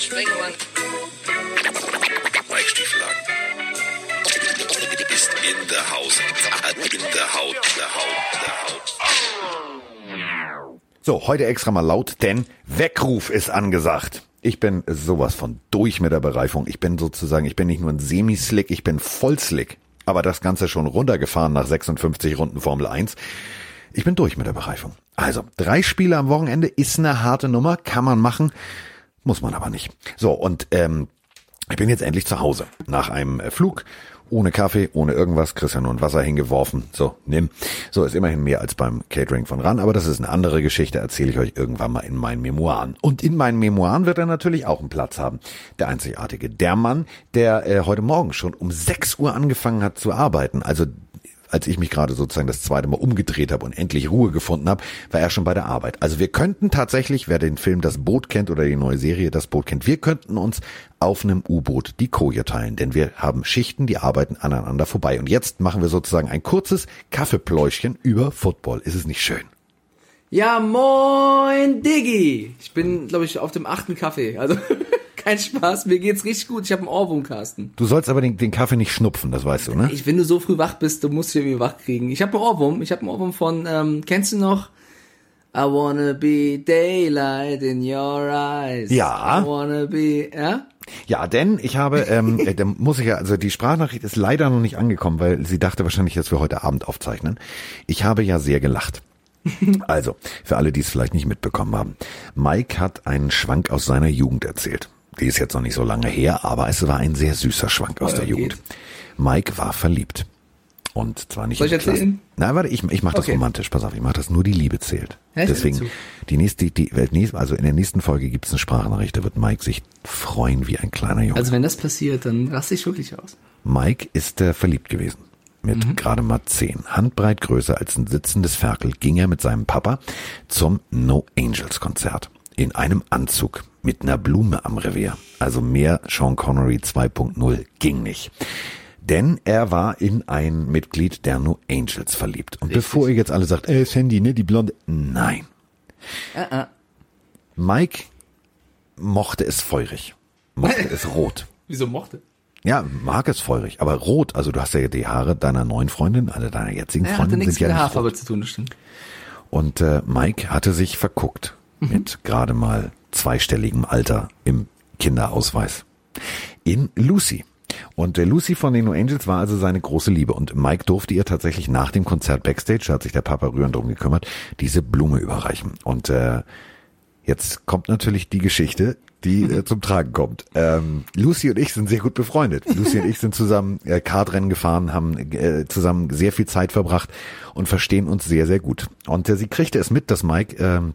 Mike Stieflagen. Ist in der Haus. In der Haut. Der Haut. Der Haut. So, heute extra mal laut, denn Weckruf ist angesagt. Ich bin sowas von durch mit der Bereifung. Ich bin sozusagen, ich bin nicht nur ein Semi-Slick, ich bin Vollslick. Aber das Ganze schon runtergefahren nach 56 Runden Formel 1. Ich bin durch mit der Bereifung. Also, drei Spiele am Wochenende ist eine harte Nummer, kann man machen, muss man aber nicht. So, und ähm, ich bin jetzt endlich zu Hause nach einem äh, Flug. Ohne Kaffee, ohne irgendwas, Christian nur ein Wasser hingeworfen. So, nimm. So ist immerhin mehr als beim Catering von RAN, aber das ist eine andere Geschichte, erzähle ich euch irgendwann mal in meinen Memoiren. Und in meinen Memoiren wird er natürlich auch einen Platz haben. Der einzigartige. Der Mann, der äh, heute Morgen schon um 6 Uhr angefangen hat zu arbeiten. Also als ich mich gerade sozusagen das zweite Mal umgedreht habe und endlich Ruhe gefunden habe, war er schon bei der Arbeit. Also wir könnten tatsächlich, wer den Film Das Boot kennt oder die neue Serie Das Boot kennt, wir könnten uns auf einem U-Boot die Koje teilen, denn wir haben Schichten, die arbeiten aneinander vorbei. Und jetzt machen wir sozusagen ein kurzes Kaffeepläuschen über Football. Ist es nicht schön? Ja, moin, Diggi. Ich bin, glaube ich, auf dem achten Kaffee. Also kein Spaß, mir geht's richtig gut. Ich habe einen Ohrwurm, Carsten. Du sollst aber den, den Kaffee nicht schnupfen, das weißt du, ne? Ich, wenn du so früh wach bist, du musst dich irgendwie wach kriegen. Ich habe einen Ohrwurm. Ich habe einen Ohrwurm von, ähm, kennst du noch? I wanna be daylight in your eyes. Ja. I wanna be, ja? Ja, denn ich habe, ähm, äh, da muss ich ja, also die Sprachnachricht ist leider noch nicht angekommen, weil sie dachte wahrscheinlich, dass wir heute Abend aufzeichnen. Ich habe ja sehr gelacht. Also, für alle, die es vielleicht nicht mitbekommen haben. Mike hat einen Schwank aus seiner Jugend erzählt. Die ist jetzt noch nicht so lange her, aber es war ein sehr süßer Schwank aus Ja, der geht. Jugend. Mike war verliebt. Und zwar nicht Soll ich erzählen? Na, warte, ich, ich mache das Okay. romantisch. Pass auf, ich mache das nur die Liebe zählt. Ja, Deswegen, die nächste, die, also in der nächsten Folge gibt es eine Sprachnachricht, da wird Mike sich freuen wie ein kleiner Junge. Also wenn das passiert, dann raste ich wirklich aus. Mike ist äh, verliebt gewesen. Mit gerade mal zehn. Handbreit größer als ein sitzendes Ferkel ging er mit seinem Papa zum No Angels Konzert. In einem Anzug mit einer Blume am Revier. Also mehr Sean Connery 2.0 ging nicht. Denn er war in ein Mitglied der No Angels verliebt. Und bevor ihr jetzt alle sagt, äh, Sandy, ne, die Blonde. Nein. Äh, äh. Mike mochte es feurig. Mochte es rot. Wieso mochte? Ja, mag es feurig, aber rot, also du hast ja die Haare deiner neuen Freundin, also deiner jetzigen Ja, Freundin sind ja mit der nicht Haarfarbe rot. zu tun, das stimmt. Und äh, Mike hatte sich verguckt mit gerade mal zweistelligem Alter im Kinderausweis in Lucy. Und äh, Lucy von den No Angels war also seine große Liebe. Und Mike durfte ihr tatsächlich nach dem Konzert Backstage, da hat sich der Papa rührend drum gekümmert, diese Blume überreichen. Und äh, Jetzt kommt natürlich die Geschichte, die äh, zum Tragen kommt. Ähm, Lucy und ich sind sehr gut befreundet. Lucy und ich sind zusammen äh, Kartrennen gefahren, haben äh, zusammen sehr viel Zeit verbracht und verstehen uns sehr, sehr gut. Und äh, sie kriegte es mit, dass Mike ähm,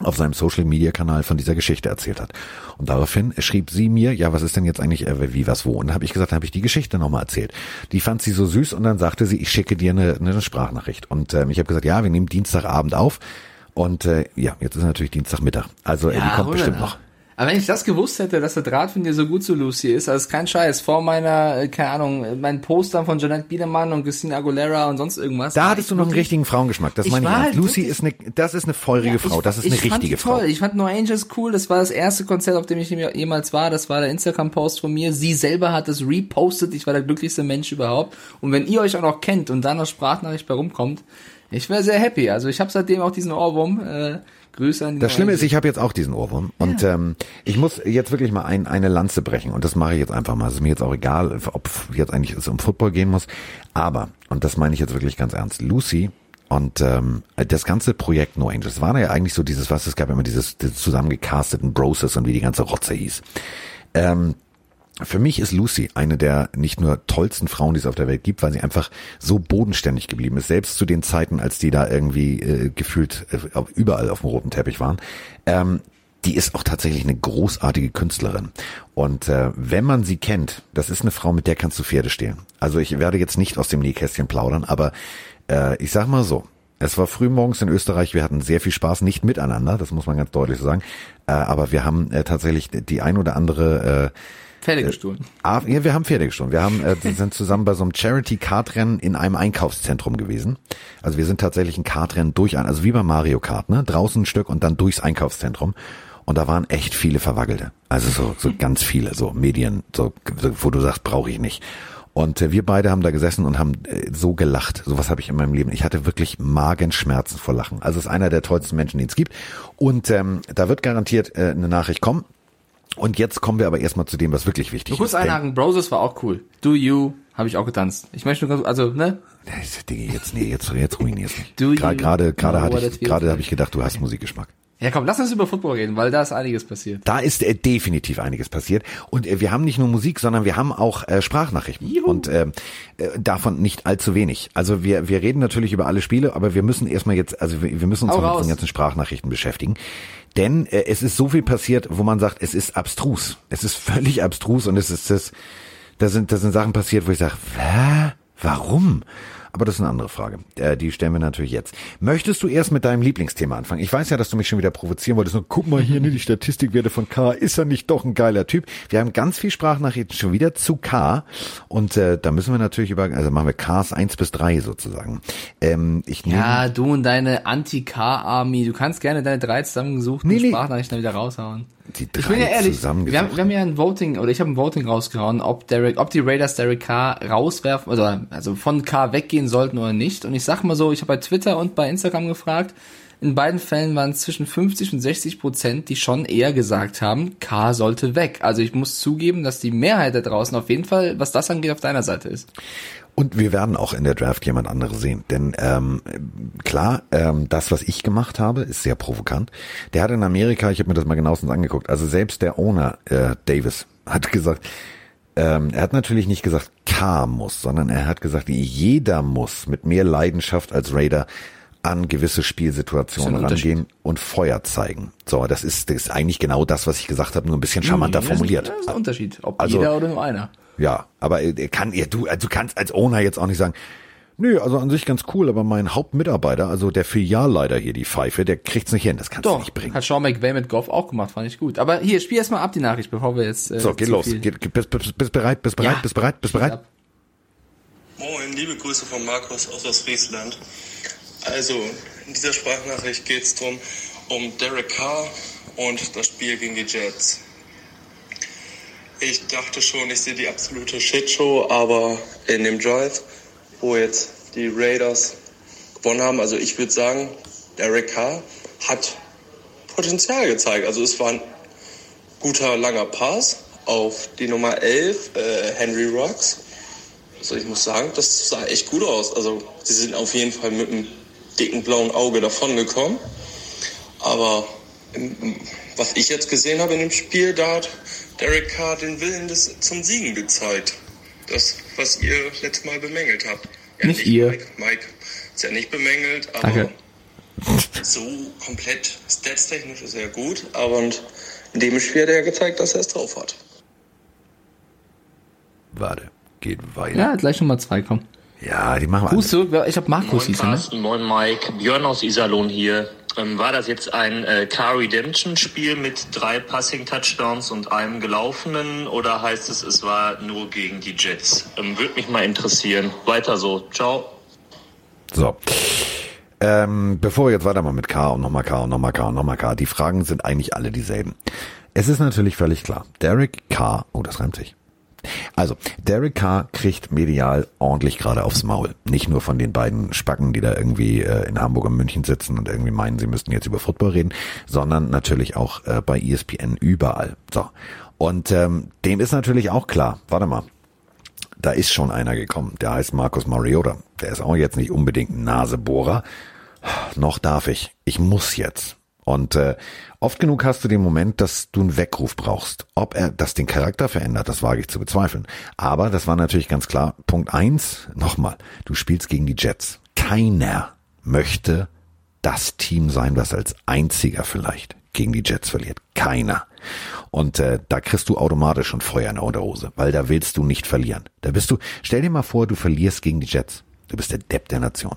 auf seinem Social Media Kanal von dieser Geschichte erzählt hat. Und daraufhin schrieb sie mir, ja, was ist denn jetzt eigentlich äh, wie was wo? Und habe ich gesagt, habe ich die Geschichte nochmal erzählt. Die fand sie so süß und dann sagte sie, ich schicke dir eine, eine Sprachnachricht. Und ähm, ich habe gesagt, ja, wir nehmen Dienstagabend auf. Und äh, ja, jetzt ist natürlich Dienstagmittag. Also äh, die kommt bestimmt noch. Aber wenn ich das gewusst hätte, dass der Draht von dir so gut zu Lucy ist, also ist kein Scheiß, vor meiner, äh, keine Ahnung, meinen Postern von Jeanette Biedermann und Christina Aguilera und sonst irgendwas. Da hattest du noch einen richtigen Frauengeschmack. Das Ich meine ich. halt Lucy ist eine, das ist eine feurige Frau. ich- Das ist eine richtige toll. Frau. Ich fand No Angels cool. Das war das erste Konzert, auf dem ich jemals war. Das war der Instagram-Post von mir. Sie selber hat das repostet. Ich war der glücklichste Mensch überhaupt. Und wenn ihr euch auch noch kennt und dann noch Sprachnachricht bei rumkommt, ich wäre sehr happy. Also ich habe seitdem auch diesen Ohrwurm. Äh, Grüße an die Das Schlimme ist, ich habe jetzt auch diesen Ohrwurm und ähm, ich muss jetzt wirklich mal ein, eine Lanze brechen und das mache ich jetzt einfach mal. Es ist mir jetzt auch egal, ob jetzt eigentlich es um Football gehen muss, aber und das meine ich jetzt wirklich ganz ernst. Lucy und ähm, das ganze Projekt No Angels war ja eigentlich so dieses, was es gab immer dieses, dieses zusammengecasteten Broses und wie die ganze Rotze hieß. Ähm, für mich ist Lucy eine der nicht nur tollsten Frauen, die es auf der Welt gibt, weil sie einfach so bodenständig geblieben ist, selbst zu den Zeiten, als die da irgendwie äh, gefühlt äh, überall auf dem roten Teppich waren. Ähm, die ist auch tatsächlich eine großartige Künstlerin. Und äh, wenn man sie kennt, das ist eine Frau, mit der kannst du Pferde stehlen. Also ich werde jetzt nicht aus dem Nähkästchen plaudern, aber äh, ich sag mal so, es war früh morgens in Österreich, wir hatten sehr viel Spaß, nicht miteinander, das muss man ganz deutlich sagen, äh, aber wir haben äh, tatsächlich die ein oder andere äh, Pferde gestohlen. Ah, ja, wir haben Pferde gestohlen. Wir haben, äh, sind zusammen bei so einem Charity-Kartrennen in einem Einkaufszentrum gewesen. Also wir sind tatsächlich ein Kartrennen durch ein, also wie bei Mario Kart, ne? Draußen ein Stück und dann durchs Einkaufszentrum. Und da waren echt viele Verwaggelte. Also so, so ganz viele, so Medien, so, wo du sagst, brauche ich nicht. Und äh, wir beide haben da gesessen und haben äh, so gelacht. Sowas habe ich in meinem Leben. Ich hatte wirklich Magenschmerzen vor Lachen. Also es ist einer der tollsten Menschen, die es gibt. Und ähm, da wird garantiert äh, eine Nachricht kommen. Und jetzt kommen wir aber erstmal zu dem, was wirklich wichtig Du kurz ist. Denn- einhaken, Broses war auch cool. Do You habe ich auch getanzt. Ich möchte nur ganz, also, ne? Nee, Digga, jetzt, nee, jetzt, jetzt ruinierst mich. Do Gra- you Gerade, gerade hatte ich, gerade habe ich gedacht, du hast Musikgeschmack. Ja, komm, lass uns über Football reden, weil da ist einiges passiert. Da ist äh, definitiv einiges passiert. Und äh, wir haben nicht nur Musik, sondern wir haben auch äh, Sprachnachrichten. Juhu. Und ähm, äh, davon nicht allzu wenig. Also wir, wir reden natürlich über alle Spiele, aber wir müssen erstmal jetzt, also wir, wir müssen uns Hau noch mit raus. den ganzen Sprachnachrichten beschäftigen. Denn äh, es ist so viel passiert, wo man sagt, es ist abstrus. Es ist völlig abstrus und es ist das, da sind, da sind Sachen passiert, wo ich sage? Warum? Aber das ist eine andere Frage. Äh, die stellen wir natürlich jetzt. Möchtest du erst mit deinem Lieblingsthema anfangen? Ich weiß ja, dass du mich schon wieder provozieren wolltest. Und guck mal hier, ne, die Statistikwerte von K. Ist er nicht doch ein geiler Typ? Wir haben ganz viel Sprachnachrichten schon wieder zu K. Und äh, da müssen wir natürlich über, also machen wir Ks 1 bis 3 sozusagen. Ähm, ich nehme Ja, du und deine Anti-K-Army, du kannst gerne deine drei zusammengesuchten Nee, nee. Sprachnachrichten wieder raushauen. Die Ich bin ja ehrlich, wir haben, wir haben ja ein Voting, oder ich habe ein Voting rausgehauen, ob Derek, ob die Raiders Derek Carr rauswerfen, also, also von Carr weggehen sollten oder nicht. Und ich sag mal so, ich habe bei Twitter und bei Instagram gefragt, in beiden Fällen waren es zwischen 50 und 60 Prozent, die schon eher gesagt haben, Carr sollte weg. Also ich muss zugeben, dass die Mehrheit da draußen auf jeden Fall, was das angeht, auf deiner Seite ist. Und wir werden auch in der Draft jemand anderes sehen. Denn ähm, klar, ähm, das, was ich gemacht habe, ist sehr provokant. Der hat in Amerika, ich habe mir das mal genauestens angeguckt, also selbst der Owner äh, Davis hat gesagt, ähm, er hat natürlich nicht gesagt, K muss, sondern er hat gesagt, jeder muss mit mehr Leidenschaft als Raider an gewisse Spielsituationen rangehen und Feuer zeigen. So, das ist, das ist eigentlich genau das, was ich gesagt habe, nur ein bisschen charmanter ist- formuliert. Das ist ein Unterschied, ob Also- jeder oder nur einer. Ja, aber er kann, ja, du, also du kannst als Owner jetzt auch nicht sagen, nö, also an sich ganz cool, aber mein Hauptmitarbeiter, also der Filialleiter hier, die Pfeife, der kriegt's nicht hin, das kannst du Doch, nicht bringen. hat Sean McVay mit Goff auch gemacht, fand ich gut. Aber hier, spiel erst mal ab die Nachricht, bevor wir jetzt. Äh, So, geht los, geht, geht, bist, bist, bist bereit, bist bereit, Ja. bist bereit, bist bereit? Ab. Moin, liebe Grüße von Markus aus Ostfriesland. Also, in dieser Sprachnachricht geht es darum, um Derek Carr und das Spiel gegen die Jets. Ich dachte schon, ich sehe die absolute Shitshow, aber in dem Drive, wo jetzt die Raiders gewonnen haben, also ich würde sagen, Derek Carr hat Potenzial gezeigt. Also es war ein guter langer Pass auf die Nummer 11, äh, Henry Rocks. Also ich muss sagen, das sah echt gut aus. Also sie sind auf jeden Fall mit einem dicken blauen Auge davongekommen. Aber was ich jetzt gesehen habe in dem Spiel, da hat Derek Carr den Willen des, zum Siegen gezeigt. Das, was ihr letztes Mal bemängelt habt. Ja, Nicht ihr. Mike. Mike ist ja nicht bemängelt, aber Danke. so komplett statstechnisch ist er gut. Aber und in dem Spiel hat er gezeigt, dass er es drauf hat. Warte, geht weiter. Ja, gleich Nummer zwei, komm. Ja, die machen wir zurück, ich hab Markus Moin hieß er, ne? Carsten, moin Mike, Björn aus Iserlohn hier. Ähm, war das jetzt ein äh, Car Redemption Spiel mit drei Passing Touchdowns und einem gelaufenen oder heißt es, es war nur gegen die Jets? Ähm, Würde mich mal interessieren. Weiter so. Ciao. So. Ähm, bevor wir jetzt weitermachen mit K und nochmal K und nochmal K und nochmal K, die Fragen sind eigentlich alle dieselben. Es ist natürlich völlig klar. Derek Carr, oh, das reimt sich. Also, Derek Carr kriegt medial ordentlich gerade aufs Maul. Nicht nur von den beiden Spacken, die da irgendwie äh, in Hamburg und München sitzen und irgendwie meinen, sie müssten jetzt über Football reden, sondern natürlich auch äh, bei ESPN überall. So. Und ähm, dem ist natürlich auch klar, warte mal, da ist schon einer gekommen, der heißt Markus Mariota. Der ist auch jetzt nicht unbedingt ein Nasebohrer. Noch darf ich. Ich muss jetzt. Und äh, oft genug hast du den Moment, dass du einen Weckruf brauchst. Ob er das den Charakter verändert, das wage ich zu bezweifeln. Aber das war natürlich ganz klar. Punkt eins, nochmal, du spielst gegen die Jets. Keiner möchte das Team sein, das als einziger vielleicht gegen die Jets verliert. Keiner. Und äh, da kriegst du automatisch schon Feuer in der Unterhose, weil da willst du nicht verlieren. Da bist du, stell dir mal vor, du verlierst gegen die Jets. Du bist der Depp der Nation.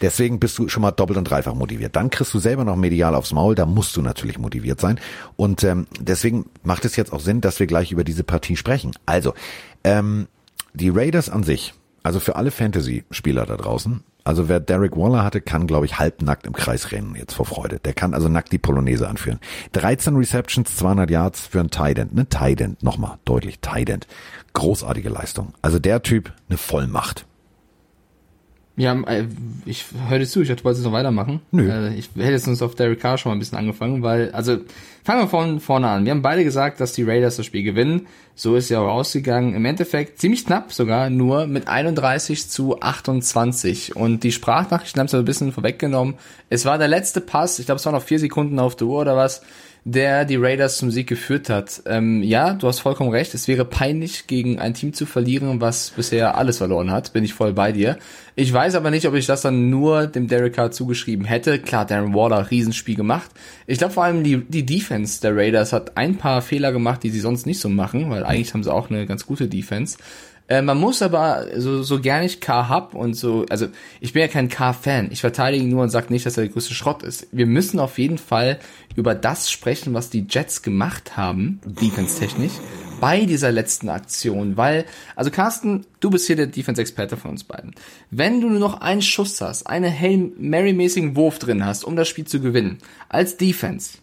Deswegen bist du schon mal doppelt und dreifach motiviert. Dann kriegst du selber noch medial aufs Maul, da musst du natürlich motiviert sein. Und ähm, deswegen macht es jetzt auch Sinn, dass wir gleich über diese Partie sprechen. Also, ähm, die Raiders an sich, also für alle Fantasy-Spieler da draußen, Also wer Derek Waller hatte, kann, glaube ich, halbnackt im Kreis rennen jetzt vor Freude. Der kann also nackt die Polonaise anführen. 13 Receptions, 200 Yards für ein Tight End. Ne, Tight End, nochmal, deutlich, Tight End. Großartige Leistung. Also der Typ, eine Vollmacht. Ja, äh, ich höre dir zu, ich dachte, du wolltest noch weitermachen. Nö. Äh, Ich hätte jetzt uns auf Derek Carr schon mal ein bisschen angefangen, weil, also, fangen wir von vorne an. Wir haben beide gesagt, dass die Raiders das Spiel gewinnen. So ist ja auch ausgegangen. Im Endeffekt ziemlich knapp sogar, nur mit 31 zu 28. Und die Sprachnachrichten haben es ein bisschen vorweggenommen. Es war der letzte Pass, ich glaube, es waren noch vier Sekunden auf der Uhr oder was, der die Raiders zum Sieg geführt hat. Ähm, ja, du hast vollkommen recht. Es wäre peinlich, gegen ein Team zu verlieren, was bisher alles verloren hat. Bin ich voll bei dir. Ich weiß aber nicht, ob ich das dann nur dem Derek Carr zugeschrieben hätte. Klar, Darren Waller, Riesenspiel gemacht. Ich glaube vor allem die, die Defense der Raiders hat ein paar Fehler gemacht, die sie sonst nicht so machen, weil eigentlich haben sie auch eine ganz gute Defense. Äh, man muss aber, so, so gern ich K hab und so, also ich bin ja kein K-Fan. Ich verteidige ihn nur und sage nicht, dass er der größte Schrott ist. Wir müssen auf jeden Fall über das sprechen, was die Jets gemacht haben, defense-technisch, bei dieser letzten Aktion. Weil, also Carsten, du bist hier der Defense-Experte von uns beiden. Wenn du nur noch einen Schuss hast, einen Hail Mary-mäßigen Wurf drin hast, um das Spiel zu gewinnen, als Defense,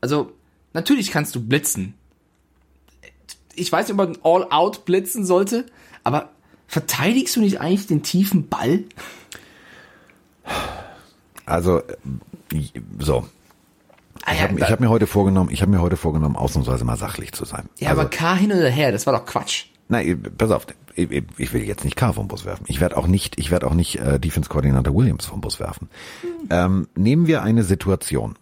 also natürlich kannst du blitzen. Ich weiß nicht, ob man All-Out blitzen sollte, aber verteidigst du nicht eigentlich den tiefen Ball? Also, äh, so. Ah, Ich ja, habe hab mir heute vorgenommen, ich habe mir heute vorgenommen, ausnahmsweise mal sachlich zu sein. ja also, aber K hin oder her, das war doch Quatsch. Nein, pass auf, ich, ich- will jetzt nicht K vom Bus werfen. Ich werde auch nicht, ich werde auch nicht äh, Defense-Koordinator Williams vom Bus werfen. Ähm, nehmen wir eine Situation.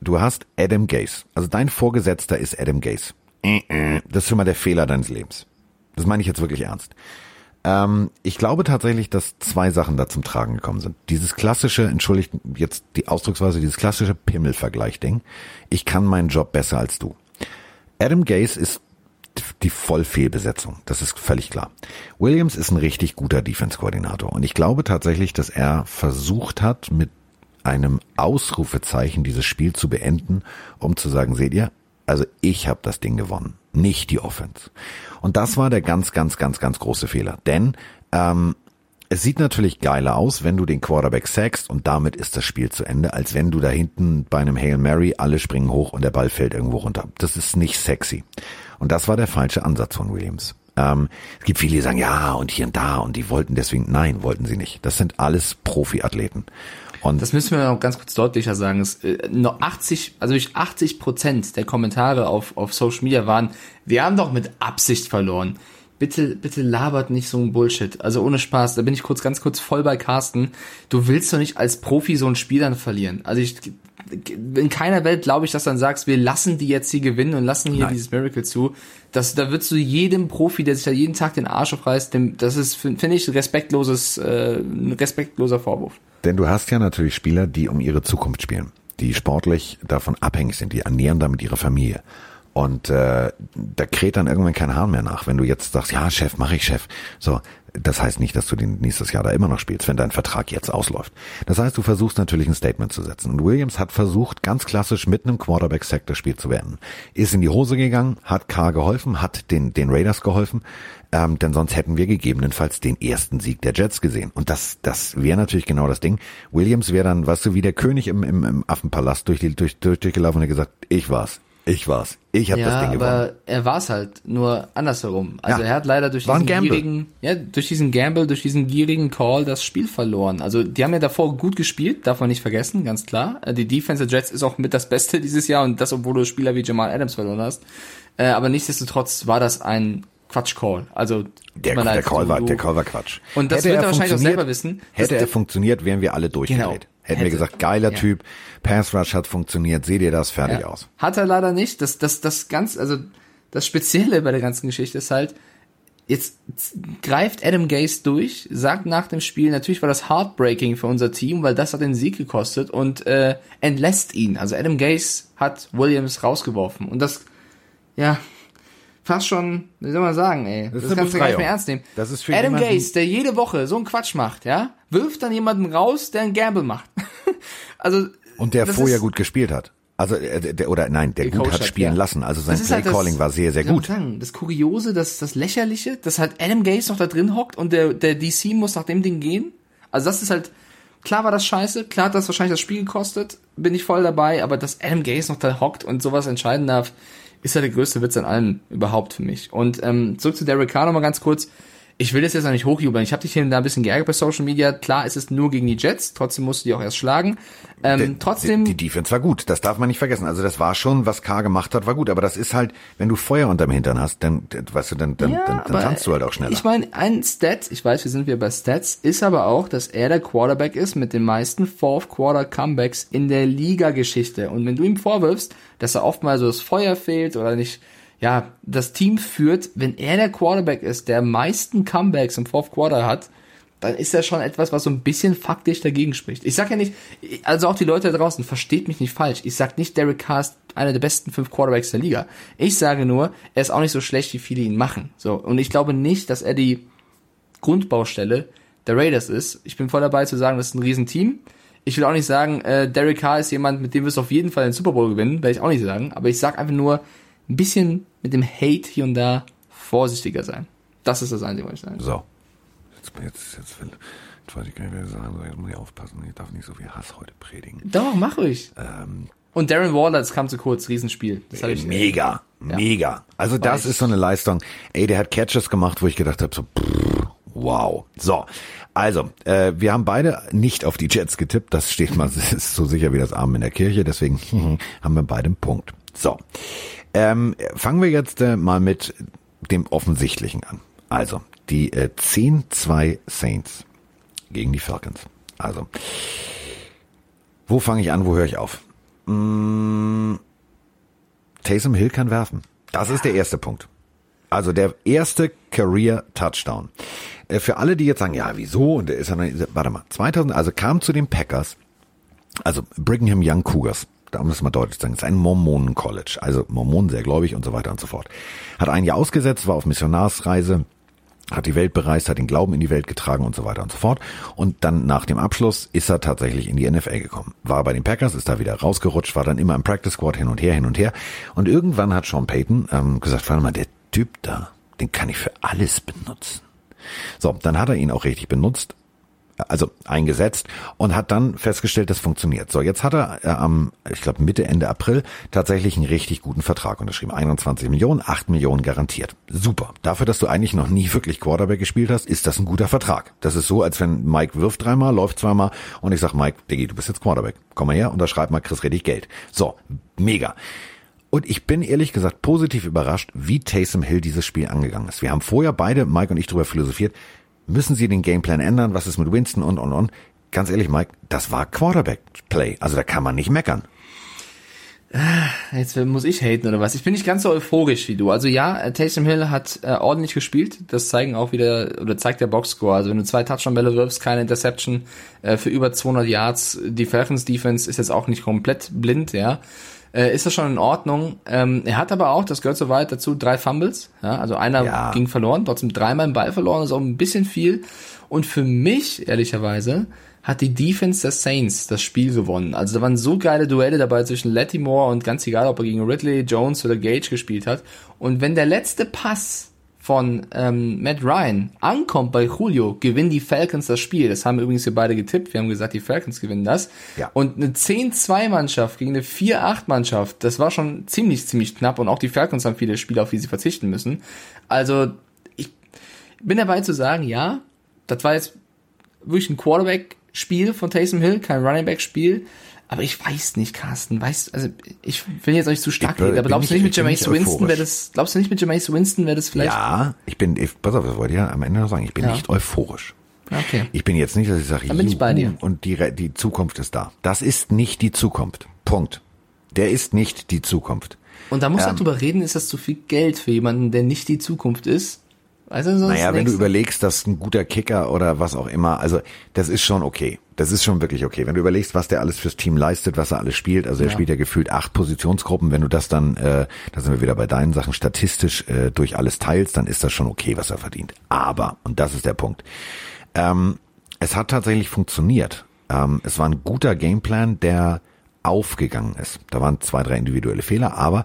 Du hast Adam Gase. Also dein Vorgesetzter ist Adam Gase. Äh, äh, Das ist schon mal der Fehler deines Lebens. Das meine ich jetzt wirklich ernst. Ähm, ich glaube tatsächlich, dass zwei Sachen da zum Tragen gekommen sind. Dieses klassische, entschuldigt jetzt die Ausdrucksweise, dieses klassische Pimmelvergleich-Ding. Ich kann meinen Job besser als du. Adam Gase ist die Vollfehlbesetzung. Das ist völlig klar. Williams ist ein richtig guter Defense-Koordinator. Und ich glaube tatsächlich, dass er versucht hat, mit einem Ausrufezeichen dieses Spiel zu beenden, um zu sagen, seht ihr, also ich habe das Ding gewonnen, nicht die Offense. Und das war der ganz, ganz, ganz, ganz große Fehler. Denn ähm, es sieht natürlich geiler aus, wenn du den Quarterback sackst und damit ist das Spiel zu Ende, als wenn du da hinten bei einem Hail Mary alle springen hoch und der Ball fällt irgendwo runter. Das ist nicht sexy. Und das war der falsche Ansatz von Williams. Ähm, es gibt viele, die sagen, ja, und hier und da, und die wollten deswegen, nein, wollten sie nicht. Das sind alles Profiathleten. Und Das müssen wir noch ganz kurz deutlicher sagen. Es, äh, noch 80, also durch 80 Prozent der Kommentare auf, auf Social Media waren, wir haben doch mit Absicht verloren. Bitte, bitte labert nicht so ein Bullshit. Also ohne Spaß, da bin ich kurz, ganz kurz voll bei Carsten. Du willst doch nicht als Profi so ein Spiel dann verlieren. Also ich, in keiner Welt glaube ich, dass du dann sagst, wir lassen die jetzt hier gewinnen und lassen hier Nein. dieses Miracle zu. Das, da würdest du jedem Profi, der sich da jeden Tag den Arsch aufreißt, dem, das ist, finde ich, respektloses, äh, ein respektloser Vorwurf. Denn du hast ja natürlich Spieler, die um ihre Zukunft spielen, die sportlich davon abhängig sind, die ernähren damit ihre Familie. Und äh, da kräht dann irgendwann kein Hahn mehr nach, wenn du jetzt sagst, ja, Chef, mache ich Chef. So, das heißt nicht, dass du den nächstes Jahr da immer noch spielst, wenn dein Vertrag jetzt ausläuft. Das heißt, du versuchst natürlich ein Statement zu setzen. Und Williams hat versucht, ganz klassisch mit einem Quarterback-Sack das Spiel zu beenden. Ist in die Hose gegangen, hat K geholfen, hat den, den Raiders geholfen, ähm, denn sonst hätten wir gegebenenfalls den ersten Sieg der Jets gesehen. Und das, das wäre natürlich genau das Ding. Williams wäre dann, weißt du, wie der König im, im, im Affenpalast durch die, durch, durch, durchgelaufen und hat gesagt, ich war's, ich war's, ich habe das Ja, Ding gewonnen. aber er war es halt, nur andersherum. Also Ja. er hat leider durch diesen Gamble. gierigen, ja, durch diesen Gamble, durch diesen gierigen Call das Spiel verloren. Also die haben ja davor gut gespielt, darf man nicht vergessen, ganz klar. Äh, Die Defense der Jets ist auch mit das Beste dieses Jahr und das, obwohl du Spieler wie Jamal Adams verloren hast. Äh, aber nichtsdestotrotz war das ein Quatsch-Call. Also Der, der, leid, Call war, der Call war Quatsch. Und das Hätte wird er wahrscheinlich auch selber wissen. Hätte Das- er funktioniert, wären wir alle durchgedreht. Genau. Hätten wir Hätte. gesagt, geiler Ja. Typ, Pass Rush hat funktioniert, seht ihr das, fertig Ja. aus. Hat er leider nicht. Das, das, das ganz, also das Spezielle bei der ganzen Geschichte ist halt, jetzt greift Adam Gase durch, sagt nach dem Spiel, natürlich war das heartbreaking für unser Team, weil das hat den Sieg gekostet und äh, entlässt ihn. Also Adam Gase hat Williams rausgeworfen und das, ja, fast schon, wie soll man sagen, ey, das, eine kannst du gar nicht mehr ernst nehmen. Das ist für Adam Gase, der jede Woche so einen Quatsch macht, ja, wirft dann jemanden raus, der einen Gamble macht. also Und der das vorher gut gespielt hat. Also, äh, der, oder nein, der gut hat spielen ja. lassen. Also sein Das ist halt Playcalling das- war sehr, sehr gut. Sagen, das Kuriose, das, das Lächerliche, dass halt Adam Gase noch da drin hockt und der, der DC muss nach dem Ding gehen. Also das ist halt, klar war das scheiße, klar hat das wahrscheinlich das Spiel gekostet, bin ich voll dabei, aber dass Adam Gaze noch da hockt und sowas entscheiden darf, ist ja der größte Witz an allem überhaupt für mich. Und ähm, zurück zu Derek Carr nochmal ganz kurz ich will das jetzt noch nicht hochjubeln. Ich habe dich hier und da ein bisschen geärgert bei Social Media. Klar, es ist nur gegen die Jets, trotzdem musst du die auch erst schlagen. Ähm, Die- trotzdem, Die, die Defense war gut, das darf man nicht vergessen. Also das war schon, was K gemacht hat, war gut. Aber das ist halt, wenn du Feuer unterm Hintern hast, dann, weißt du, dann, dann, ja, dann, dann tanzt du halt auch schneller. Ich meine, ein Stat, ich weiß, wir sind wieder bei Stats, ist aber auch, dass er der Quarterback ist mit den meisten Fourth Quarter Comebacks in der Liga-Geschichte. Und wenn du ihm vorwirfst, dass er oft mal so das Feuer fehlt oder nicht, ja, das Team führt, wenn er der Quarterback ist, der meisten Comebacks im Fourth Quarter hat, dann ist das schon etwas, was so ein bisschen faktisch dagegen spricht. Ich sag ja nicht, also auch die Leute da draußen, versteht mich nicht falsch. Ich sag nicht, Derek Carr ist einer der besten fünf Quarterbacks der Liga. Ich sage nur, er ist auch nicht so schlecht, wie viele ihn machen. So. Und ich glaube nicht, dass er die Grundbaustelle der Raiders ist. Ich bin voll dabei zu sagen, das ist ein Riesenteam. Ich will auch nicht sagen, äh, Derek Carr ist jemand, mit dem wirst du auf jeden Fall den Super Bowl gewinnen, werde ich auch nicht sagen. Aber ich sag einfach nur, ein bisschen mit dem Hate hier und da vorsichtiger sein. Das ist das Einzige, was ich sage. So. Jetzt, jetzt, jetzt, will, jetzt weiß ich gar nicht, was ich sagen soll. Jetzt muss ich aufpassen. Ich darf nicht so viel Hass heute predigen. Doch, mach ruhig. und Darren Waller, das kam zu kurz, Riesenspiel. Das hab ich, Mega, mega. Also das ich- ist so eine Leistung. Ey, der hat Catches gemacht, wo ich gedacht habe, so, pff, wow. So, also, äh, wir haben beide nicht auf die Jets getippt. Das steht mal, das ist so sicher wie das Arm in der Kirche. Deswegen haben wir beide einen Punkt. So, ähm, fangen wir jetzt äh, mal mit dem Offensichtlichen an. Also, die äh, 10-2 Saints gegen die Falcons. Also, wo fange ich an, wo höre ich auf? Taysom Hill kann werfen. Das ist der erste Punkt. Also der erste Career Touchdown. Äh, Für alle, die jetzt sagen, ja, wieso? Und der ist ja warte mal, 2000, also kam zu den Packers, also Brigham Young Cougars, da muss man deutlich sagen, ist ein Mormonen-College, also Mormonen sehr gläubig und so weiter und so fort. Hat ein Jahr ausgesetzt, war auf Missionarsreise, hat die Welt bereist, hat den Glauben in die Welt getragen und so weiter und so fort. Und dann nach dem Abschluss ist er tatsächlich in die NFL gekommen. War bei den Packers, ist da wieder rausgerutscht, war dann immer im Practice Squad hin und her, hin und her. Und irgendwann hat Sean Payton ähm, gesagt, warte mal, der Typ da, den kann ich für alles benutzen. So, dann hat er ihn auch richtig benutzt, also eingesetzt und hat dann festgestellt, das funktioniert. So, jetzt hat er äh, am, ich glaube Mitte, Ende April tatsächlich einen richtig guten Vertrag unterschrieben. 21 Millionen, 8 Millionen garantiert. Super. Dafür, dass du eigentlich noch nie wirklich Quarterback gespielt hast, ist das ein guter Vertrag. Das ist so, als wenn Mike wirft dreimal, läuft zweimal und ich sag, Mike, Diggi, du bist jetzt Quarterback. Komm mal her, unterschreib mal, kriegst richtig Geld. So, mega. Und ich bin ehrlich gesagt positiv überrascht, wie Taysom Hill dieses Spiel angegangen ist. Wir haben vorher beide, Mike und ich, darüber philosophiert, müssen sie den Gameplan ändern, was ist mit Winston und und und. Ganz ehrlich, Mike, das war Quarterback-Play. Also da kann man nicht meckern. Jetzt muss ich haten oder was? Ich bin nicht ganz so euphorisch wie du. Also ja, äh, Taysom Hill hat äh, ordentlich gespielt. Das zeigen auch wieder oder zeigt der Boxscore. Also wenn du zwei Touchdown-Bälle wirfst, keine Interception äh, für über 200 Yards. Die Falcons Defense ist jetzt auch nicht komplett blind, ja. Äh, ist das schon in Ordnung? Ähm, er hat aber auch, das gehört soweit dazu, drei Fumbles. Ja, also einer Ja. ging verloren, trotzdem dreimal den Ball verloren, ist auch ein bisschen viel. Und für mich, ehrlicherweise, hat die Defense der Saints das Spiel gewonnen. Also da waren so geile Duelle dabei zwischen Lattimore und ganz egal, ob er gegen Ridley, Jones oder Gage gespielt hat. Und wenn der letzte Pass von ähm, Matt Ryan ankommt bei Julio, gewinnen die Falcons das Spiel. Das haben übrigens wir beide getippt. Wir haben gesagt, die Falcons gewinnen das. Ja. Und eine 10-2-Mannschaft gegen eine 4-8-Mannschaft, das war schon ziemlich, ziemlich knapp. Und auch die Falcons haben viele Spiele, auf die sie verzichten müssen. Also ich bin dabei zu sagen, ja, das war jetzt wirklich ein Quarterback-Spiel von Taysom Hill, kein Running Back-Spiel. Aber ich weiß nicht, Carsten. Weißt, also ich will jetzt nicht zu stark Ich reden, aber glaubst du nicht- mit ich Jameis Winston wäre das, glaubst du nicht mit Jameis Winston wäre das vielleicht? Ja, ich bin, ich, pass auf, das wollte ich ja am Ende noch sagen. Ich bin Ja. nicht euphorisch. Okay. Ich bin jetzt nicht, dass ich sage, Dann bin ich bei dir. und die, die Zukunft ist da. Das ist nicht die Zukunft. Punkt. Der ist nicht die Zukunft. Und da muss Ähm. man drüber reden, ist das zu viel Geld für jemanden, der nicht die Zukunft ist? Sonst Naja, wenn du überlegst, dass ein guter Kicker oder was auch immer, also das ist schon okay. Das ist schon wirklich okay. Wenn du überlegst, was der alles fürs Team leistet, was er alles spielt, also er spielt ja gefühlt acht Positionsgruppen, wenn du das dann, äh, da sind wir wieder bei deinen Sachen, statistisch äh, durch alles teilst, dann ist das schon okay, was er verdient. Aber, und das ist der Punkt, ähm, es hat tatsächlich funktioniert. Ähm, es war ein guter Gameplan, der aufgegangen ist. Da waren zwei, drei individuelle Fehler, aber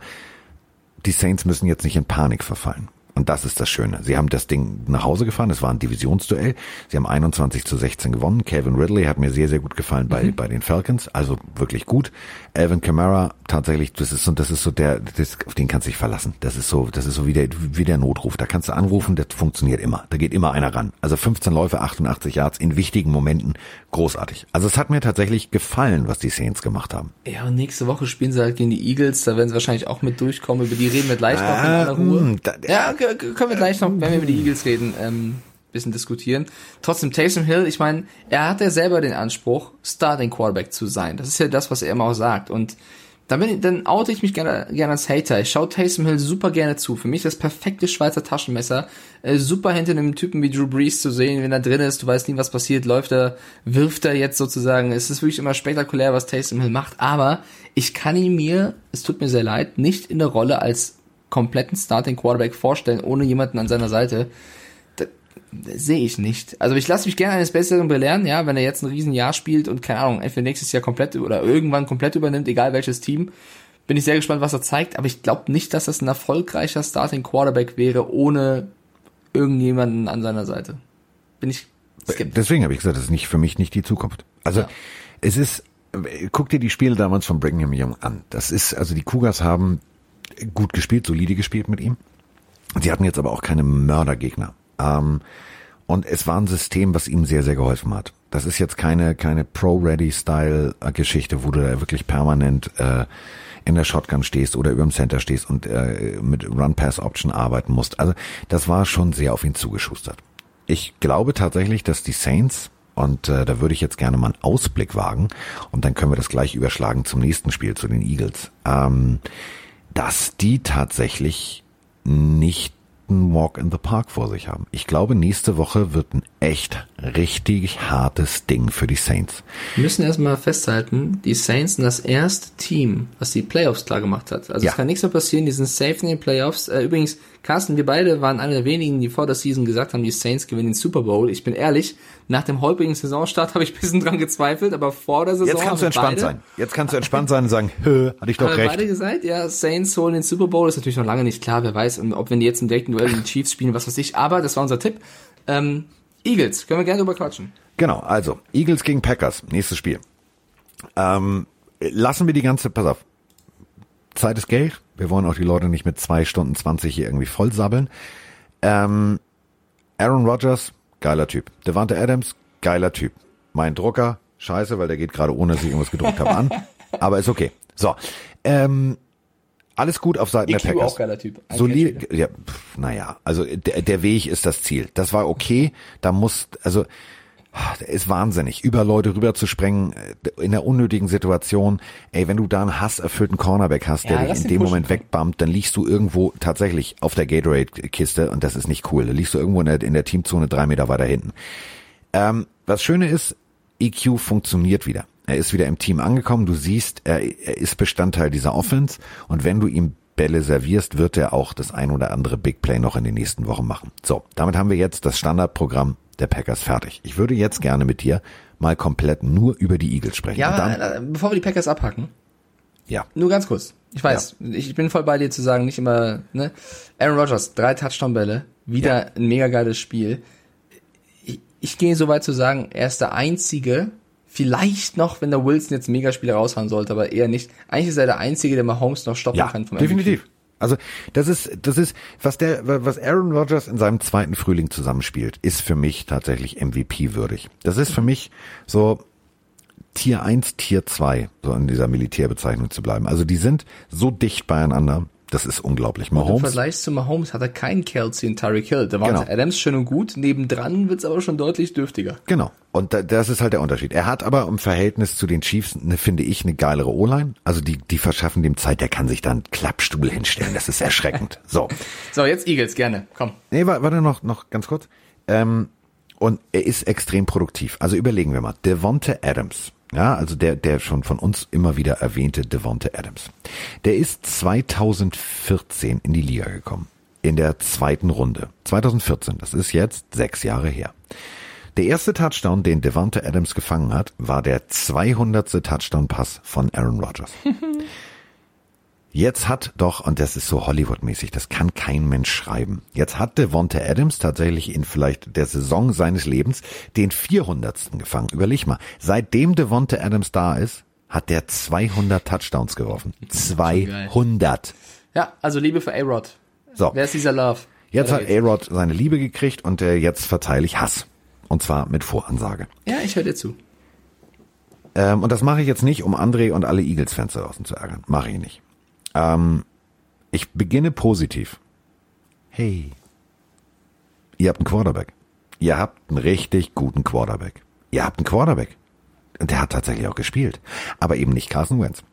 die Saints müssen jetzt nicht in Panik verfallen. Und das ist das Schöne. Sie haben das Ding nach Hause gefahren. Es war ein Divisionsduell. Sie haben 21 zu 16 gewonnen. Kevin Ridley hat mir sehr, sehr gut gefallen bei, mhm. bei den Falcons. Also wirklich gut. Alvin Kamara tatsächlich, das ist so, das ist so der, das, auf den kannst du dich verlassen. Das ist so, das ist so wie der, wie der Notruf. Da kannst du anrufen, das funktioniert immer. Da geht immer einer ran. Also 15 Läufe, 88 Yards in wichtigen Momenten. Großartig. Also es hat mir tatsächlich gefallen, was die Saints gemacht haben. Ja, und nächste Woche spielen sie halt gegen die Eagles. Da werden sie wahrscheinlich auch mit durchkommen. Über die reden wir gleich noch in aller Ruhe. Ähm, da, ja, können wir gleich noch, wenn wir über die Eagles reden, ähm, bisschen diskutieren. Trotzdem Taysom Hill, ich meine, er hat ja selber den Anspruch, Starting Quarterback zu sein. Das ist ja das, was er immer auch sagt. Und dann, bin ich, dann oute ich mich gerne, gerne als Hater. Ich schaue Taysom Hill super gerne zu. Für mich das perfekte Schweizer Taschenmesser. Äh, super hinter einem Typen wie Drew Brees zu sehen, wenn er drin ist. Du weißt nie, was passiert. Läuft er, wirft er jetzt sozusagen. Es ist wirklich immer spektakulär, was Taysom Hill macht. Aber ich kann ihn mir, es tut mir sehr leid, nicht in der Rolle als kompletten Starting Quarterback vorstellen, ohne jemanden an seiner Seite. Sehe ich nicht. Also ich lasse mich gerne eines Besseren belehren, ja, wenn er jetzt ein Riesenjahr spielt und keine Ahnung, entweder nächstes Jahr komplett oder irgendwann komplett übernimmt, egal welches Team. Bin ich sehr gespannt, was er zeigt, aber ich glaube nicht, dass das ein erfolgreicher Starting Quarterback wäre, ohne irgendjemanden an seiner Seite. Bin ich skeptisch. Deswegen habe ich gesagt, das ist nicht für mich nicht die Zukunft. Also ja. es ist, guck dir die Spiele damals von Brigham Young an. Das ist, also die Cougars haben gut gespielt, solide gespielt mit ihm. Sie hatten jetzt aber auch keine Mördergegner. Ähm, und es war ein System, was ihm sehr, sehr geholfen hat. Das ist jetzt keine, keine Pro-Ready-Style-Geschichte, wo du da wirklich permanent äh, in der Shotgun stehst oder über dem Center stehst und äh, mit Run-Pass-Option arbeiten musst. Also das war schon sehr auf ihn zugeschustert. Ich glaube tatsächlich, dass die Saints, und äh, da würde ich jetzt gerne mal einen Ausblick wagen, und dann können wir das gleich überschlagen zum nächsten Spiel, zu den Eagles. Ähm, dass die tatsächlich nicht ein Walk in the Park vor sich haben. Ich glaube, nächste Woche wird ein echt richtig hartes Ding für die Saints. Wir müssen erstmal festhalten, die Saints sind das erste Team, was die Playoffs klar gemacht hat. Also ja. es kann nichts mehr passieren, die sind safe in den Playoffs. Äh, übrigens, Carsten, wir beide waren einer der wenigen, die vor der Season gesagt haben, die Saints gewinnen den Super Bowl. Ich bin ehrlich, nach dem holprigen Saisonstart habe ich ein bisschen dran gezweifelt, aber vor der Saison. Jetzt kannst du entspannt beide, sein. Jetzt kannst du entspannt sein und sagen, hö, hatte ich doch recht. beide gesagt, ja, Saints holen den Super Bowl, ist natürlich noch lange nicht klar, wer weiß, ob wenn die jetzt im direkten Duell die Chiefs spielen, was weiß ich, aber das war unser Tipp. Ähm, Eagles, können wir gerne drüber quatschen. Genau, also Eagles gegen Packers, nächstes Spiel. Ähm, lassen wir die ganze, pass auf, Zeit ist Geld. Wir wollen auch die Leute nicht mit zwei Stunden zwanzig hier irgendwie vollsabbeln. Ähm, Aaron Rodgers, geiler Typ. Devante Adams, geiler Typ. Mein Drucker, scheiße, weil der geht gerade ohne, dass ich irgendwas gedruckt habe, an. Aber ist okay. So, ähm, alles gut auf Seiten EQ der Packers. auch geiler Typ. Solide, ja, pff, naja, also der, der Weg ist das Ziel. Das war okay. Da muss, also der ist wahnsinnig, über Leute rüber zu sprengen äh, in der unnötigen Situation. Ey, wenn du da einen hasserfüllten Cornerback hast, ja, der dich in dem Moment wegbammt, dann liegst du irgendwo tatsächlich auf der Gatorade-Kiste und das ist nicht cool. Da liegst du irgendwo in der, in der Teamzone drei Meter weiter hinten. Ähm, was Schöne ist, EQ funktioniert wieder. Er ist wieder im Team angekommen. Du siehst, er, er ist Bestandteil dieser Offense. Und wenn du ihm Bälle servierst, wird er auch das ein oder andere Big Play noch in den nächsten Wochen machen. So, damit haben wir jetzt das Standardprogramm der Packers fertig. Ich würde jetzt gerne mit dir mal komplett nur über die Eagles sprechen. Ja, dann, äh, bevor wir die Packers abhacken. Ja. Nur ganz kurz. Ich weiß, ja. ich bin voll bei dir zu sagen, nicht immer, ne? Aaron Rodgers, drei Touchdown-Bälle, wieder ja. ein mega geiles Spiel. Ich, ich gehe so weit zu sagen, er ist der einzige, Vielleicht noch, wenn der Wilson jetzt ein Megaspiel raushauen sollte, aber eher nicht. Eigentlich ist er der Einzige, der Mahomes noch stoppen ja, kann vom definitiv. Also das ist das ist was der was Aaron Rodgers in seinem zweiten Frühling zusammenspielt, ist für mich tatsächlich MVP würdig. Das ist für mich so Tier 1, Tier 2, so in dieser Militärbezeichnung zu bleiben. Also die sind so dicht beieinander. Das ist unglaublich. Mahomes. Im Vergleich zu Mahomes hat er keinen Kelsey und Tyreek Hill. Da war genau. Adams schön und gut. Nebendran wird's aber schon deutlich dürftiger. Genau. Und das ist halt der Unterschied. Er hat aber im Verhältnis zu den Chiefs, ne, finde ich, eine geilere O-Line. Also die, die verschaffen dem Zeit. Der kann sich da einen Klappstuhl hinstellen. Das ist erschreckend. So. so, jetzt Eagles, gerne. Komm. Nee, warte noch, noch ganz kurz. Ähm, und er ist extrem produktiv. Also überlegen wir mal. Devonte Adams ja, also der, der schon von uns immer wieder erwähnte Devonte Adams. Der ist 2014 in die Liga gekommen. In der zweiten Runde. 2014, das ist jetzt sechs Jahre her. Der erste Touchdown, den Devonte Adams gefangen hat, war der 200. Touchdown-Pass von Aaron Rodgers. Jetzt hat doch, und das ist so Hollywood-mäßig, das kann kein Mensch schreiben. Jetzt hat Devonta Adams tatsächlich in vielleicht der Saison seines Lebens den 400. gefangen. Überleg mal, seitdem Devonta Adams da ist, hat der 200 Touchdowns geworfen. 200. Ja, also Liebe für A-Rod. So. Wer ist dieser Love? Jetzt hat. A-Rod seine Liebe gekriegt und äh, jetzt verteile ich Hass. Und zwar mit Voransage. Ja, ich höre dir zu. Ähm, und das mache ich jetzt nicht, um André und alle Eagles-Fans da draußen zu ärgern. Mache ich nicht. Ähm, ich beginne positiv. Hey, ihr habt einen Quarterback. Ihr habt einen richtig guten Quarterback. Ihr habt einen Quarterback. Und der hat tatsächlich auch gespielt. Aber eben nicht Carson Wentz.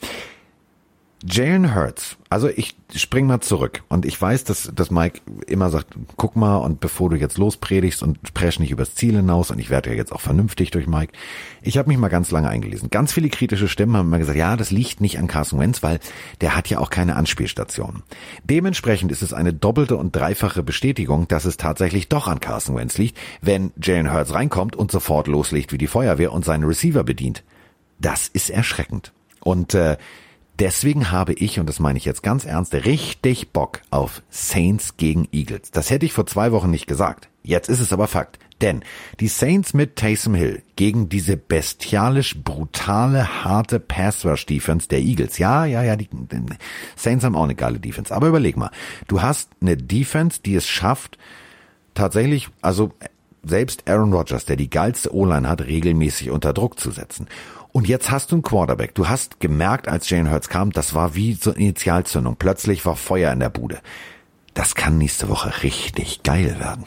Jalen Hurts, also ich spring mal zurück und ich weiß, dass, dass Mike immer sagt, guck mal und bevor du jetzt lospredigst und presch nicht übers Ziel hinaus und ich werde ja jetzt auch vernünftig durch Mike. Ich habe mich mal ganz lange eingelesen. Ganz viele kritische Stimmen haben immer gesagt, ja, das liegt nicht an Carson Wentz, weil der hat ja auch keine Anspielstation. Dementsprechend ist es eine doppelte und dreifache Bestätigung, dass es tatsächlich doch an Carson Wentz liegt, wenn Jalen Hurts reinkommt und sofort loslegt wie die Feuerwehr und seinen Receiver bedient. Das ist erschreckend. Und äh, Deswegen habe ich, und das meine ich jetzt ganz ernst, richtig Bock auf Saints gegen Eagles. Das hätte ich vor zwei Wochen nicht gesagt. Jetzt ist es aber Fakt. Denn die Saints mit Taysom Hill gegen diese bestialisch brutale, harte Pass-Rush-Defense der Eagles. Ja, ja, ja, die, die Saints haben auch eine geile Defense. Aber überleg mal, du hast eine Defense, die es schafft, tatsächlich, also selbst Aaron Rodgers, der die geilste O-Line hat, regelmäßig unter Druck zu setzen. Und jetzt hast du einen Quarterback. Du hast gemerkt, als Jalen Hurts kam, das war wie so eine Initialzündung. Plötzlich war Feuer in der Bude. Das kann nächste Woche richtig geil werden.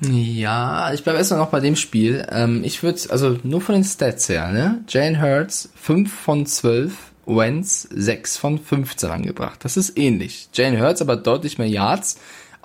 Ja, ich bleibe erstmal noch bei dem Spiel. Ähm, ich würde, also nur von den Stats her, ne? Jane Hurts 5 von 12, Wentz 6 von 15 angebracht. Das ist ähnlich. Jane Hurts aber deutlich mehr Yards,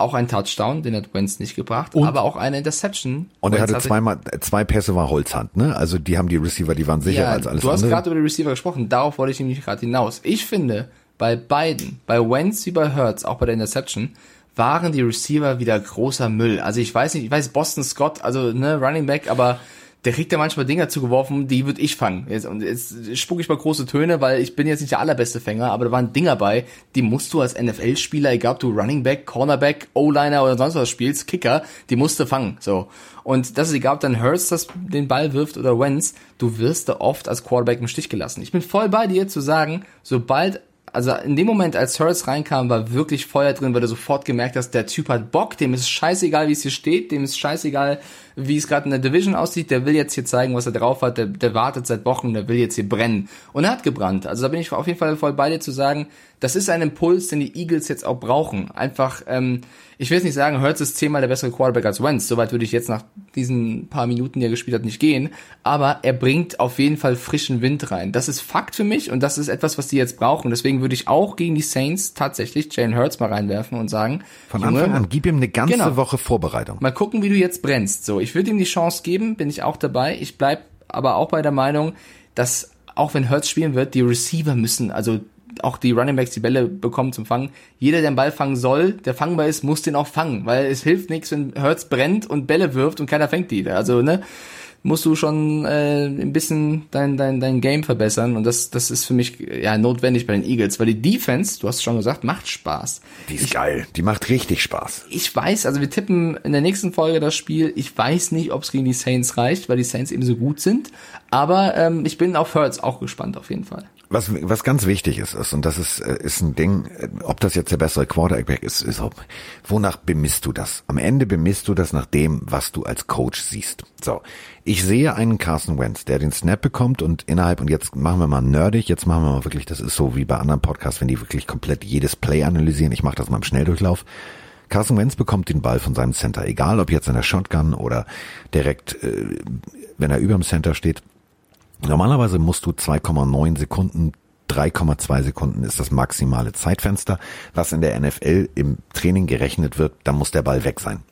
auch ein Touchdown, den hat Wentz nicht gebracht, aber auch eine Interception. Und er hatte zweimal, zwei Pässe war Holzhand, ne? Also die haben die Receiver, die waren sicherer ja, als alles du hast andere. gerade über die Receiver gesprochen, darauf wollte ich nämlich gerade hinaus. Ich finde, bei beiden, bei Wentz wie bei Hurts, auch bei der Interception, waren die Receiver wieder großer Müll. Also ich weiß nicht, ich weiß Boston Scott, also ne, Running Back, aber der kriegt ja manchmal Dinger zugeworfen, die würde ich fangen. Jetzt, und jetzt spucke ich mal große Töne, weil ich bin jetzt nicht der allerbeste Fänger, aber da waren Dinger bei, die musst du als NFL-Spieler, egal ob du Running Back, Cornerback, O-Liner oder sonst was spielst, Kicker, die musst du fangen. So. Und das ist egal, ob dann Hurts das, den Ball wirft oder Wentz, du wirst da oft als Quarterback im Stich gelassen. Ich bin voll bei dir zu sagen, sobald also in dem Moment, als Hurts reinkam, war wirklich Feuer drin, weil du sofort gemerkt hast, der Typ hat Bock, dem ist scheißegal, wie es hier steht, dem ist scheißegal, wie es gerade in der Division aussieht, der will jetzt hier zeigen, was er drauf hat, der, der wartet seit Wochen, der will jetzt hier brennen. Und er hat gebrannt. Also da bin ich auf jeden Fall voll bei dir zu sagen, das ist ein Impuls, den die Eagles jetzt auch brauchen. Einfach, ähm, ich will jetzt nicht sagen, Hurts ist zehnmal der bessere Quarterback als Wentz. Soweit würde ich jetzt nach diesen paar Minuten, die er gespielt hat, nicht gehen. Aber er bringt auf jeden Fall frischen Wind rein. Das ist Fakt für mich und das ist etwas, was die jetzt brauchen. Deswegen würde ich auch gegen die Saints tatsächlich Jalen Hurts mal reinwerfen und sagen, Von Junge, Anfang an, gib ihm eine ganze Genau. Woche Vorbereitung. Mal gucken, wie du jetzt brennst. So, ich würde ihm die Chance geben, bin ich auch dabei. Ich bleib aber auch bei der Meinung, dass auch wenn Hurts spielen wird, die Receiver müssen, also auch die Running Backs die Bälle bekommen zum Fangen. Jeder, der den Ball fangen soll, der fangbar ist, muss den auch fangen, weil es hilft nichts, wenn Hurts brennt und Bälle wirft und keiner fängt die. Also, ne, musst du schon äh, ein bisschen dein, dein, dein Game verbessern und das, das ist für mich ja notwendig bei den Eagles, weil die Defense, du hast schon gesagt, macht Spaß. Die ist geil. Die macht richtig Spaß. Ich weiß, also wir tippen in der nächsten Folge das Spiel. Ich weiß nicht, ob es gegen die Saints reicht, weil die Saints eben so gut sind. Aber ähm, ich bin auf Hurts auch gespannt auf jeden Fall. Was, was ganz wichtig ist, ist, und das ist, äh, ist ein Ding, äh, ob das jetzt der bessere Quarterback ist, ist, ob, wonach bemisst du das? Am Ende bemisst du das nach dem, was du als Coach siehst. So. Ich sehe einen Carson Wentz, der den Snap bekommt und innerhalb, und jetzt machen wir mal nerdig, jetzt machen wir mal wirklich, das ist so wie bei anderen Podcasts, wenn die wirklich komplett jedes Play analysieren. Ich mache das mal im Schnelldurchlauf. Carson Wentz bekommt den Ball von seinem Center, egal ob jetzt in der Shotgun oder direkt, äh, wenn er über dem Center steht. Normalerweise musst du 2,9 Sekunden, 3,2 Sekunden ist das maximale Zeitfenster, was in der NFL im Training gerechnet wird, dann muss der Ball weg sein.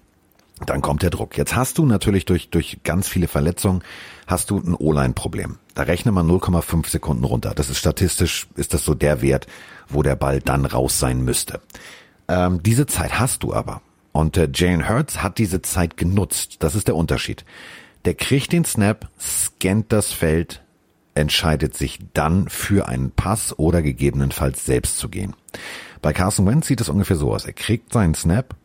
Dann kommt der Druck. Jetzt hast du natürlich durch, durch ganz viele Verletzungen, hast du ein O-Line-Problem. Da rechnet man 0,5 Sekunden runter. Das ist statistisch, ist das so der Wert, wo der Ball dann raus sein müsste. Ähm, diese Zeit hast du aber. Und äh, Jalen Hurts hat diese Zeit genutzt. Das ist der Unterschied. Der kriegt den Snap, scannt das Feld, entscheidet sich dann für einen Pass oder gegebenenfalls selbst zu gehen. Bei Carson Wentz sieht es ungefähr so aus. Er kriegt seinen Snap,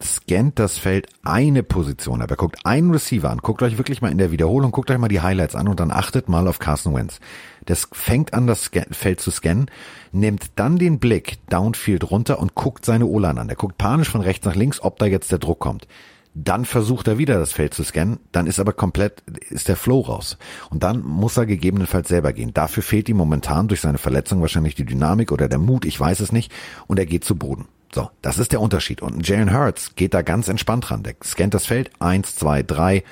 scannt das Feld eine Position ab. Er guckt einen Receiver an. Guckt euch wirklich mal in der Wiederholung, guckt euch mal die Highlights an und dann achtet mal auf Carson Wentz. Das fängt an, das Feld zu scannen, nimmt dann den Blick Downfield runter und guckt seine O-Line an. Er guckt panisch von rechts nach links, ob da jetzt der Druck kommt. Dann versucht er wieder das Feld zu scannen, dann ist aber komplett, ist der Flow raus. Und dann muss er gegebenenfalls selber gehen. Dafür fehlt ihm momentan durch seine Verletzung wahrscheinlich die Dynamik oder der Mut, ich weiß es nicht, und er geht zu Boden. So, das ist der Unterschied. Und Jalen Hurts geht da ganz entspannt ran. Der scannt das Feld, eins, zwei, drei,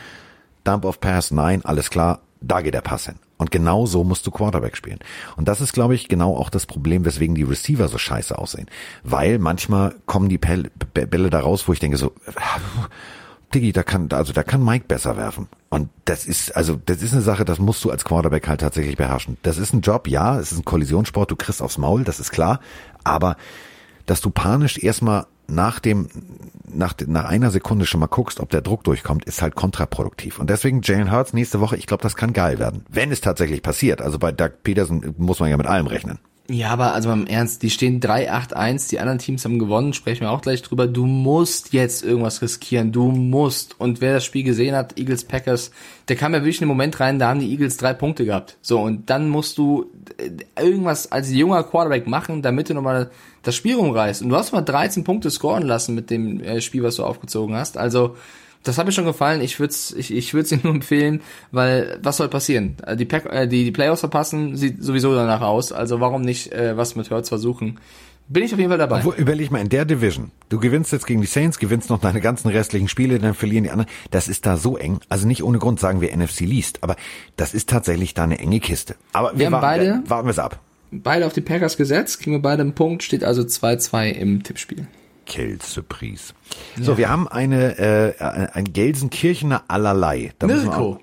Dump of Pass, nein, alles klar, da geht der Pass hin. Und genau so musst du Quarterback spielen. Und das ist, glaube ich, genau auch das Problem, weswegen die Receiver so scheiße aussehen. Weil manchmal kommen die Bälle da raus, wo ich denke so, Diggi, da kann, also da kann Mike besser werfen. Und das ist, also das ist eine Sache, das musst du als Quarterback halt tatsächlich beherrschen. Das ist ein Job, ja, es ist ein Kollisionssport, du kriegst aufs Maul, das ist klar. Aber dass du panisch erstmal nach dem, nach, nach einer Sekunde schon mal guckst, ob der Druck durchkommt, ist halt kontraproduktiv. Und deswegen Jalen Hurts nächste Woche, ich glaube, das kann geil werden. Wenn es tatsächlich passiert. Also bei Doug Peterson muss man ja mit allem rechnen. Ja, aber also beim Ernst, die stehen 3-8-1, die anderen Teams haben gewonnen, sprechen wir auch gleich drüber. Du musst jetzt irgendwas riskieren, du musst. Und wer das Spiel gesehen hat, Eagles Packers, der kam ja wirklich in den Moment rein, da haben die Eagles drei Punkte gehabt. So, und dann musst du äh, irgendwas als junger Quarterback machen, damit du nochmal das Spiel rumreißt. Und du hast mal 13 Punkte scoren lassen mit dem äh, Spiel, was du aufgezogen hast. Also, das hat mir schon gefallen. Ich würde es ich, ich würd's Ihnen nur empfehlen, weil was soll passieren? Äh, die, Pack, äh, die, die Playoffs verpassen, sieht sowieso danach aus. Also warum nicht äh, was mit Hurts versuchen? Bin ich auf jeden Fall dabei. Obwohl, überleg mal, in der Division, du gewinnst jetzt gegen die Saints, gewinnst noch deine ganzen restlichen Spiele, dann verlieren die anderen. Das ist da so eng. Also nicht ohne Grund sagen wir NFC Least, aber das ist tatsächlich da eine enge Kiste. Aber wir, Wir haben warten, beide- warten wir es ab. Beide auf die Packers gesetzt, kriegen wir beide einen Punkt, steht also 2-2 im Tippspiel. Kill Surprise. So, wir haben eine äh, ein Gelsenkirchener allerlei. Da Mirko. auch-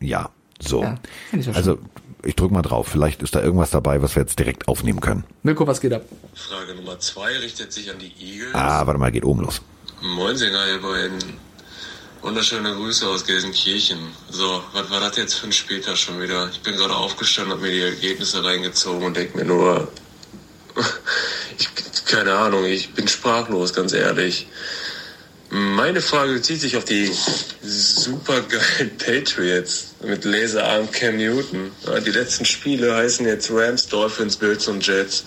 Ja, so. Ja, ich ja also ich drück mal drauf. Vielleicht ist da irgendwas dabei, was wir jetzt direkt aufnehmen können. Mirko, was geht ab? Frage Nummer zwei richtet sich an die Eagles. Ah, warte mal, geht oben los. Moinsinger, ihr beiden. Wunderschöne Grüße aus Gelsenkirchen. So, was war das jetzt für ein Später schon wieder? Ich bin gerade aufgestanden, habe mir die Ergebnisse reingezogen und denke mir nur, keine Ahnung, ich bin sprachlos, ganz ehrlich. Meine Frage bezieht sich auf die supergeilen Patriots mit Laserarm Cam Newton. Die letzten Spiele heißen jetzt Rams, Dolphins, Bills und Jets.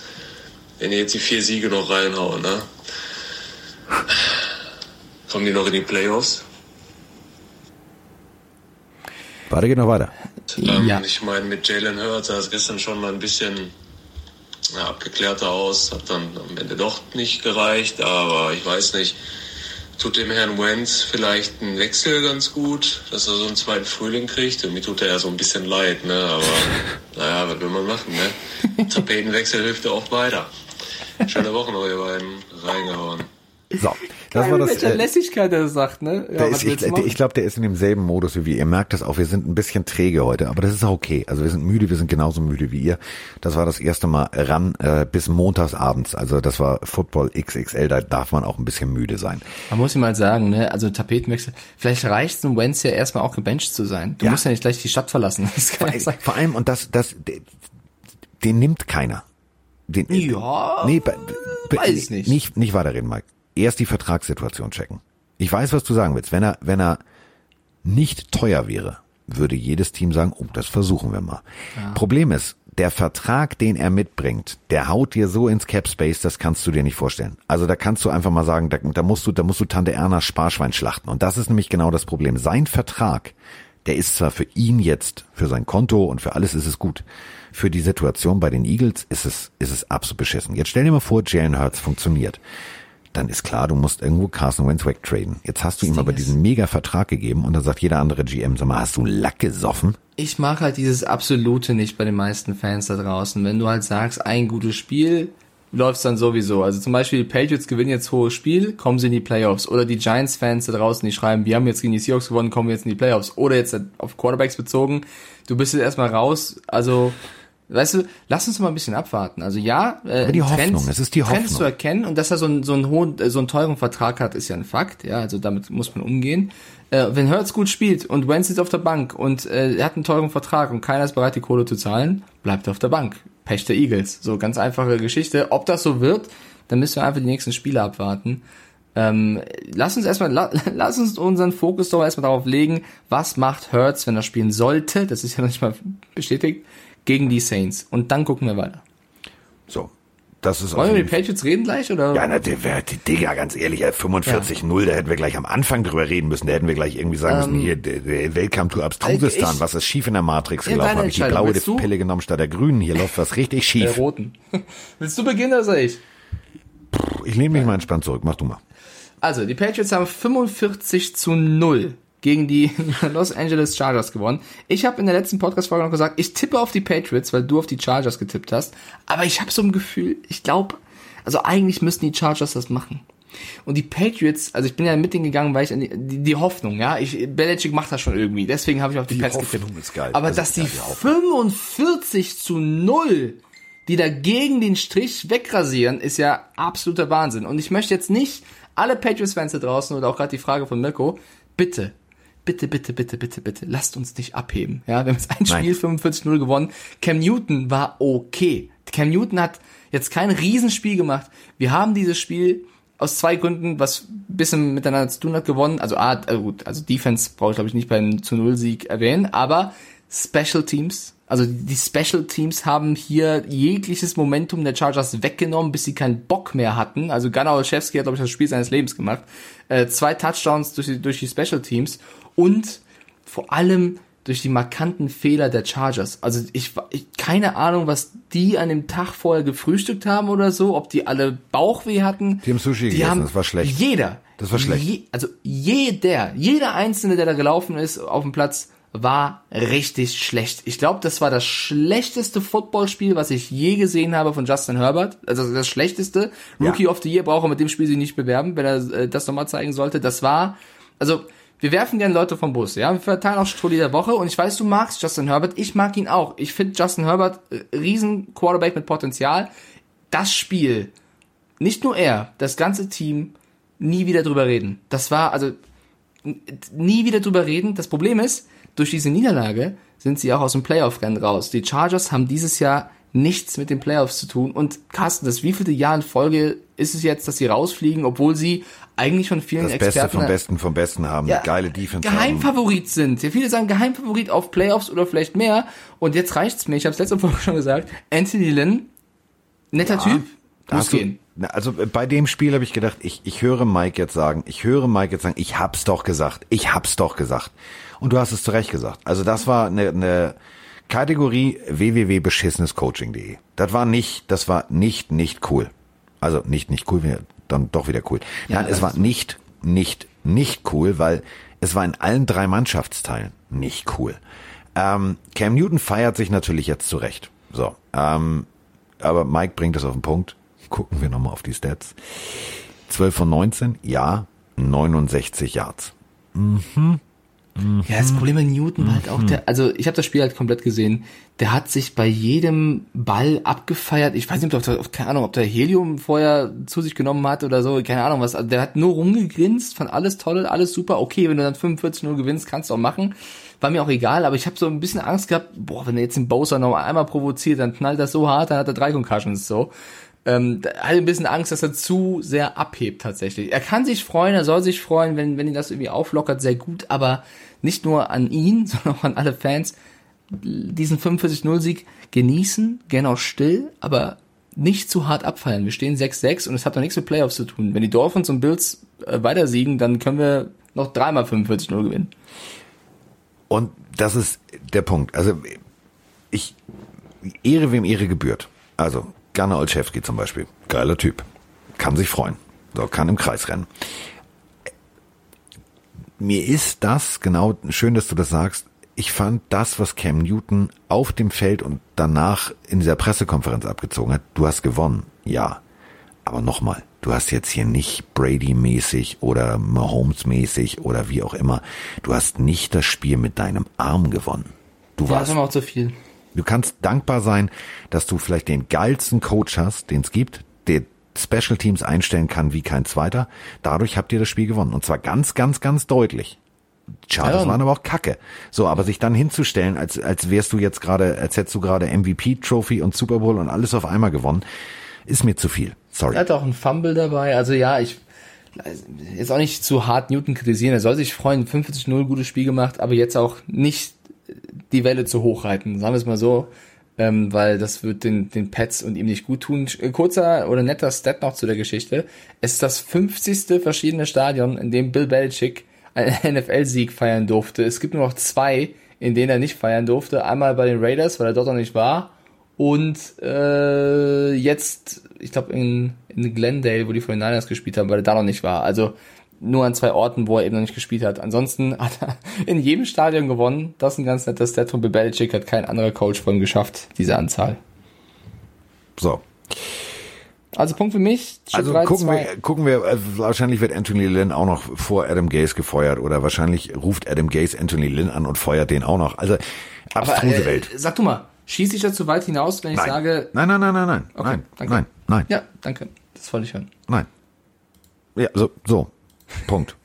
Wenn ihr jetzt die vier Siege noch reinhauen, ne? Kommen die noch in die Playoffs? Warte, geht noch weiter. Ähm, Ja. Ich meine, mit Jalen Hurts sah es gestern schon mal ein bisschen ja, abgeklärter aus. Hat dann am Ende doch nicht gereicht, aber ich weiß nicht. Tut dem Herrn Wentz vielleicht ein Wechsel ganz gut, dass er so einen zweiten Frühling kriegt? Und mir tut er ja so ein bisschen leid, ne? Aber naja, was will man machen, ne? Tapetenwechsel hilft ja auch weiter. Schöne Woche noch, ihr beiden. Reingehauen. So, das war mit das. welcher Äh, Lässigkeit er sagt, ne? Ja, ist, ich ich, glaube, der ist in demselben Modus wie wir. Ihr merkt das auch, wir sind ein bisschen träge heute, aber das ist auch okay. Also wir sind müde, wir sind genauso müde wie ihr. Das war das erste Mal ran äh, bis montagsabends. Also das war Football XXL, da darf man auch ein bisschen müde sein. Man muss ihm mal sagen, ne, also Tapetenwechsel, vielleicht reicht es einem Wentz ja erstmal auch gebencht zu sein. Du Ja. musst ja nicht gleich die Stadt verlassen. Kann ja. Vor allem, und das, das, den nimmt keiner. Den, Ja, nee, weiß ich nicht. nicht. Nicht weiterreden, Mike. Erst die Vertragssituation checken. Ich weiß, was du sagen willst. Wenn er, wenn er nicht teuer wäre, würde jedes Team sagen, oh, das versuchen wir mal. Problem ist, der Vertrag, den er mitbringt, der haut dir so ins Cap Space, das kannst du dir nicht vorstellen. Also da kannst du einfach mal sagen, da, da musst du, da musst du Tante Erna Sparschwein schlachten. Und das ist nämlich genau das Problem. Sein Vertrag, der ist zwar für ihn jetzt, für sein Konto und für alles ist es gut. Für die Situation bei den Eagles ist es, ist es absolut beschissen. Jetzt stell dir mal vor, Jalen Hurts funktioniert. Dann ist klar, du musst irgendwo Carson Wentz wegtraden. Jetzt hast du ihm Ding aber diesen mega Vertrag gegeben und dann sagt jeder andere GM, sag mal, hast du Lack gesoffen? Ich mag halt dieses Absolute nicht bei den meisten Fans da draußen. Wenn du halt sagst, ein gutes Spiel, läuft's dann sowieso. Also zum Beispiel die Patriots gewinnen jetzt hohes Spiel, kommen sie in die Playoffs. Oder die Giants-Fans da draußen, die schreiben, wir haben jetzt gegen die Seahawks gewonnen, kommen wir jetzt in die Playoffs. Oder jetzt auf Quarterbacks bezogen, du bist jetzt erstmal raus. Also weißt du, lass uns mal ein bisschen abwarten. Also ja, äh, Aber die Hoffnung, Trends, es ist die Trends Hoffnung. zu erkennen und dass er so einen, so einen hohen, äh, so einen teuren Vertrag hat, ist ja ein Fakt. Ja, also damit muss man umgehen. Äh, wenn Hurts gut spielt und Wentz sitzt auf der Bank und äh, er hat einen teuren Vertrag und keiner ist bereit, die Kohle zu zahlen, bleibt er auf der Bank. Pech der Eagles. So ganz einfache Geschichte. Ob das so wird, dann müssen wir einfach die nächsten Spiele abwarten. Ähm, lass uns erstmal, la, lass uns unseren Fokus doch erstmal darauf legen, was macht Hurts, wenn er spielen sollte, das ist ja noch nicht mal bestätigt, gegen die Saints. Und dann gucken wir weiter. So. Das ist Wollen wir mit den Patriots reden gleich, oder? Ja, na, der die Digga, ganz ehrlich, äh, 45-0, da hätten wir gleich am Anfang drüber reden müssen. Da hätten wir gleich irgendwie sagen müssen, hier, der, der Welcome to Abstrusistan, Ähm, ich- was ist schief in der Matrix Ja, gelaufen? Habe ich die blaue? Pille genommen statt der grünen? Hier läuft was richtig Der schief. roten. Willst du beginnen oder soll ich? Ich lehne mich mal entspannt zurück, mach du mal. Also, die Patriots haben 45 zu 0 gegen die Los Angeles Chargers gewonnen. Ich habe in der letzten Podcast-Folge noch gesagt, ich tippe auf die Patriots, weil du auf die Chargers getippt hast. Aber ich habe so ein Gefühl, ich glaube, also eigentlich müssten die Chargers das machen. Und die Patriots, also ich bin ja mit denen gegangen, weil ich an die, die, die Hoffnung, ja, ich Belichick macht das schon irgendwie, deswegen habe ich auf die, Die Hoffnung getippt. ist geil. Aber Das dass ist die die Hoffnung. 45 zu 0 die dagegen den Strich wegrasieren, ist ja absoluter Wahnsinn. Und ich möchte jetzt nicht alle Patriots-Fans da draußen oder auch gerade die Frage von Mirko, bitte, bitte, bitte, bitte, bitte, bitte, lasst uns nicht abheben. Ja, wir haben jetzt ein Nein. Spiel 45-0 gewonnen. Cam Newton war okay. Cam Newton hat jetzt kein Riesenspiel gemacht. Wir haben dieses Spiel aus zwei Gründen, was ein bisschen miteinander zu tun hat, gewonnen. Also, A, also gut, also Defense brauche ich glaube ich nicht beim zu Null Sieg erwähnen, aber Special Teams, also die Special Teams haben hier jegliches Momentum der Chargers weggenommen, bis sie keinen Bock mehr hatten. Also Gunnar Olszewski hat glaube ich das Spiel seines Lebens gemacht. Äh, zwei Touchdowns durch die, durch die Special Teams und vor allem durch die markanten Fehler der Chargers. Also ich, ich keine Ahnung, was die an dem Tag vorher gefrühstückt haben oder so, ob die alle Bauchweh hatten. Die haben Sushi gegessen, das war schlecht. Jeder. Das war schlecht. Je, also jeder, jeder einzelne, der da gelaufen ist auf dem Platz, war richtig schlecht. Ich glaube, das war das schlechteste Footballspiel, was ich je gesehen habe von Justin Herbert. Also das schlechteste. Rookie Ja. of the Year braucht er mit dem Spiel sich nicht bewerben, wenn er äh, das nochmal zeigen sollte. Das war, also wir werfen gerne Leute vom Bus, ja. Wir verteilen auch Strolli der Woche und ich weiß, du magst Justin Herbert. Ich mag ihn auch. Ich finde Justin Herbert äh, riesen Quarterback mit Potenzial. Das Spiel, nicht nur er, das ganze Team, nie wieder drüber reden. Das war, also, nie wieder drüber reden. Das Problem ist, durch diese Niederlage sind sie auch aus dem Playoff-Rennen raus. Die Chargers haben dieses Jahr nichts mit den Playoffs zu tun. Und Carsten, das wievielte Jahr in Folge ist es jetzt, dass sie rausfliegen, obwohl sie eigentlich von vielen Das Beste Experten vom Besten vom Besten haben, ja, eine geile Defense haben. Geheimfavorit sind. Ja, viele sagen Geheimfavorit auf Playoffs oder vielleicht mehr. Und jetzt reicht's mir. Ich habe es letzte Folge schon gesagt. Anthony Lynn, netter Typ, Da muss du- gehen. Na, Also äh, bei dem Spiel habe ich gedacht, ich, ich höre Mike jetzt sagen, ich höre Mike jetzt sagen, ich hab's doch gesagt, ich hab's doch gesagt. Und du hast es zu Recht gesagt. Also das war eine, eine Kategorie www.beschissenescoaching.de. Das war nicht, das war nicht, nicht cool. Also nicht, nicht cool, dann doch wieder cool. Nein, es war nicht, nicht, nicht cool, weil es war in allen drei Mannschaftsteilen nicht cool. Ähm, Cam Newton feiert sich natürlich jetzt zurecht. So, ähm, aber Mike bringt es auf den Punkt. Gucken wir nochmal auf die Stats. 12 von 19, ja, 69 Yards. Ja, das Problem bei Newton war halt auch der, also ich habe das Spiel halt komplett gesehen. Der hat sich bei jedem Ball abgefeiert. Ich weiß nicht, ob der, keine Ahnung, ob der Helium vorher zu sich genommen hat oder so, keine Ahnung was. Also der hat nur rumgegrinst, fand alles toll, alles super. Okay, wenn du dann 45-0 gewinnst, kannst du auch machen. War mir auch egal, aber ich habe so ein bisschen Angst gehabt, boah, wenn er jetzt den Bowser noch einmal provoziert, dann knallt das so hart, dann hat er drei Concussions so. Ähm, hatte ein bisschen Angst, dass er zu sehr abhebt tatsächlich. Er kann sich freuen, er soll sich freuen, wenn, wenn ihn das irgendwie auflockert, sehr gut, aber nicht nur an ihn, sondern auch an alle Fans. Diesen 45-0-Sieg genießen, gerne auch still, aber nicht zu hart abfallen. Wir stehen 6-6 und es hat doch nichts mit Playoffs zu tun. Wenn die Dolphins und Bills äh, weiter siegen, dann können wir noch dreimal 45-0 gewinnen. Und das ist der Punkt. Also ich Ehre wem Ehre gebührt. Also Gunnar Olszewski zum Beispiel, geiler Typ, kann sich freuen, so kann im Kreis rennen. Mir ist das genau schön, dass du das sagst. Ich fand das, was Cam Newton auf dem Feld und danach in dieser Pressekonferenz abgezogen hat. Du hast gewonnen, ja. Aber nochmal, du hast jetzt hier nicht Brady-mäßig oder Mahomes-mäßig oder wie auch immer. Du hast nicht das Spiel mit deinem Arm gewonnen. Du Ja, das warst war mir auch zu viel. Du kannst dankbar sein, dass du vielleicht den geilsten Coach hast, den es gibt, der Special Teams einstellen kann wie kein zweiter. Dadurch habt ihr das Spiel gewonnen. Und zwar ganz, ganz, ganz deutlich. Chargers Ja. waren aber auch kacke. So, aber sich dann hinzustellen, als, als wärst du jetzt gerade, als hättest du gerade MVP-Trophy und Super Bowl und alles auf einmal gewonnen, ist mir zu viel. Sorry. Er hat auch einen Fumble dabei. Also ja, ich jetzt auch nicht zu hart Newton kritisieren. Er soll sich freuen. 45-0 gutes Spiel gemacht, aber jetzt auch nicht die Welle zu hoch reiten. Sagen wir es mal so. Ähm, weil das wird den, den Pets und ihm nicht gut tun. Kurzer oder netter Stat noch zu der Geschichte. Es ist das 50. verschiedene Stadion, in dem Bill Belichick einen NFL-Sieg feiern durfte. Es gibt nur noch zwei, in denen er nicht feiern durfte. Einmal bei den Raiders, weil er dort noch nicht war. Und äh, jetzt, ich glaube, in, in Glendale, wo die 49ers gespielt haben, weil er da noch nicht war. Also nur an zwei Orten, wo er eben noch nicht gespielt hat. Ansonsten hat er in jedem Stadion gewonnen. Das ist ein ganz netter Stat von Bill Belichick, hat kein anderer Coach von geschafft, diese Anzahl. So. Also Punkt für mich. Schritt Also drei, gucken zwei. wir, gucken wir, äh, wahrscheinlich wird Anthony Lynn auch noch vor Adam Gaze gefeuert oder wahrscheinlich ruft Adam Gaze Anthony Lynn an und feuert den auch noch. Also Aber, abstruse äh, Welt. Sag du mal, schieße ich da zu weit hinaus, wenn ich Nein. sage, nein, nein, nein, nein, nein, Okay, nein, danke. nein, nein, ja, danke, das wollte ich hören. nein. Ja, so, so, Punkt.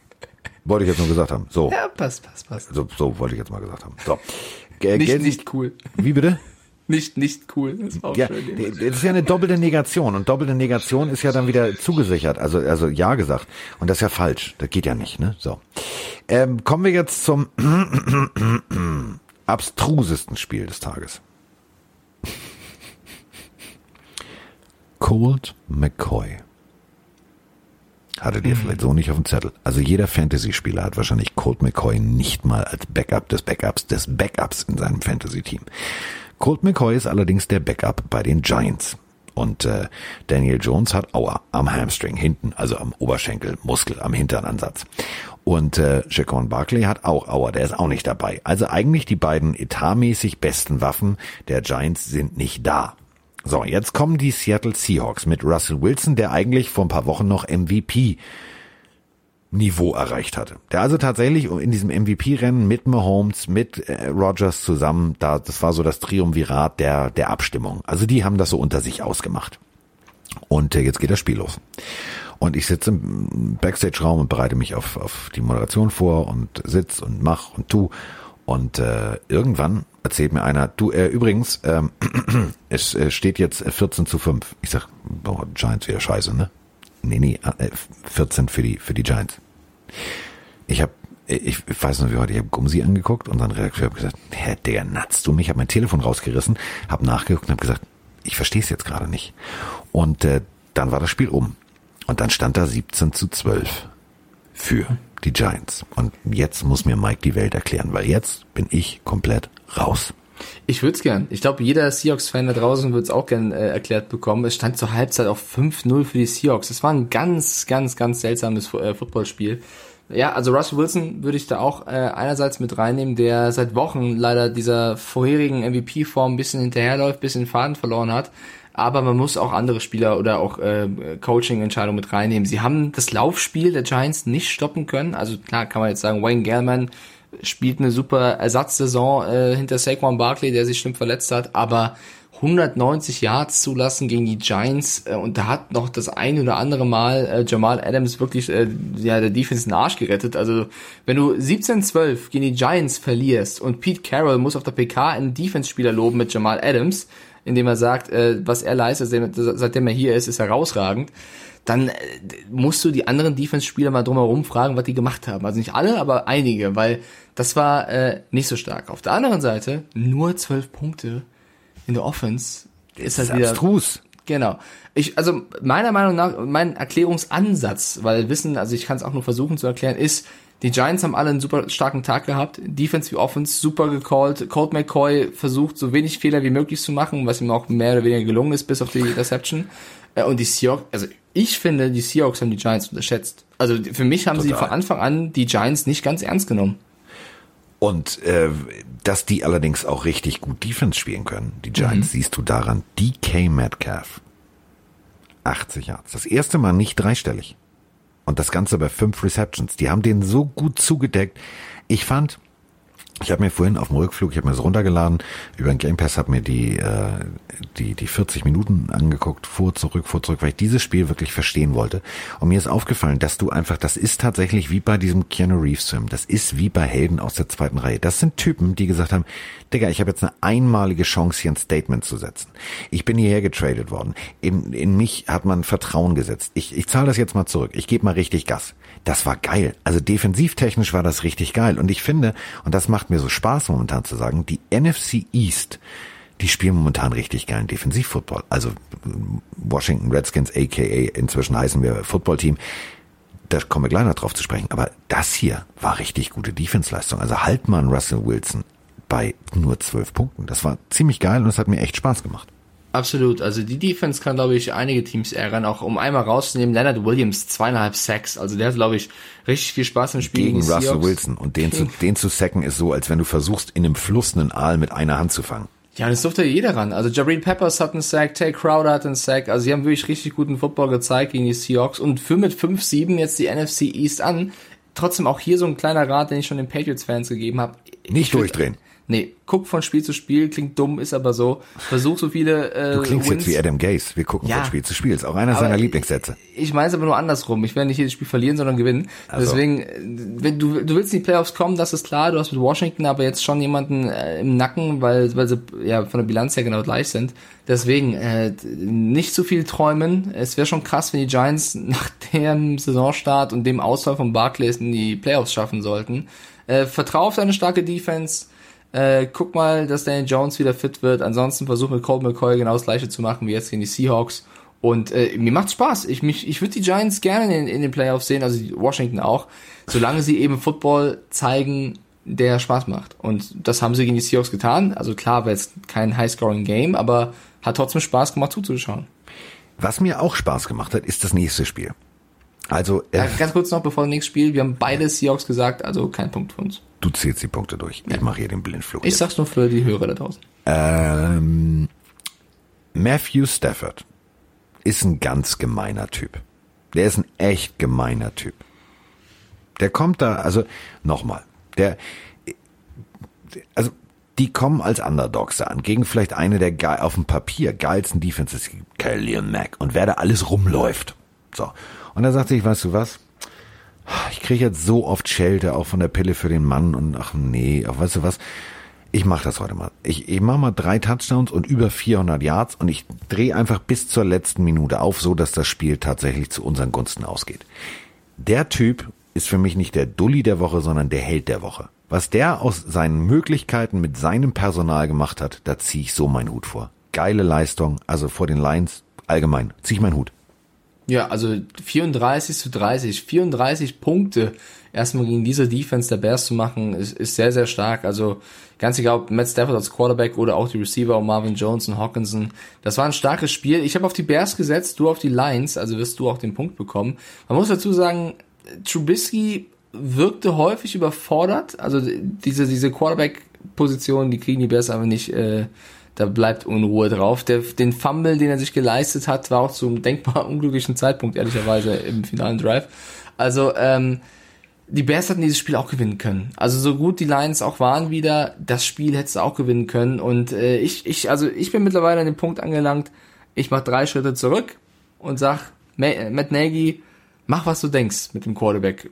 Wollte ich jetzt nur gesagt haben. So, Ja, passt, passt, passt. so, so wollte ich jetzt mal gesagt haben. So. G Nicht, Geld- nicht cool. Wie bitte? Nicht, nicht cool. Das war auch Ja, schön. das ist ja eine doppelte Negation und doppelte Negation ist ja dann wieder zugesichert, also also ja gesagt und das ist ja falsch, das geht ja nicht, ne? So, ähm, kommen wir jetzt zum abstrusesten Spiel des Tages. Colt McCoy. Hattet ihr vielleicht so nicht auf dem Zettel. Also jeder Fantasy-Spieler hat wahrscheinlich Colt McCoy nicht mal als Backup des Backups des Backups in seinem Fantasy-Team. Colt McCoy ist allerdings der Backup bei den Giants. Und äh, Daniel Jones hat Aua am Hamstring hinten, also am Oberschenkel, Muskel, am Hinternansatz. Und äh, Jaquan Barkley hat auch Aua, der ist auch nicht dabei. Also eigentlich die beiden etatmäßig besten Waffen der Giants sind nicht da. So, jetzt kommen die Seattle Seahawks mit Russell Wilson, der eigentlich vor ein paar Wochen noch MVP Niveau erreicht hatte. Der also tatsächlich in diesem MVP-Rennen mit Mahomes, mit äh, Rogers zusammen, da, das war so das Triumvirat der, der Abstimmung. Also die haben das so unter sich ausgemacht. Und äh, jetzt geht das Spiel los. Und ich sitze im Backstage-Raum und bereite mich auf, auf die Moderation vor und sitz und mach und tu. Und äh, irgendwann erzählt mir einer, du, äh, übrigens, ähm, es äh, steht jetzt 14 zu 5. Ich sag, boah, Giants wieder scheiße, ne? Nee, nee, äh, 14 für die, für die Giants. Ich habe ich, ich weiß noch wie heute, ich habe Gumsi angeguckt und dann Redakteur hat gesagt, hä, Digga, natzt du mich? Hab mein Telefon rausgerissen, hab nachgeguckt und hab gesagt, ich verstehe es jetzt gerade nicht. Und äh, dann war das Spiel um. Und dann stand da 17 zu 12 für die Giants. Und jetzt muss mir Mike die Welt erklären, weil jetzt bin ich komplett raus. Ich würde es gern. Ich glaube, jeder Seahawks-Fan da draußen würde es auch gern äh, erklärt bekommen. Es stand zur Halbzeit auf 5-0 für die Seahawks. Es war ein ganz, ganz, ganz seltsames äh, Footballspiel. Ja, also Russell Wilson würde ich da auch äh, einerseits mit reinnehmen, der seit Wochen leider dieser vorherigen MVP-Form ein bisschen hinterherläuft, bisschen den Faden verloren hat. Aber man muss auch andere Spieler oder auch äh, Coaching-Entscheidungen mit reinnehmen. Sie haben das Laufspiel der Giants nicht stoppen können. Also klar kann man jetzt sagen, Wayne Gellman spielt eine super Ersatzsaison äh, hinter Saquon Barkley, der sich schlimm verletzt hat, aber 190 Yards zulassen gegen die Giants äh, und da hat noch das ein oder andere Mal äh, Jamal Adams wirklich äh, ja der Defense den Arsch gerettet. Also wenn du 17-12 gegen die Giants verlierst und Pete Carroll muss auf der PK einen Defense-Spieler loben mit Jamal Adams, indem er sagt, äh, was er leistet, seitdem- er hier ist, ist herausragend dann äh, musst du die anderen Defense-Spieler mal drumherum fragen, was die gemacht haben. Also nicht alle, aber einige, weil das war äh, nicht so stark. Auf der anderen Seite nur zwölf Punkte in der Offense ist halt wieder abstrus. Genau. Ich, also meiner Meinung nach, mein Erklärungsansatz, weil Wissen, also ich kann es auch nur versuchen zu erklären, ist, die Giants haben alle einen super starken Tag gehabt. Defense wie Offense super gecallt. Colt McCoy versucht, so wenig Fehler wie möglich zu machen, was ihm auch mehr oder weniger gelungen ist, bis auf die Interception. Äh, Und die Seahawks, also ich finde, die Seahawks haben die Giants unterschätzt. Also für mich haben sie Total. von Anfang an die Giants nicht ganz ernst genommen. Und äh, dass die allerdings auch richtig gut Defense spielen können, die Giants, siehst du daran. DK Metcalf. 80 Yards. Das erste Mal nicht dreistellig. Und das Ganze bei fünf Receptions. Die haben den so gut zugedeckt. Ich fand, Ich habe mir vorhin auf dem Rückflug, ich habe mir das runtergeladen, über den Game Pass habe mir die, äh, die, die 40 Minuten angeguckt, vor, zurück, vor, zurück, weil ich dieses Spiel wirklich verstehen wollte. Und mir ist aufgefallen, dass du einfach, das ist tatsächlich wie bei diesem Keanu Reeves Film, das ist wie bei Helden aus der zweiten Reihe. Das sind Typen, die gesagt haben, Digga, ich habe jetzt eine einmalige Chance, hier ein Statement zu setzen. Ich bin hierher getradet worden. In, in mich hat man Vertrauen gesetzt. Ich, ich zahle das jetzt mal zurück. Ich gebe mal richtig Gas. Das war geil. Also defensivtechnisch war das richtig geil. Und ich finde, und das macht mir so Spaß momentan zu sagen, die NFC East, die spielen momentan richtig geilen Defensivfootball. Also Washington Redskins, aka inzwischen heißen wir Footballteam. Da kommen wir gleich noch drauf zu sprechen. Aber das hier war richtig gute Defensleistung. Also halt mal einen Russell Wilson bei nur zwölf Punkten. Das war ziemlich geil und es hat mir echt Spaß gemacht. Absolut. Also die Defense kann, glaube ich, einige Teams ärgern. Auch um einmal rauszunehmen, Leonard Williams, zweieinhalb Sacks. Also der hat, glaube ich, richtig viel Spaß im Spiel. Gegen Russell Seahawks. Wilson. Und den zu, den zu sacken ist so, als wenn du versuchst, in einem Fluss einen Aal mit einer Hand zu fangen. Ja, das durfte jeder ran. Also Jabreen Peppers hat einen Sack, Tay Crowder hat einen Sack. Also sie haben wirklich richtig guten Football gezeigt gegen die Seahawks und für mit 5-7 jetzt die NFC East an. Trotzdem auch hier so ein kleiner Rat, den ich schon den Patriots-Fans gegeben habe. Nicht durchdrehen. Nee, guck von Spiel zu Spiel, klingt dumm, ist aber so. Versuch so viele. Äh, du klingst Wins. jetzt wie Adam Gaze. Wir gucken ja, von Spiel zu Spiel. Ist auch einer seiner Lieblingssätze. Ich meine es aber nur andersrum. Ich werde nicht jedes Spiel verlieren, sondern gewinnen. Also. Deswegen, wenn du, du willst in die Playoffs kommen, das ist klar. Du hast mit Washington aber jetzt schon jemanden äh, im Nacken, weil, weil sie ja von der Bilanz her genau gleich sind. Deswegen, äh, nicht zu viel träumen. Es wäre schon krass, wenn die Giants nach dem Saisonstart und dem Ausfall von Barclays in die Playoffs schaffen sollten. Äh, vertrau auf deine starke Defense äh, guck mal, dass Daniel Jones wieder fit wird. Ansonsten versuch mit Colt McCoy genau das gleiche zu machen wie jetzt gegen die Seahawks. Und äh, mir macht's Spaß. Ich, mich, ich würde die Giants gerne in, in den Playoffs sehen, also Washington auch, solange sie eben Football zeigen, der Spaß macht. Und das haben sie gegen die Seahawks getan. Also klar, war jetzt kein High-Scoring-Game, aber hat trotzdem Spaß gemacht zuzuschauen. Was mir auch Spaß gemacht hat, ist das nächste Spiel. Also äh, ja, ganz kurz noch bevor das nächste Spiel, wir haben beide Seahawks gesagt, also kein Punkt für uns. Du zählst die Punkte durch. Ich mache hier den Blindflug. Ich jetzt. sag's nur für die Hörer da draußen. Ähm, Matthew Stafford ist ein ganz gemeiner Typ. Der ist ein echt gemeiner Typ. Der kommt da, also nochmal, der, also die kommen als Underdogs an, gegen vielleicht eine der geil, auf dem Papier geilsten Defenses, Kelly und Mac, und wer da alles rumläuft. So. Und da sagte ich, weißt du was? ich kriege jetzt so oft Schelte auch von der Pille für den Mann und ach nee, ach, weißt du was? Ich mache das heute mal. Ich, ich mache mal drei Touchdowns und über 400 Yards und ich drehe einfach bis zur letzten Minute auf, so dass das Spiel tatsächlich zu unseren Gunsten ausgeht. Der Typ ist für mich nicht der Dulli der Woche, sondern der Held der Woche. Was der aus seinen Möglichkeiten mit seinem Personal gemacht hat, da ziehe ich so meinen Hut vor. Geile Leistung, also vor den Lions allgemein, ziehe ich meinen Hut. Ja, also 34 zu 30, 34 Punkte erstmal gegen diese Defense der Bears zu machen, ist, ist sehr, sehr stark. Also ganz egal, ob Matt Stafford als Quarterback oder auch die Receiver, Marvin Jones und Hawkinson. Das war ein starkes Spiel. Ich habe auf die Bears gesetzt, du auf die Lions, also wirst du auch den Punkt bekommen. Man muss dazu sagen, Trubisky wirkte häufig überfordert. Also diese, diese Quarterback-Position, die kriegen die Bears einfach nicht... Äh, da bleibt Unruhe drauf. Der, den Fumble, den er sich geleistet hat, war auch zum denkbar unglücklichen Zeitpunkt, ehrlicherweise, im finalen Drive. Also, ähm, die Bears hatten dieses Spiel auch gewinnen können. Also so gut die Lions auch waren wieder, das Spiel hättest du auch gewinnen können. Und äh, ich, ich, also ich bin mittlerweile an dem Punkt angelangt, ich mach drei Schritte zurück und sag, Matt Nagy, mach was du denkst mit dem Quarterback.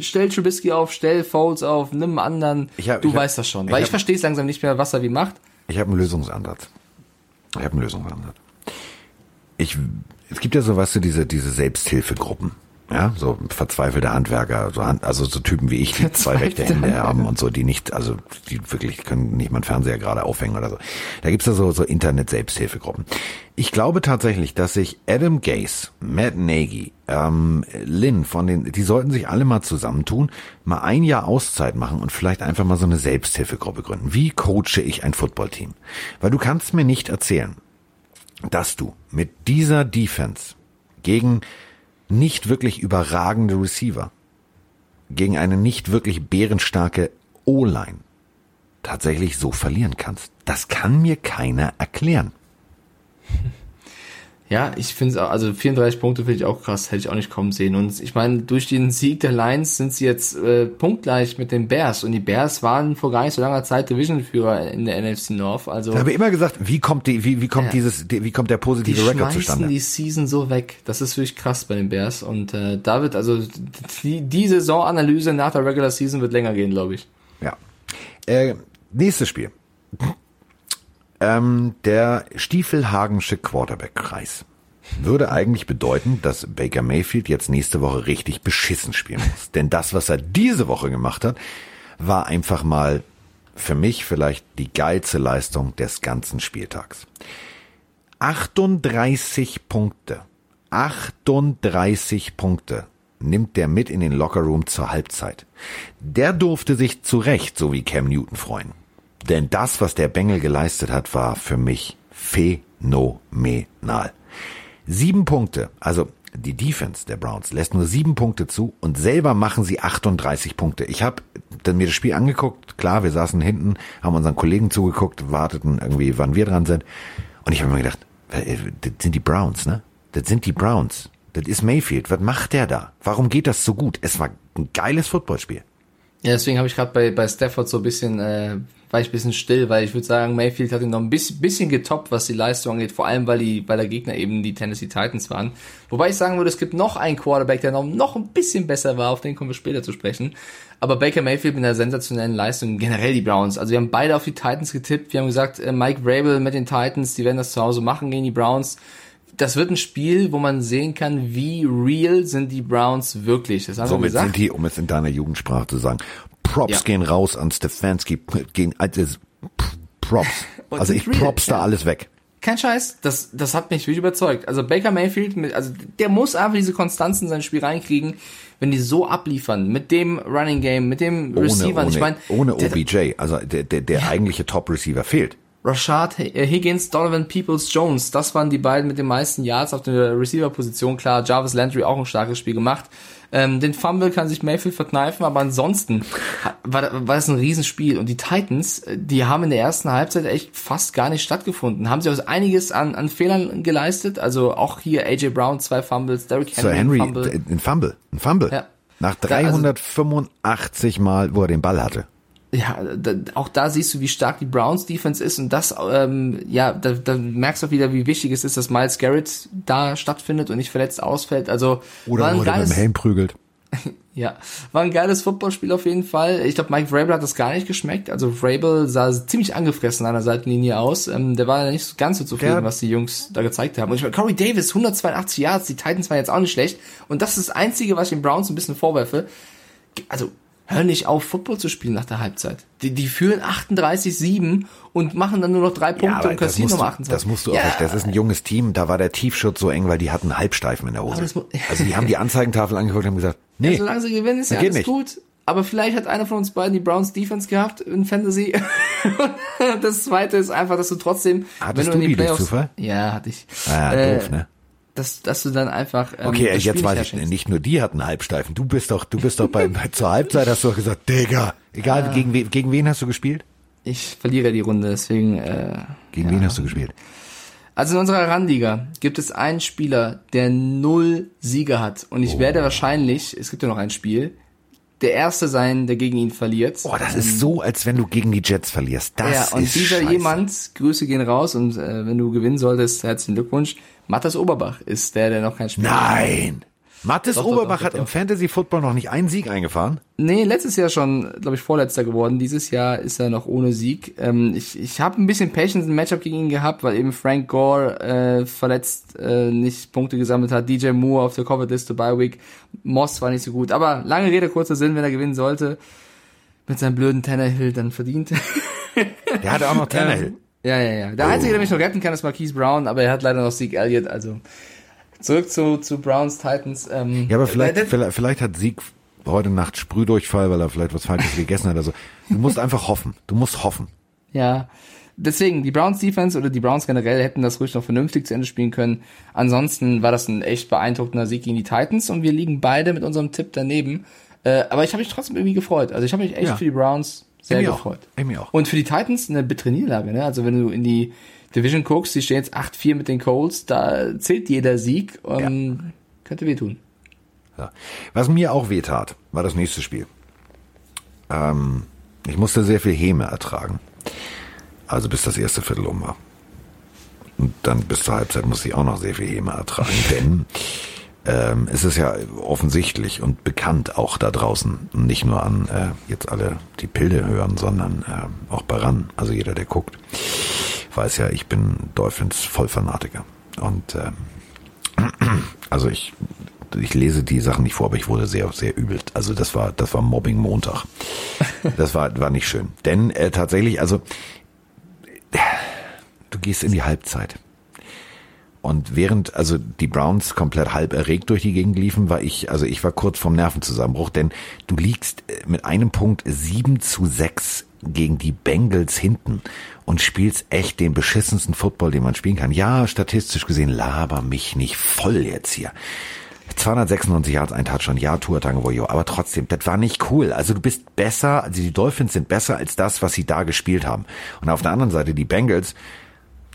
Stell Trubisky auf, stell Foles auf, nimm einen anderen. Hab, du weißt hab, das schon. Weil ich, ich verstehe es langsam nicht mehr, was er wie macht. Ich habe einen Lösungsansatz. Ich habe einen Lösungsansatz. Ich, es gibt ja so, weißt du, diese, diese Selbsthilfegruppen. Ja, so verzweifelte Handwerker, so Hand, also so Typen wie ich, die zwei rechte Hände haben und so, die nicht, also die wirklich können nicht mal einen Fernseher gerade aufhängen oder so. Da gibt's ja so, so Internet-Selbsthilfegruppen. Ich glaube tatsächlich, dass sich Adam Gaze, Matt Nagy, ähm, Lynn von den, die sollten sich alle mal zusammentun, mal ein Jahr Auszeit machen und vielleicht einfach mal so eine Selbsthilfegruppe gründen. Wie coache ich ein Footballteam? Weil du kannst mir nicht erzählen, dass du mit dieser Defense gegen nicht wirklich überragende Receiver gegen eine nicht wirklich bärenstarke O-Line tatsächlich so verlieren kannst. Das kann mir keiner erklären. Ja, ich finde es also 34 Punkte finde ich auch krass, hätte ich auch nicht kommen sehen. Und ich meine, durch den Sieg der Lions sind sie jetzt äh, punktgleich mit den Bears. Und die Bears waren vor gar nicht so langer Zeit Divisionführer in der NFC North. Also Da habe ich immer gesagt, wie kommt die, wie, wie kommt Ja. dieses, die, wie kommt der positive Rekord schmeißen zustande? die Season so weg. Das ist wirklich krass bei den Bears. Und äh, da wird also die, die Saisonanalyse nach der Regular Season wird länger gehen, glaube ich. Ja. Äh, nächstes Spiel. Ähm, der Stiefelhagensche Quarterback-Kreis würde eigentlich bedeuten, dass Baker Mayfield jetzt nächste Woche richtig beschissen spielen muss. Denn das, was er diese Woche gemacht hat, war einfach mal für mich vielleicht die geilste Leistung des ganzen Spieltags. 38 Punkte. 38 Punkte nimmt der mit in den Lockerroom zur Halbzeit. Der durfte sich zu Recht, so wie Cam Newton, freuen. Denn das, was der Bengel geleistet hat, war für mich phänomenal. Sieben Punkte, also die Defense der Browns lässt nur sieben Punkte zu und selber machen sie 38 Punkte. Ich habe mir das Spiel angeguckt, klar, wir saßen hinten, haben unseren Kollegen zugeguckt, warteten irgendwie, wann wir dran sind. Und ich habe mir gedacht, äh, das sind die Browns, ne? Das sind die Browns. Das ist Mayfield. Was macht der da? Warum geht das so gut? Es war ein geiles Footballspiel. Ja, deswegen habe ich gerade bei, bei Stafford so ein bisschen, äh, war ich ein bisschen still, weil ich würde sagen, Mayfield hat ihn noch ein bisschen, bisschen getoppt, was die Leistung angeht, vor allem weil die, weil der Gegner eben die Tennessee Titans waren. Wobei ich sagen würde, es gibt noch einen Quarterback, der noch, noch ein bisschen besser war, auf den kommen wir später zu sprechen. Aber Baker Mayfield mit einer sensationellen Leistung, generell die Browns. Also wir haben beide auf die Titans getippt, wir haben gesagt, äh, Mike Vrabel mit den Titans, die werden das zu Hause machen gegen die Browns. Das wird ein Spiel, wo man sehen kann, wie real sind die Browns wirklich. Das haben wir Somit gesagt. sind die, um es in deiner Jugendsprache zu sagen, Props Ja. gehen raus an Stefanski, gehen, also, Props. Also ich real, props da ja. alles weg. Kein Scheiß, das, das hat mich wirklich überzeugt. Also Baker Mayfield, mit, also der muss einfach diese Konstanz in sein Spiel reinkriegen, wenn die so abliefern, mit dem Running Game, mit dem Ohne, Receiver. ohne, ich meine, ohne der- OBJ. Also der, der, der eigentliche Top-Receiver fehlt. Rashad äh, Higgins, Donovan Peoples Jones, das waren die beiden mit den meisten Yards auf der Receiver-Position. Klar, Jarvis Landry auch ein starkes Spiel gemacht. Ähm, den Fumble kann sich Mayfield verkneifen, aber ansonsten war, war das ein Riesenspiel. Und die Titans, äh, die haben in der ersten Halbzeit echt fast gar nicht stattgefunden. Haben sie auch einiges an, an Fehlern geleistet. Also auch hier AJ Brown, zwei Fumbles, Derrick Henry, Henry, ein Fumble. ein Fumble, ein Fumble. Ja. Nach Da, also- 385 Mal, wo er den Ball hatte. Ja, da, auch da siehst du, wie stark die Browns Defense ist und das, ähm, ja, da, da merkst du auch wieder, wie wichtig es ist, dass Miles Garrett da stattfindet und nicht verletzt ausfällt. Also Oder er mit dem Helm prügelt. ja, war ein geiles Footballspiel auf jeden Fall. Ich glaube, Mike Vrabel hat das gar nicht geschmeckt. Also Vrabel sah ziemlich angefressen an der Seitenlinie aus. Ähm, der war ja nicht so ganz so zufrieden, Der- was die Jungs da gezeigt haben. Und ich meine, Corey Davis, 182 Yards, die Titans waren jetzt auch nicht schlecht. Und das ist das Einzige, was ich den Browns ein bisschen vorwerfe. Also, hör nicht auf, Football zu spielen nach der Halbzeit. Die, die führen 38-7 und machen dann nur noch drei Punkte aber und das kassieren musst, nochmal du, 28. das musst du ja, auch. Das ist ein junges Team. Da war der Tiefschutz so eng, weil die hatten Halbsteifen in der Hose. Also die haben die Anzeigentafel angeguckt und haben gesagt, nee, Solange sie gewinnen, ist ja alles nicht. gut. Aber vielleicht hat einer von uns beiden die Browns Defense gehabt in Fantasy. das zweite ist einfach, dass du trotzdem, Hattest wenn du in du die durch Playoffs, Zufall? ja, hatte ich. ah, Äh, doof, ne? Dass, dass du dann einfach, ähm, Okay, jetzt Spiel weiß ich, nicht nur die hatten Halbsteifen. Du bist doch, du bist doch bei, zur Halbzeit hast du doch gesagt, Digga, egal, gegen, we, gegen wen hast du gespielt? Ich verliere die Runde, deswegen, äh, Gegen wen hast du gespielt? Also in unserer Randliga gibt es einen Spieler, der null Siege hat. Und ich Oh. werde wahrscheinlich, es gibt ja noch ein Spiel, der Erste sein, der gegen ihn verliert. Boah, das ist so, als wenn du gegen die Jets verlierst. Das ja, und ist dieser scheiße. jemand, Grüße gehen raus und äh, wenn du gewinnen solltest, herzlichen Glückwunsch. Matthias Oberbach ist der, der noch kein Spiel hat. Nein! Mathis Doch, doch, Oberbach doch, hat doch, im doch. Fantasy Football noch nicht einen Sieg eingefahren. Nee, letztes Jahr schon, glaube ich, vorletzter geworden. Dieses Jahr ist er noch ohne Sieg. Ähm, ich ich habe ein bisschen Patience im Matchup gegen ihn gehabt, weil eben Frank Gore äh, verletzt äh, nicht Punkte gesammelt hat. DJ Moore auf der Covered-Liste bei Week. Moss war nicht so gut. Aber lange Rede, kurzer Sinn, wenn er gewinnen sollte, mit seinem blöden Tannehill dann verdient. Der hatte auch noch Tannehill. Ja, ja, ja. Der Oh. Einzige, der mich noch retten kann, ist Marquise Brown, aber er hat leider noch Sieg Elliott, also zurück zu, zu Browns Titans. Ähm, Ja, aber vielleicht, äh, vielleicht, vielleicht hat Sieg heute Nacht Sprühdurchfall, weil er vielleicht was Falsches gegessen hat oder so. Du musst einfach hoffen. Du musst hoffen. Ja. Deswegen, die Browns Defense oder die Browns generell hätten das ruhig noch vernünftig zu Ende spielen können. Ansonsten war das ein echt beeindruckender Sieg gegen die Titans und wir liegen beide mit unserem Tipp daneben. Äh, aber ich habe mich trotzdem irgendwie gefreut. Also ich habe mich echt Ja. für die Browns sehr Ich mich auch. gefreut. Ich mich auch. Und für die Titans eine bittere Niederlage, ne? Also wenn du in die Division guckst, die stehen jetzt 8-4 mit den Colts, da zählt jeder Sieg und könnte wehtun. Ja. Was mir auch wehtat, war das nächste Spiel. Ähm, ich musste sehr viel Häme ertragen. Also bis das erste Viertel um war. Und dann bis zur Halbzeit musste ich auch noch sehr viel Häme ertragen, denn ähm, es ist ja offensichtlich und bekannt auch da draußen, nicht nur an äh, jetzt alle die Pilde hören, sondern äh, auch bei RAN, also jeder, der guckt, weiß ja, ich bin Dolphins Vollfanatiker. Und ähm, also ich ich lese die Sachen nicht vor, aber ich wurde sehr, sehr übel. Also das war, das war Mobbing Montag. Das war, war nicht schön. Denn äh, tatsächlich, also du gehst in die Halbzeit. Und während also die Browns komplett halb erregt durch die Gegend liefen, war ich, also ich war kurz vorm Nervenzusammenbruch, denn du liegst äh, mit einem Punkt sieben zu sechs gegen die Bengals hinten und spielst echt den beschissensten Football, den man spielen kann. Ja, statistisch gesehen, laber mich nicht voll jetzt hier. 296 Yards, ein Touchdown, ja, Tua Tagovailoa, aber trotzdem, das war nicht cool. Also du bist besser, also die Dolphins sind besser als das, was sie da gespielt haben. Und auf der anderen Seite die Bengals,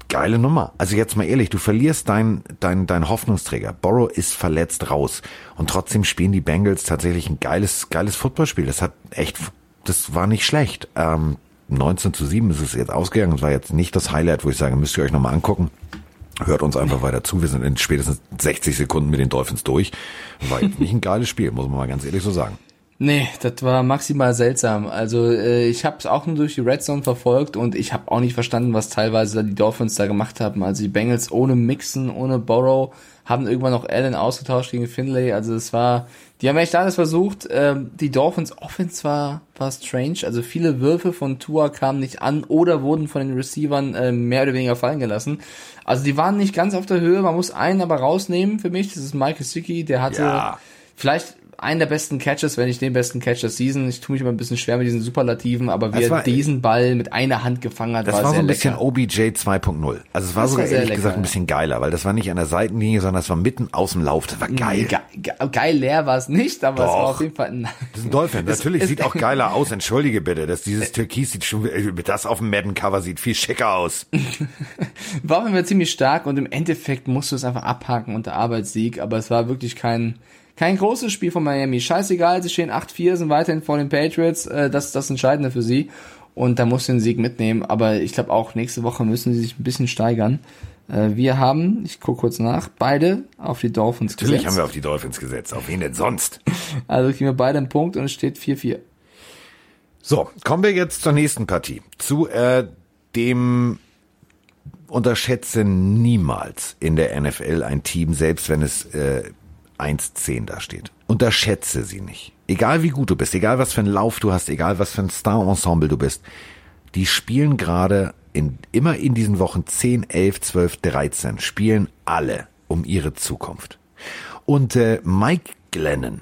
geile Nummer. Also jetzt mal ehrlich, du verlierst dein, dein, dein Hoffnungsträger. Borrow ist verletzt raus. Und trotzdem spielen die Bengals tatsächlich ein geiles, geiles Footballspiel. Das hat echt, das war nicht schlecht. Ähm, 19 zu 7 ist es jetzt ausgegangen. Das war jetzt nicht das Highlight, wo ich sage, müsst ihr euch nochmal angucken. Hört uns einfach weiter zu. Wir sind in spätestens 60 Sekunden mit den Dolphins durch. War jetzt nicht ein geiles Spiel, muss man mal ganz ehrlich so sagen. Nee, das war maximal seltsam. Also äh, ich habe es auch nur durch die Red Zone verfolgt und ich habe auch nicht verstanden, was teilweise die Dolphins da gemacht haben. Also die Bengals ohne Mixon, ohne Borrow, haben irgendwann noch Allen ausgetauscht gegen Finlay. Also es war, die haben echt alles versucht. Ähm, die Dolphins Offense war, war strange. Also viele Würfe von Tua kamen nicht an oder wurden von den Receivern äh, mehr oder weniger fallen gelassen. Also die waren nicht ganz auf der Höhe. Man muss einen aber rausnehmen für mich. Das ist Michael Sicki. Der hatte Ja. vielleicht einen der besten Catches, wenn nicht den besten Catch der Season. Ich tue mich immer ein bisschen schwer mit diesen Superlativen, aber wie Das er war- diesen Ball mit einer Hand gefangen hat, Das war, war, so ein bisschen lecker. OBJ 2.0. Also es war Das sogar war ehrlich lecker, gesagt ein bisschen geiler, weil das war nicht an der Seitenlinie, sondern das war mitten aus dem Lauf. Das war geil. Ge ge geil leer war es nicht, aber es war Doch. auf jeden Fall ein Das ist ein Dolphin. Natürlich sieht auch geiler aus. Entschuldige bitte, dass dieses Türkis sieht schon, äh, das auf dem Madden-Cover sieht viel schicker aus. war auf jeden Fall ziemlich stark und im Endeffekt musst du es einfach abhaken unter Arbeitssieg, aber es war wirklich kein kein großes Spiel von Miami. Scheißegal, sie stehen 8-4, sind weiterhin vor den Patriots, äh, das ist das Entscheidende für sie und da musst du den Sieg mitnehmen, aber ich glaube auch nächste Woche müssen sie sich ein bisschen steigern. Äh, wir haben, ich gucke kurz nach, beide auf die Dolphins Natürlich gesetzt. haben wir auf die Dolphins gesetzt. Auf wen denn sonst? Also kriegen wir beide einen Punkt und es steht 4-4. So, kommen wir jetzt zur nächsten Partie. Zu äh, dem unterschätze niemals in der NFL ein Team, selbst wenn es äh, 1-10 da steht. Unterschätze sie nicht. Egal wie gut du bist, egal was für einen Lauf du hast, egal was für ein Star-Ensemble du bist, die spielen gerade in, immer in diesen Wochen 10, 11, 12, 13, spielen alle um ihre Zukunft. Und äh, Mike Glennon,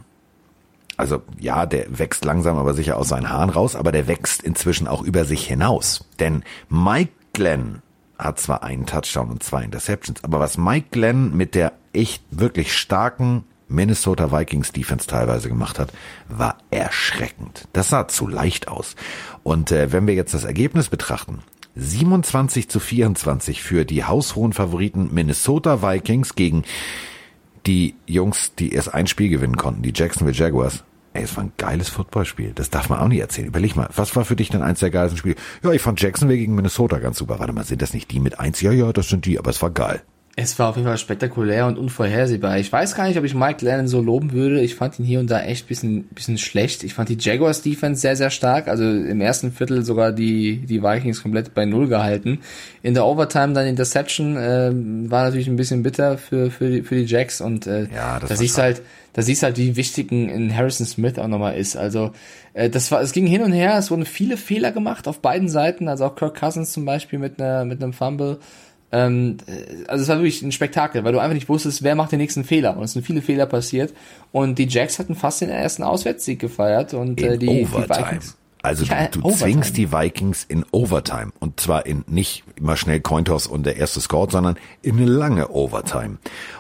also ja, der wächst langsam aber sicher aus seinen Haaren raus, aber der wächst inzwischen auch über sich hinaus. Denn Mike Glenn hat zwar einen Touchdown und zwei Interceptions, aber was Mike Glenn mit der echt wirklich starken Minnesota Vikings Defense teilweise gemacht hat, war erschreckend. Das sah zu leicht aus. Und äh, wenn wir jetzt das Ergebnis betrachten, 27 zu 24 für die haushohen Favoriten Minnesota Vikings gegen die Jungs, die erst ein Spiel gewinnen konnten, die Jacksonville Jaguars. Ey, es war ein geiles Footballspiel. Das darf man auch nicht erzählen. Überleg mal, was war für dich denn eins der geilsten Spiele? Ja, ich fand Jacksonville gegen Minnesota ganz super. Warte mal, sind das nicht die mit eins? Ja, ja, das sind die, aber es war geil. Es war auf jeden Fall spektakulär und unvorhersehbar. Ich weiß gar nicht, ob ich Mike Lennon so loben würde. Ich fand ihn hier und da echt bisschen, bisschen schlecht. Ich fand die Jaguars Defense sehr, sehr stark. Also im ersten Viertel sogar die, die Vikings komplett bei Null gehalten. In der Overtime dann Interception, äh, war natürlich ein bisschen bitter für, für die, für die Jacks und, äh, Ja, das da siehst du halt, da siehst halt, wie wichtig ein Harrison Smith auch nochmal ist. Also, äh, das war, es ging hin und her. Es wurden viele Fehler gemacht auf beiden Seiten. Also auch Kirk Cousins zum Beispiel mit einer, mit einem Fumble. Ähm, äh, also es war wirklich ein Spektakel, weil du einfach nicht wusstest, wer macht den nächsten Fehler. Und es sind viele Fehler passiert. Und die Jacks hatten fast den ersten Auswärtssieg gefeiert und äh, In die, die Overtime. Vikings. Also Ja, du, du zwingst die Vikings in Overtime. Und zwar in nicht immer schnell Cointoss und der erste Score, sondern in eine lange Overtime.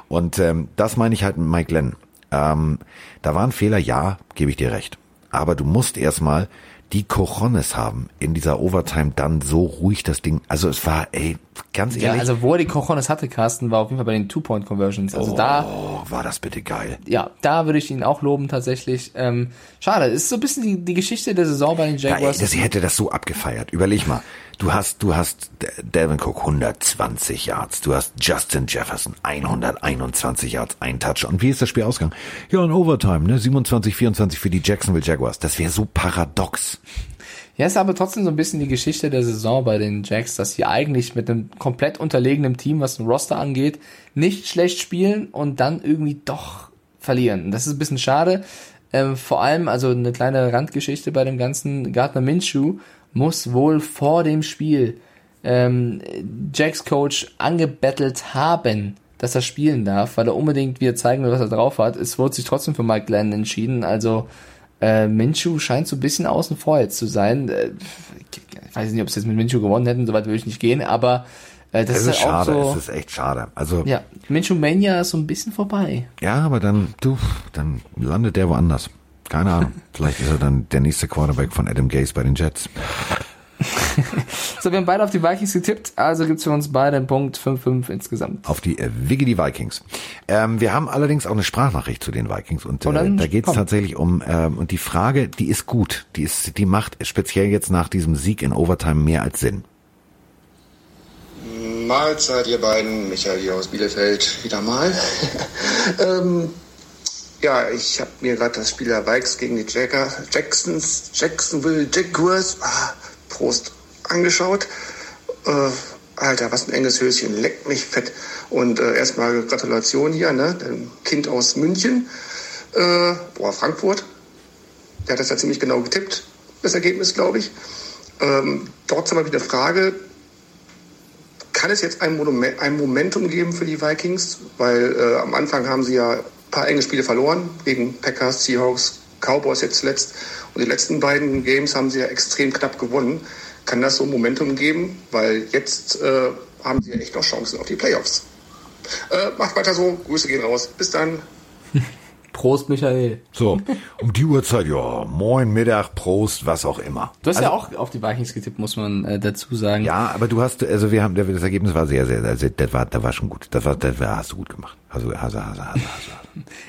Und ähm, das meine ich halt mit Mike Glenn. Ähm, da waren Fehler, ja, gebe ich dir recht. Aber du musst erstmal die Cojones haben, in dieser Overtime dann so ruhig das Ding, also es war, ey, ganz Ja, ehrlich, also wo er die Cojones hatte, Carsten, war auf jeden Fall bei den Two-Point-Conversions. Also da, oh, war das bitte geil. ja, da würde ich ihn auch loben tatsächlich. Ähm, schade, es ist so ein bisschen die, die Geschichte der Saison bei den Ja, ey, Jaguars. das, hätte das so abgefeiert. Überleg mal. Du hast, du hast D- Delvin Cook 120 Yards. Du hast Justin Jefferson 121 Yards, ein Touch. Und wie ist das Spiel ausgegangen? Ja, in Overtime, ne? 27, 24 für die Jacksonville Jaguars. Das wäre so paradox. Ja, ist aber trotzdem so ein bisschen die Geschichte der Saison bei den Jacks, dass sie eigentlich mit einem komplett unterlegenen Team, was den Roster angeht, nicht schlecht spielen und dann irgendwie doch verlieren. Das ist ein bisschen schade. Ähm, vor allem, also eine kleine Randgeschichte bei dem ganzen Gardner Minshew muss wohl vor dem Spiel ähm, Jacks Coach angebettelt haben, dass er spielen darf, weil er unbedingt wieder zeigen will, was er drauf hat. Es wurde sich trotzdem für Mike Glenn entschieden, also äh, Minshew scheint so ein bisschen außen vor jetzt zu sein. Äh, ich weiß nicht, ob sie jetzt mit Minshew gewonnen hätten, soweit würde ich nicht gehen, aber äh, das Es ist, ist halt schade, so. es ist echt schade. Also, ja. ja, Minshew Mania ist so ein bisschen vorbei. aber dann, du, dann landet der woanders. Keine Ahnung. Vielleicht ist er dann der nächste Quarterback von Adam Gase bei den Jets. So, wir haben beide auf die Vikings getippt, also gibt's für uns beide einen Punkt 5-5 insgesamt. auf die äh, Wiggy die Vikings. Ähm, wir haben allerdings auch eine Sprachnachricht zu den Vikings und Oh, äh, dann da geht es komm. tatsächlich um ähm, und die Frage, die ist gut, die ist, die macht speziell jetzt nach diesem Sieg in Overtime mehr als Sinn. Mahlzeit, ihr beiden. Michael hier aus Bielefeld wieder mal. ähm, ja, ich habe mir gerade das Spiel der Vikes gegen die Jacker, Jacksons, Jacksonville Jaguars, ah, Prost, angeschaut. Äh, Alter, was ein enges Höschen, leckt mich fett. Und äh, erstmal Gratulation hier, ne, dem Kind aus München. Äh, boah, Frankfurt. Der hat das ja ziemlich genau getippt, das Ergebnis, glaube ich. Ähm, trotzdem habe ich eine Frage kann es jetzt ein, Monument, ein Momentum geben für die Vikings? Weil äh, am Anfang haben sie ja paar enge Spiele verloren, gegen Packers, Seahawks, Cowboys jetzt zuletzt. Und die letzten beiden Games haben sie ja extrem knapp gewonnen. Kann das so ein Momentum geben? Weil jetzt äh, haben sie ja echt noch Chancen auf die Playoffs. Äh, macht weiter so, Grüße gehen raus. Bis dann. Prost, Michael. So, um die Uhrzeit, ja, moin, Mittag, Prost, was auch immer. Du hast ja auch auf die Vikings getippt, muss man äh, dazu sagen. Ja, aber du hast, also wir haben, das Ergebnis war sehr, sehr, sehr, das war, das war schon gut. Das war, das war, hast du gut gemacht. Also, hast, hast, hast, hast, hast.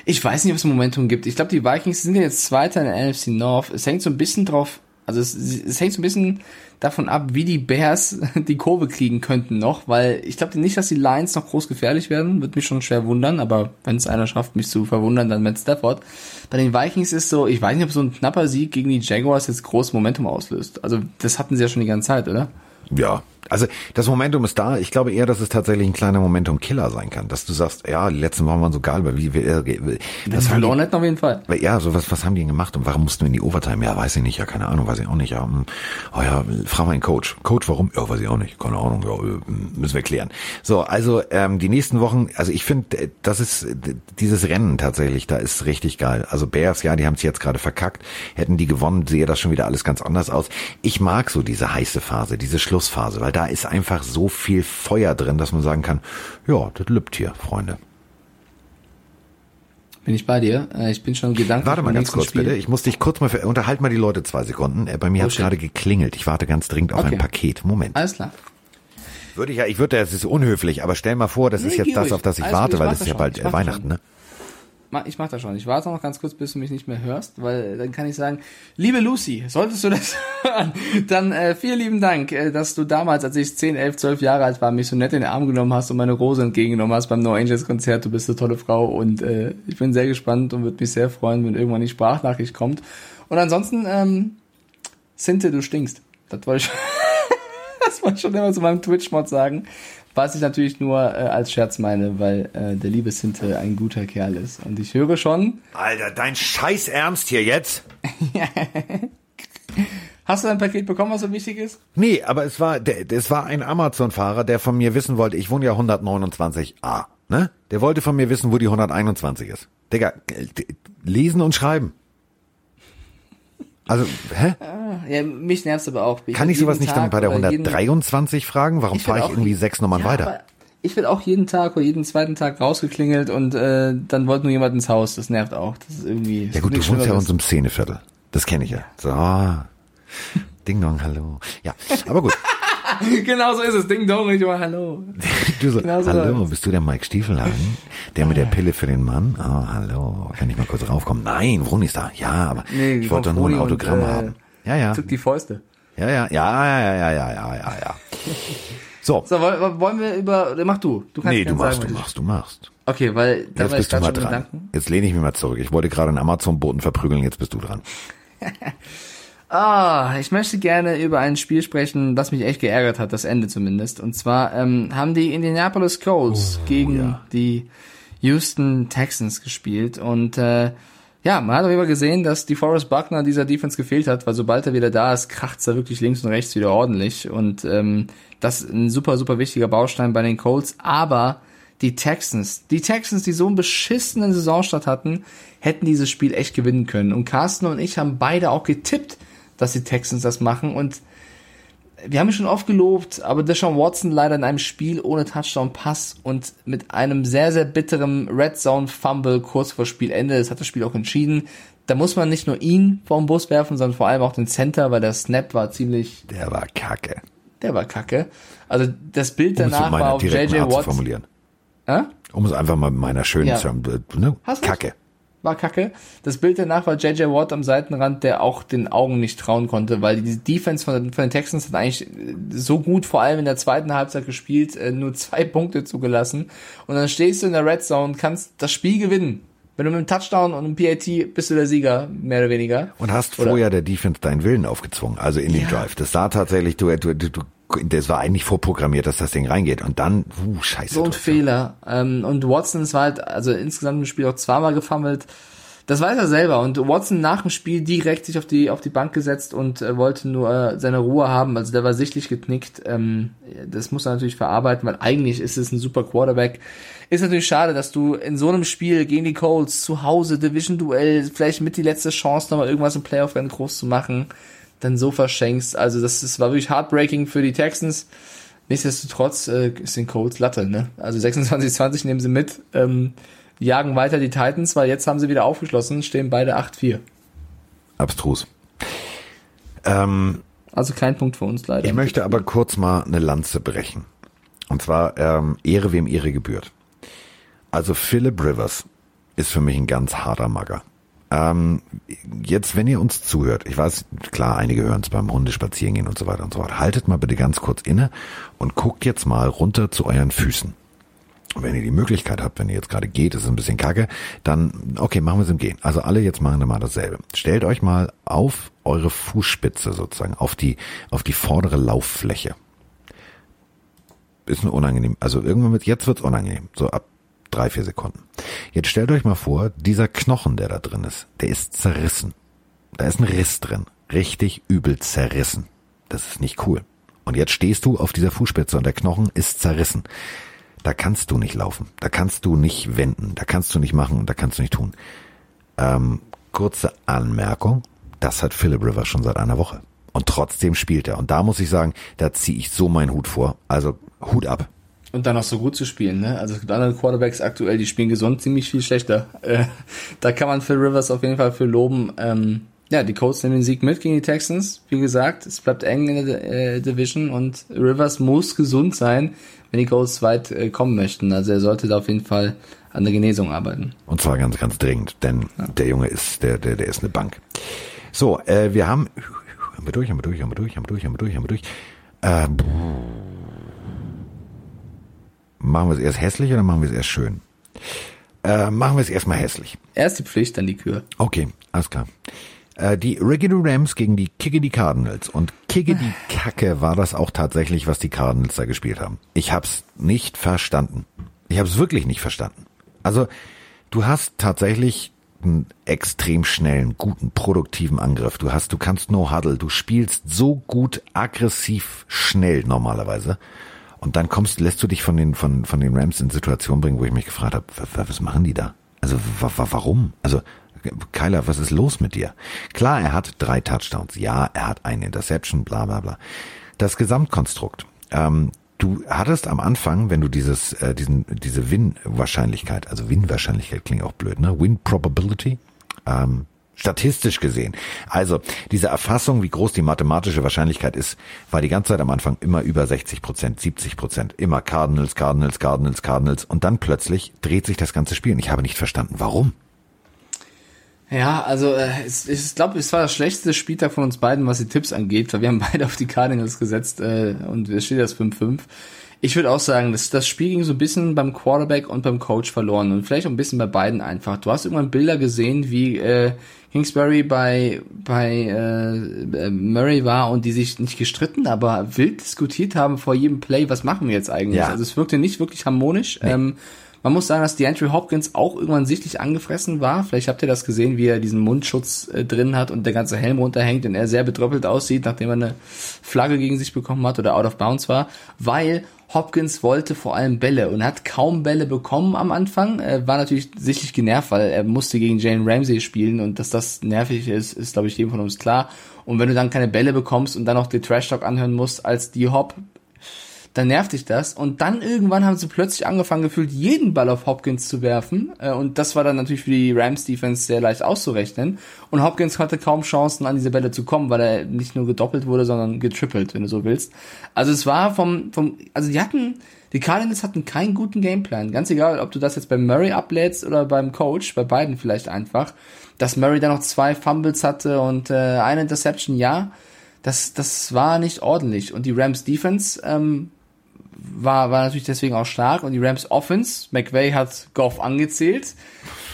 Ich weiß nicht, ob es Momentum gibt. Ich glaube, die Vikings sind ja jetzt Zweiter in der NFC North. Es hängt so ein bisschen drauf, also es, es hängt so ein bisschen davon ab, wie die Bears die Kurve kriegen könnten noch, weil ich glaube nicht, dass die Lions noch groß gefährlich werden. Wird mich schon schwer wundern, aber wenn es einer schafft, mich zu verwundern, dann Matt Stafford. Bei den Vikings ist so, ich weiß nicht, ob so ein knapper Sieg gegen die Jaguars jetzt groß Momentum auslöst. Also das hatten sie ja schon die ganze Zeit, oder? Ja, also das Momentum ist da. Ich glaube eher, dass es tatsächlich ein kleiner Momentum-Killer sein kann. Dass du sagst, ja, die letzten Wochen waren so geil, aber wie, wie, wie Das verloren hätten auf jeden Fall. Ja, so was, was haben die denn gemacht und warum mussten wir in die Overtime? Ja, weiß ich nicht, ja, keine Ahnung, weiß ich auch nicht. Ja, hm, oh ja, frag mal einen Coach. Coach, warum? Ja, weiß ich auch nicht, keine Ahnung, ja, äh, müssen wir klären. So, also ähm, die nächsten Wochen, also ich finde, äh, das ist äh, dieses Rennen tatsächlich, da ist richtig geil. Also Bears, ja, die haben es jetzt gerade verkackt. Hätten die gewonnen, sehe das schon wieder alles ganz anders aus. Ich mag so diese heiße Phase, diese Schlussphase, weil da ist einfach so viel Feuer drin, dass man sagen kann, ja, das lübt hier, Freunde. Bin ich bei dir? Äh, Ich bin schon gedanklich Warte mal ganz kurz, Spiel. bitte. Ich muss dich kurz mal, für, unterhalt mal die Leute zwei Sekunden. Äh, Bei mir Oh, hat shit. gerade geklingelt. Ich warte ganz dringend auf Okay. ein Paket. Moment. Alles klar. Würde ich ja, ich würde, das ist unhöflich, aber stell mal vor, das ist Nee, jetzt geh das, auf das ich warte, ich weil das ist ja bald äh, Weihnachten, ne? Ich mach das schon. Ich warte noch ganz kurz, bis du mich nicht mehr hörst, weil dann kann ich sagen, liebe Lucy, solltest du das hören, dann äh, vielen lieben Dank, äh, dass du damals, als ich 10, 11, 12 Jahre alt war, mich so nett in den Arm genommen hast und meine Rose entgegengenommen hast beim No Angels Konzert. Du bist eine tolle Frau und äh, ich bin sehr gespannt und würde mich sehr freuen, wenn irgendwann die Sprachnachricht kommt. Und ansonsten, ähm, Sinte, du stinkst. Das wollte ich, das wollte ich schon immer zu meinem Twitch-Mod sagen. Was ich natürlich nur äh, als Scherz meine, weil äh, der liebe Sinte ein guter Kerl ist. Und ich höre schon, Alter, dein Scheiß Ernst hier jetzt? hast du ein Paket bekommen, was so wichtig ist? Nee, aber es war, der, es war ein Amazon-Fahrer, der von mir wissen wollte, ich wohne ja 129a, ne? Der wollte von mir wissen, wo die 121 ist. Digga, äh, lesen und schreiben. Also, hä? Ja, mich nervt's aber auch. Kann ich sowas nicht dann Tag bei der oder jeden- 123 fragen? Warum Ich fahre ich irgendwie sechs Nummern Ja, weiter? Ich werde auch jeden Tag oder jeden zweiten Tag rausgeklingelt und äh, dann wollte nur jemand ins Haus. Das nervt auch. Das ist irgendwie. Ja gut, du wohnst ja in unserem Szeneviertel. Das kenne ich ja. So. Ding Dong, hallo. Ja, aber gut. genau so ist es. Ding Dong, ich war Hallo. Du so, Genau so hallo, bist du der Mike Stiefelhagen? Der mit der Pille für den Mann? Oh, hallo. Kann ich mal kurz raufkommen? Nein, Vroni ist da. Ja, aber Nee, ich wollte doch nur ein Froni und, Autogramm äh, haben. Ja, ja. Zuck die Fäuste. Ja, ja, ja, ja, ja, ja, ja, ja, ja. So. So, woll- wollen wir über, mach du. Du kannst Nee, du machst, sagen, du machst, du machst. Okay, weil da Jetzt bist du mal dran. Gedanken. Jetzt lehne ich mich mal zurück. Ich wollte gerade einen Amazon-Boten verprügeln, jetzt bist du dran. Ah, ich möchte gerne über ein Spiel sprechen, das mich echt geärgert hat, das Ende zumindest. Und zwar ähm, haben die Indianapolis Colts Oh, gegen die Houston Texans gespielt. Und äh, ja, man hat auf jeden Fall gesehen, dass die Forrest Buckner dieser Defense gefehlt hat, weil sobald er wieder da ist, kracht's da wirklich links und rechts wieder ordentlich. Und ähm, das ist ein super, super wichtiger Baustein bei den Colts. Aber die Texans, die Texans, die so einen beschissenen Saisonstart hatten, hätten dieses Spiel echt gewinnen können. Und Carsten und ich haben beide auch getippt, dass die Texans das machen. Und wir haben ihn schon oft gelobt, aber Deshaun Watson leider in einem Spiel ohne Touchdown-Pass und mit einem sehr, sehr bitteren Red Zone-Fumble kurz vor Spielende, das hat das Spiel auch entschieden. Da muss man nicht nur ihn vom Bus werfen, sondern vor allem auch den Center, weil der Snap war ziemlich, Der war kacke. der war kacke. Also das Bild Um danach war meiner auf JJ Watt. formulieren. Äh? Um es einfach mal mit meiner schönen Ja. zu äh, ne? Hast. Kacke. War kacke. Das Bild danach war JJ Watt am Seitenrand, der auch den Augen nicht trauen konnte, weil die Defense von, von den Texans hat eigentlich so gut, vor allem in der zweiten Halbzeit gespielt, äh, nur zwei Punkte zugelassen. Und dann stehst du in der Red Zone, kannst das Spiel gewinnen. Wenn du mit einem Touchdown und einem PAT bist du der Sieger, mehr oder weniger. Und hast Oder- vorher der Defense deinen Willen aufgezwungen, also in den Ja. Drive. Das sah tatsächlich, du, du, du, du, das war eigentlich vorprogrammiert, dass das Ding reingeht. Und dann, uh, scheiße. So ein. Fehler. Ähm, und Watson ist halt, also insgesamt im Spiel auch zweimal gefummelt. Das weiß er selber. Und Watson nach dem Spiel direkt sich auf die, auf die Bank gesetzt und äh, wollte nur äh, seine Ruhe haben. Also der war sichtlich geknickt. Ähm, das muss er natürlich verarbeiten, weil eigentlich ist es ein super Quarterback. Ist natürlich schade, dass du in so einem Spiel gegen die Colts zu Hause, Division-Duell, vielleicht mit die letzte Chance, nochmal irgendwas im Playoff-Rennen groß zu machen, dann so verschenkst. Also das, das war wirklich heartbreaking für die Texans. Nichtsdestotrotz äh, ist den Colts Latte, ne? Also 26-20 nehmen sie mit, ähm, jagen weiter die Titans, weil jetzt haben sie wieder aufgeschlossen, stehen beide 8-4. Abstrus. Ähm, Also kein Punkt für uns leider. ich möchte aber kurz mal eine Lanze brechen. Und zwar ähm, Ehre, wem Ehre gebührt. Also Philip Rivers ist für mich ein ganz harter Magger. Ähm, jetzt, wenn ihr uns zuhört, ich weiß, klar, einige hören es beim Hundespazierengehen und so weiter und so fort. Haltet mal bitte ganz kurz inne und guckt jetzt mal runter zu euren Füßen. Und wenn ihr die Möglichkeit habt, wenn ihr jetzt gerade geht, ist es ein bisschen kacke, dann, okay, machen wir es im Gehen. Also alle jetzt machen wir mal dasselbe. Stellt euch mal auf eure Fußspitze sozusagen, auf die, auf die vordere Lauffläche. Ist ein unangenehm, also irgendwann mit, jetzt wird's unangenehm, so ab drei, vier Sekunden. Jetzt stellt euch mal vor, dieser Knochen, der da drin ist, der ist zerrissen. Da ist ein Riss drin. Richtig übel zerrissen. Das ist nicht cool. Und jetzt stehst du auf dieser Fußspitze und der Knochen ist zerrissen. Da kannst du nicht laufen. Da kannst du nicht wenden. Da kannst du nicht machen und da kannst du nicht tun. Ähm, kurze Anmerkung. Das hat Philip Rivers schon seit einer Woche. Und trotzdem spielt er. Und da muss ich sagen, da ziehe ich so meinen Hut vor. Also Hut ab. Und dann noch so gut zu spielen, ne? Also es gibt andere Quarterbacks aktuell, die spielen gesund ziemlich viel schlechter. Äh, da kann man Phil Rivers auf jeden Fall für loben. Ähm, ja, die Colts nehmen den Sieg mit gegen die Texans. Wie gesagt, es bleibt eng in der äh, Division und Rivers muss gesund sein, wenn die Colts weit äh, kommen möchten. Also er sollte da auf jeden Fall an der Genesung arbeiten. Und zwar ganz, ganz dringend, denn der Junge ist, der, der, der ist eine Bank. So, äh, wir haben, haben wir durch, haben wir durch, haben wir durch, haben wir durch, haben wir durch, haben wir durch. Äh, machen wir es erst hässlich oder machen wir es erst schön? Äh, machen wir es erstmal hässlich. Erst die Pflicht, dann die Kür. Okay, alles klar. Äh, die Rickety Rams gegen die Kickedy Cardinals. Und Kickedy Kacke war das auch tatsächlich, was die Cardinals da gespielt haben. Ich hab's nicht verstanden. Ich hab's wirklich nicht verstanden. Also, du hast tatsächlich einen extrem schnellen, guten, produktiven Angriff. Du hast, du kannst no huddle. Du spielst so gut, aggressiv, schnell normalerweise. Und dann kommst, lässt du dich von den, von, von den Rams in Situationen bringen, wo ich mich gefragt habe, was, machen die da? Also wa, wa, warum? Also Kyler, was ist los mit dir? Klar, er hat drei Touchdowns. Ja, er hat eine Interception, bla bla bla. Das Gesamtkonstrukt. Ähm, du hattest am Anfang, wenn du dieses, äh, diesen, diese Win-Wahrscheinlichkeit, also Win-Wahrscheinlichkeit klingt auch blöd, ne? Win-Probability, ähm, Statistisch gesehen. Also diese Erfassung, wie groß die mathematische Wahrscheinlichkeit ist, war die ganze Zeit am Anfang immer über 60 Prozent, 70 Prozent. Immer Cardinals, Cardinals, Cardinals, Cardinals. Und dann plötzlich dreht sich das ganze Spiel. Und ich habe nicht verstanden, warum. Ja, also äh, es, ich glaube, es war das schlechteste Spieltag von uns beiden, was die Tipps angeht, weil wir haben beide auf die Cardinals gesetzt äh, und es steht das 5-5. Ich würde auch sagen, dass das Spiel ging so ein bisschen beim Quarterback und beim Coach verloren und vielleicht auch ein bisschen bei beiden einfach. Du hast irgendwann Bilder gesehen, wie äh, Kingsbury bei bei äh, Murray war und die sich nicht gestritten, aber wild diskutiert haben vor jedem Play, was machen wir jetzt eigentlich? Ja. Also es wirkte nicht wirklich harmonisch. Ähm, man muss sagen, dass die Andrew Hopkins auch irgendwann sichtlich angefressen war. Vielleicht habt ihr das gesehen, wie er diesen Mundschutz äh, drin hat und der ganze Helm runterhängt und er sehr betröppelt aussieht, nachdem er eine Flagge gegen sich bekommen hat oder out of bounds war, weil Hopkins wollte vor allem Bälle und hat kaum Bälle bekommen am Anfang. Er war natürlich sichtlich genervt, weil er musste gegen Jane Ramsey spielen und dass das nervig ist, ist glaube ich jedem von uns klar. Und wenn du dann keine Bälle bekommst und dann noch den Trash Talk anhören musst als die Hop, dann nervt dich das. Und dann irgendwann haben sie plötzlich angefangen, gefühlt jeden Ball auf Hopkins zu werfen. Äh, Und das war dann natürlich für die Rams Defense sehr leicht auszurechnen. Und Hopkins hatte kaum Chancen, an diese Bälle zu kommen, weil er nicht nur gedoppelt wurde, sondern getrippelt, wenn du so willst. Also es war vom, vom, also die hatten, die Cardinals hatten keinen guten Gameplan. Ganz egal, ob du das jetzt beim Murray ablädst oder beim Coach, bei beiden vielleicht einfach. Dass Murray dann noch zwei Fumbles hatte und äh, eine Interception, ja. Das, das war nicht ordentlich. Und die Rams Defense, ähm, war, war natürlich deswegen auch stark und die Rams Offense, McVay hat Goff angezählt.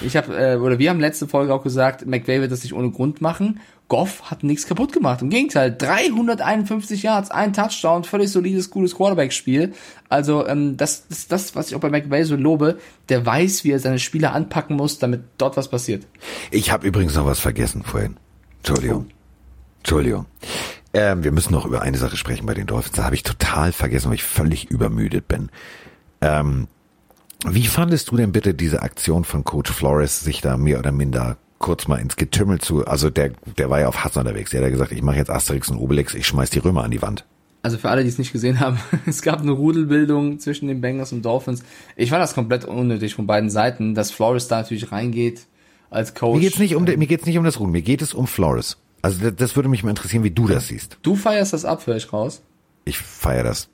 Ich habe äh, oder wir haben letzte Folge auch gesagt, McVay wird das nicht ohne Grund machen. Goff hat nichts kaputt gemacht. Im Gegenteil, 351 Yards, ein Touchdown, völlig solides, gutes Quarterback-Spiel. Also ähm, das ist das, was ich auch bei McVay so lobe. Der weiß, wie er seine Spieler anpacken muss, damit dort was passiert. Ich habe übrigens noch was vergessen vorhin. Entschuldigung. Entschuldigung. Ähm, wir müssen noch über eine Sache sprechen bei den Dolphins. Da habe ich total vergessen, weil ich völlig übermüdet bin. Ähm, wie fandest du denn bitte diese Aktion von Coach Flores, sich da mehr oder minder kurz mal ins Getümmel zu, also der, der war ja auf Hass unterwegs. Der hat ja gesagt, ich mache jetzt Asterix und Obelix, ich schmeiß die Römer an die Wand. Also für alle, die es nicht gesehen haben, es gab eine Rudelbildung zwischen den Bengals und Dolphins. Ich fand das komplett unnötig von beiden Seiten, dass Flores da natürlich reingeht als Coach. Mir geht's nicht um, mir geht's nicht um das Ruhen, mir geht es um Flores. Also das, würde mich mal interessieren, wie du das siehst. Du feierst das ab, höre ich raus. Ich feiere das.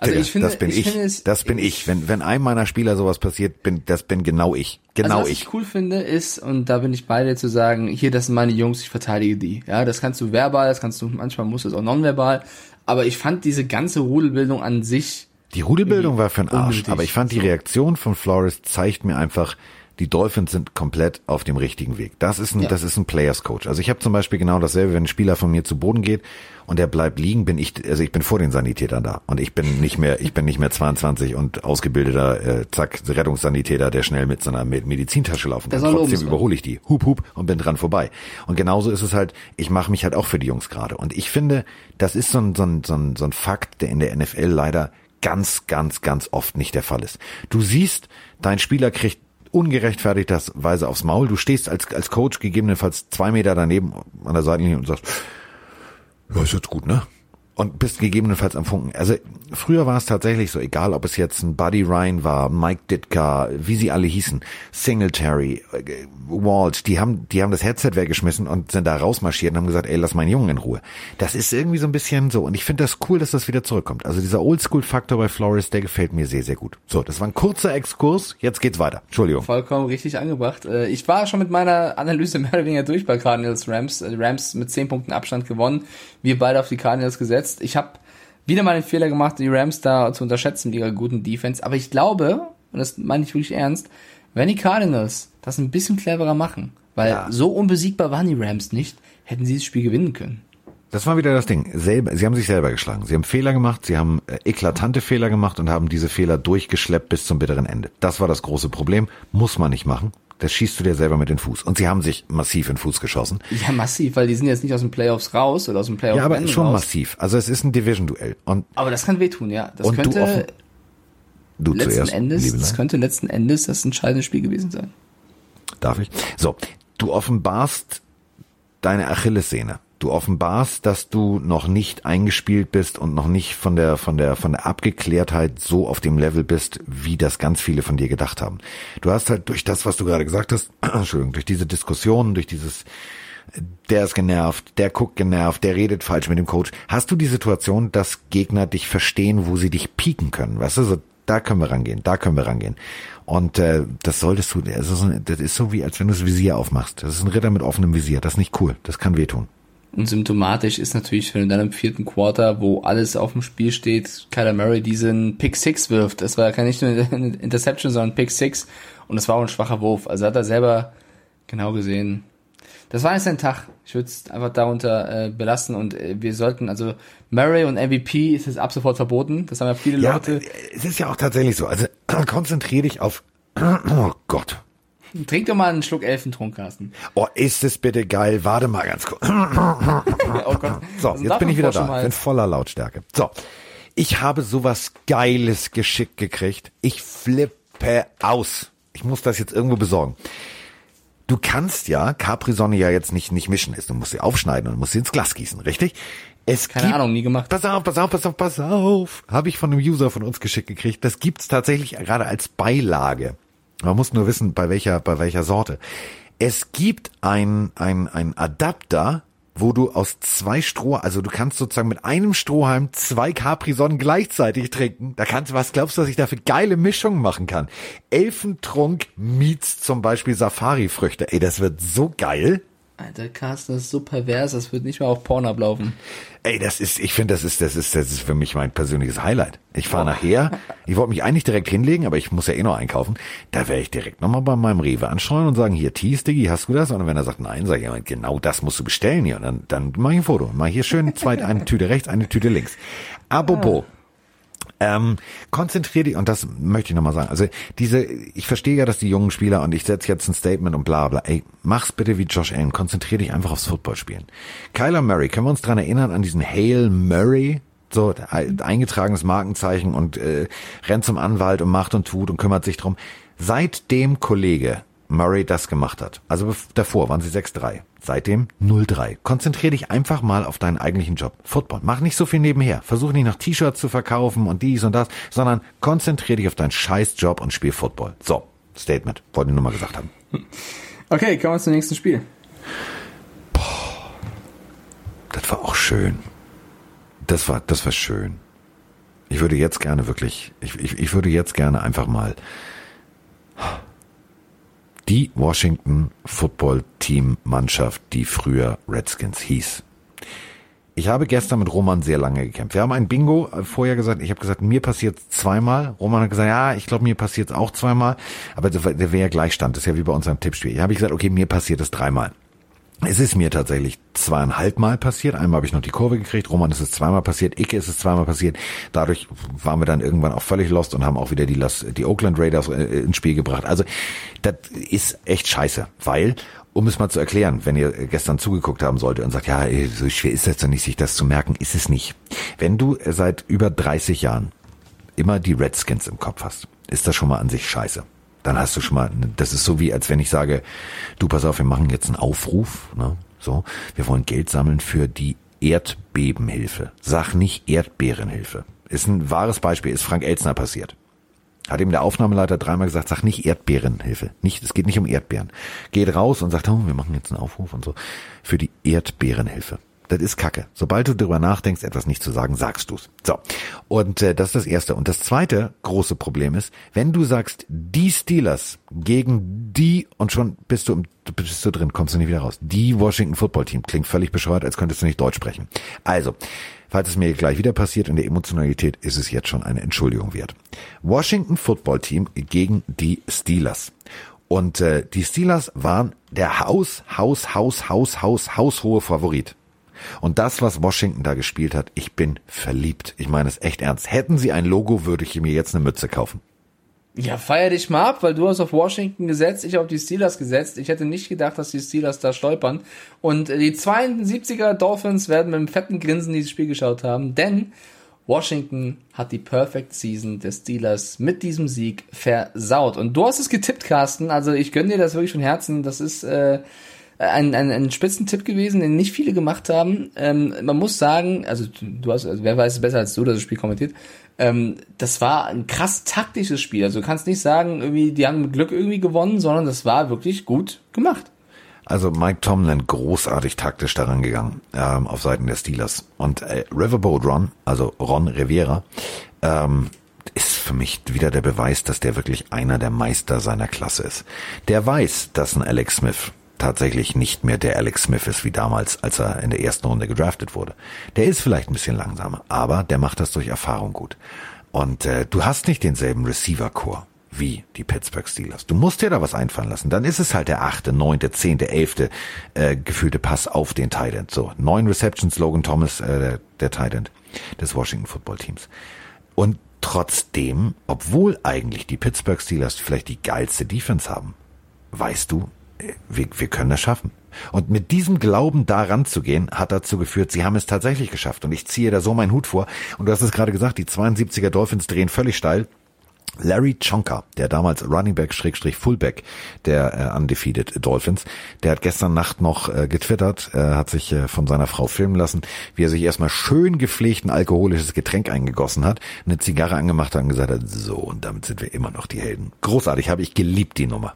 Also Digga, ich finde- das bin ich ich. es- das bin ich. Wenn, wenn einem meiner Spieler sowas passiert, bin, das bin genau ich. Genau also was ich. ich cool finde ist, und da bin ich bei dir zu sagen, hier, das sind meine Jungs, ich verteidige die. Ja, das kannst du verbal, das kannst du, manchmal musst du es auch nonverbal. Aber ich fand diese ganze Rudelbildung an sich, Die Rudelbildung war für den Arsch, Unnötig. aber ich fand die Reaktion von Flores zeigt mir einfach, die Dolphins sind komplett auf dem richtigen Weg. Das ist ein, Ja. das ist ein Players Coach. Also ich habe zum Beispiel genau dasselbe, wenn ein Spieler von mir zu Boden geht und der bleibt liegen, bin ich, also ich bin vor den Sanitätern da und ich bin nicht mehr, ich bin nicht mehr 22 und ausgebildeter, äh, zack, Rettungssanitäter, der schnell mit so einer Me- Medizintasche laufen kann. Trotzdem lobenswert. überhole ich die, hup hup und bin dran vorbei. Und genauso ist es halt, ich mache mich halt auch für die Jungs gerade. Und ich finde, das ist so ein, so ein, so ein, so ein Fakt, der in der NFL leider ganz, ganz, ganz oft nicht der Fall ist. Du siehst, dein Spieler kriegt ungerechtfertigterweise aufs Maul. Du stehst als, als Coach gegebenenfalls zwei Meter daneben an der Seitenlinie und sagst, ja, ist jetzt gut, ne? Und bist gegebenenfalls am Funken. Also früher war es tatsächlich so, egal ob es jetzt ein Buddy Ryan war, Mike Ditka, wie sie alle hießen, Singletary, äh, Walsh, die haben, die haben das Headset weggeschmissen und sind da rausmarschiert und haben gesagt, ey, lass meinen Jungen in Ruhe. Das ist irgendwie so ein bisschen so. Und ich finde das cool, dass das wieder zurückkommt. Also dieser Oldschool-Faktor bei Flores, der gefällt mir sehr, sehr gut. So, das war ein kurzer Exkurs. Jetzt geht's weiter. Entschuldigung. vollkommen richtig angebracht. Äh, Ich war schon mit meiner Analyse mehr oder weniger durch bei Cardinals Rams. Äh, Rams mit 10 Punkten Abstand gewonnen. Wir beide auf die Cardinals gesetzt. Ich habe wieder mal den Fehler gemacht, die Rams da zu unterschätzen mit ihrer guten Defense. Aber ich glaube, und das meine ich wirklich ernst, wenn die Cardinals das ein bisschen cleverer machen, weil Ja. so unbesiegbar waren die Rams nicht, hätten sie das Spiel gewinnen können. Das war wieder das Ding. Selber, sie haben sich selber geschlagen. Sie haben Fehler gemacht, sie haben äh, eklatante Fehler gemacht und haben diese Fehler durchgeschleppt bis zum bitteren Ende. Das war das große Problem. Muss man nicht machen. Das schießt du dir selber mit den Fuß. Und sie haben sich massiv in den Fuß geschossen. Ja, massiv, weil die sind jetzt nicht aus den Playoffs raus oder aus dem Playoff Ja, aber Rennen schon raus. massiv. Also es ist ein Division-Duell. Aber das kann wehtun, ja. Das Und du könnte offen- du letzten zuerst, Endes, das könnte letzten Endes das entscheidende Spiel gewesen sein. Darf ich? So, du offenbarst deine Achillessehne. Du offenbarst, dass du noch nicht eingespielt bist und noch nicht von der, von der, von der Abgeklärtheit so auf dem Level bist, wie das ganz viele von dir gedacht haben. Du hast halt durch das, was du gerade gesagt hast, Entschuldigung, durch diese Diskussion, durch dieses, der ist genervt, der guckt genervt, der redet falsch mit dem Coach. Hast du die Situation, dass Gegner dich verstehen, wo sie dich pieken können? Weißt du, so, da können wir rangehen, da können wir rangehen. Und äh, das solltest du, das ist, so, das ist so wie, als wenn du das Visier aufmachst. Das ist ein Ritter mit offenem Visier. Das ist nicht cool. Das kann wehtun. Und symptomatisch ist natürlich, wenn du dann im vierten Quarter, wo alles auf dem Spiel steht, Kyler Murray diesen Pick Six wirft. Das war ja nicht nur eine Interception, sondern Pick Six. Und das war auch ein schwacher Wurf. Also hat er selber genau gesehen. Das war jetzt ein Tag. Ich würde es einfach darunter äh, belassen und äh, wir sollten, also Murray und MVP ist es ab sofort verboten. Das haben ja viele Ja, Leute. es ist ja auch tatsächlich so. Also konzentrier dich auf, oh Gott. Trink doch mal einen Schluck Elfentrunk, Carsten. Oh, ist es bitte geil. Warte mal ganz kurz. Oh Gott. So, Also jetzt bin ich wieder da. Bin voller Lautstärke. So. Ich habe sowas Geiles geschickt gekriegt. Ich flippe aus. Ich muss das jetzt irgendwo besorgen. Du kannst ja Capri-Sonne ja jetzt nicht, nicht mischen. Du musst sie aufschneiden und musst sie ins Glas gießen, richtig? Es Keine gibt, Ahnung, nie gemacht. Pass auf, pass auf, pass auf, pass auf. Habe ich von einem User von uns geschickt gekriegt. Das gibt's tatsächlich gerade als Beilage. Man muss nur wissen, bei welcher, bei welcher Sorte. Es gibt ein, ein, ein Adapter, wo du aus zwei Stroh, also du kannst sozusagen mit einem Strohhalm zwei Capri-Sonnen gleichzeitig trinken. Da kannst du, was glaubst du, dass ich da für geile Mischungen machen kann? Elfentrunk meets zum Beispiel Safari-Früchte. Ey, das wird so geil. Alter, Carsten, das ist so pervers, das wird nicht mal auf Porn ablaufen. Ey, das ist, ich finde, das ist, das ist, das ist für mich mein persönliches Highlight. Ich fahre nachher, ich wollte mich eigentlich direkt hinlegen, aber ich muss ja eh noch einkaufen. Da werde ich direkt nochmal bei meinem Rewe ansteuern und sagen, hier, Tees, Diggi, hast du das? Und wenn er sagt, nein, sage ich, genau das musst du bestellen hier. Und dann, dann mach ich ein Foto. Mach hier schön zwei, eine Tüte rechts, eine Tüte links. Apropos. Ähm, konzentrier dich, und das möchte ich nochmal sagen, also diese, ich verstehe ja, dass die jungen Spieler, und ich setze jetzt ein Statement und bla bla, ey, mach's bitte wie Josh Allen, konzentrier dich einfach aufs Footballspielen. Kyler Murray, können wir uns dran erinnern an diesen Hale Murray? So, ein- eingetragenes Markenzeichen und äh, rennt zum Anwalt und macht und tut und kümmert sich drum. Seitdem Kollege Murray das gemacht hat, also davor waren sie 6-3, seitdem 0-3. Konzentrier dich einfach mal auf deinen eigentlichen Job. Football. Mach nicht so viel nebenher. Versuch nicht noch T-Shirts zu verkaufen und dies und das, sondern konzentrier dich auf deinen scheiß Job und spiel Football. So, Statement. Wollte ich nur mal gesagt haben. Okay, kommen wir zum nächsten Spiel. Das war auch schön. Das war, das war schön. Ich würde jetzt gerne wirklich, ich, ich, ich würde jetzt gerne einfach mal die Washington Football Team Mannschaft, die früher Redskins hieß. Ich habe gestern mit Roman sehr lange gekämpft. Wir haben ein Bingo vorher gesagt. Ich habe gesagt, mir passiert zweimal. Roman hat gesagt, ja, ich glaube, mir passiert es auch zweimal. Aber der wäre ja Gleichstand. Das ist ja wie bei unserem Tippspiel. Hier habe ich gesagt, okay, mir passiert es dreimal. Es ist mir tatsächlich zweieinhalb Mal passiert. Einmal habe ich noch die Kurve gekriegt. Roman ist es zweimal passiert. Icke ist es zweimal passiert. Dadurch waren wir dann irgendwann auch völlig lost und haben auch wieder die, Las, die Oakland Raiders äh, ins Spiel gebracht. Also das ist echt scheiße, weil um es mal zu erklären, wenn ihr gestern zugeguckt haben solltet und sagt, ja, ey, so schwer ist das doch nicht, sich das zu merken, ist es nicht. Wenn du seit über 30 Jahren immer die Redskins im Kopf hast, ist das schon mal an sich scheiße. Dann hast du schon mal, das ist so wie, als wenn ich sage, du pass auf, wir machen jetzt einen Aufruf, ne? so, wir wollen Geld sammeln für die Erdbebenhilfe. Sag nicht Erdbeerenhilfe. Ist ein wahres Beispiel, ist Frank Elzner passiert. Hat ihm der Aufnahmeleiter dreimal gesagt, sag nicht Erdbeerenhilfe. Nicht, es geht nicht um Erdbeeren. Geht raus und sagt, oh, wir machen jetzt einen Aufruf und so. Für die Erdbeerenhilfe. Das ist Kacke. Sobald du darüber nachdenkst, etwas nicht zu sagen, sagst du's. So. Und äh, das ist das Erste. Und das zweite große Problem ist, wenn du sagst, die Steelers gegen die und schon bist du, im, bist du drin, kommst du nicht wieder raus. Die Washington Football Team klingt völlig bescheuert, als könntest du nicht Deutsch sprechen. Also, falls es mir gleich wieder passiert in der Emotionalität, ist es jetzt schon eine Entschuldigung wert. Washington Football Team gegen die Steelers. Und äh, die Steelers waren der Haus, Haus, Haus, Haus, Haus, haushohe Favorit. Und das, was Washington da gespielt hat, ich bin verliebt. Ich meine es echt ernst. Hätten sie ein Logo, würde ich mir jetzt eine Mütze kaufen. Ja, feier dich mal ab, weil du hast auf Washington gesetzt, ich auf die Steelers gesetzt. Ich hätte nicht gedacht, dass die Steelers da stolpern. Und äh, die 72er Dolphins werden mit einem fetten Grinsen dieses Spiel geschaut haben, denn Washington hat die Perfect Season des Steelers mit diesem Sieg versaut. Und du hast es getippt, Carsten. Also ich gönne dir das wirklich von Herzen. Das ist äh, äh, ein, ein, ein Spitzentipp gewesen, den nicht viele gemacht haben. Ähm, man muss sagen, also du hast, also wer weiß es besser als du, das Spiel kommentiert. Ähm, das war ein krass taktisches Spiel. Also du kannst nicht sagen, irgendwie, die haben mit Glück irgendwie gewonnen, sondern das war wirklich gut gemacht. Also Mike Tomlin großartig taktisch daran gegangen ähm, auf Seiten der Steelers und äh, Riverboat Ron, also Ron Rivera, ähm, ist für mich wieder der Beweis, dass der wirklich einer der Meister seiner Klasse ist. Der weiß, dass ein Alex Smith tatsächlich nicht mehr der Alex Smith ist wie damals, als er in der ersten Runde gedraftet wurde. Der ist vielleicht ein bisschen langsamer, aber der macht das durch Erfahrung gut. Und äh, du hast nicht denselben Receiver-Core wie die Pittsburgh Steelers. Du musst dir da was einfallen lassen. Dann ist es halt der achte, neunte, zehnte, elfte äh, gefühlte Pass auf den Tight. So, neun Receptions, Logan Thomas, äh, der, der Tight End des Washington Football Teams. Und trotzdem, obwohl eigentlich die Pittsburgh Steelers vielleicht die geilste Defense haben, weißt du, wir, wir können das schaffen. Und mit diesem Glauben daran zu gehen, hat dazu geführt, sie haben es tatsächlich geschafft. Und ich ziehe da so meinen Hut vor. Und du hast es gerade gesagt, die 72er Dolphins drehen völlig steil. Larry Chonka, der damals Running Back Schrägstrich Fullback der äh, Undefeated Dolphins, der hat gestern Nacht noch äh, getwittert, äh, hat sich äh, von seiner Frau filmen lassen, wie er sich erstmal schön gepflegt ein alkoholisches Getränk eingegossen hat, eine Zigarre angemacht hat und gesagt hat, so, und damit sind wir immer noch die Helden. Großartig, habe ich geliebt, die Nummer.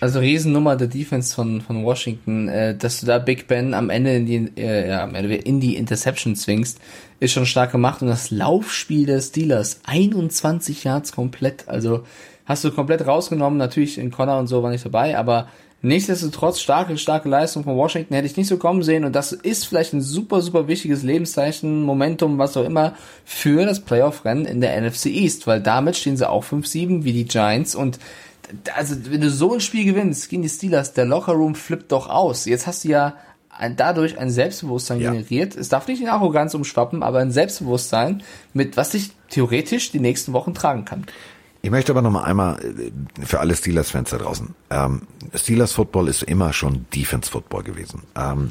Also Riesennummer der Defense von, von Washington, äh, dass du da Big Ben am Ende in die, äh, ja, in die Interception zwingst, ist schon stark gemacht. Und das Laufspiel der Steelers, 21 Yards komplett, also hast du komplett rausgenommen. Natürlich in Connor und so war nicht dabei, aber nichtsdestotrotz starke, starke Leistung von Washington hätte ich nicht so kommen sehen. Und das ist vielleicht ein super, super wichtiges Lebenszeichen, Momentum, was auch immer, für das Playoff-Rennen in der NFC East, weil damit stehen sie auch 5-7 wie die Giants und also wenn du so ein Spiel gewinnst gegen die Steelers, der Lockerroom flippt doch aus. Jetzt hast du ja ein, dadurch ein Selbstbewusstsein ja. generiert. Es darf nicht in Arroganz umschwappen, aber ein Selbstbewusstsein, mit was sich theoretisch die nächsten Wochen tragen kann. Ich möchte aber noch mal einmal äh, für alle Steelers-Fans da draußen. Ähm, Steelers Football ist immer schon Defense Football gewesen. Ähm,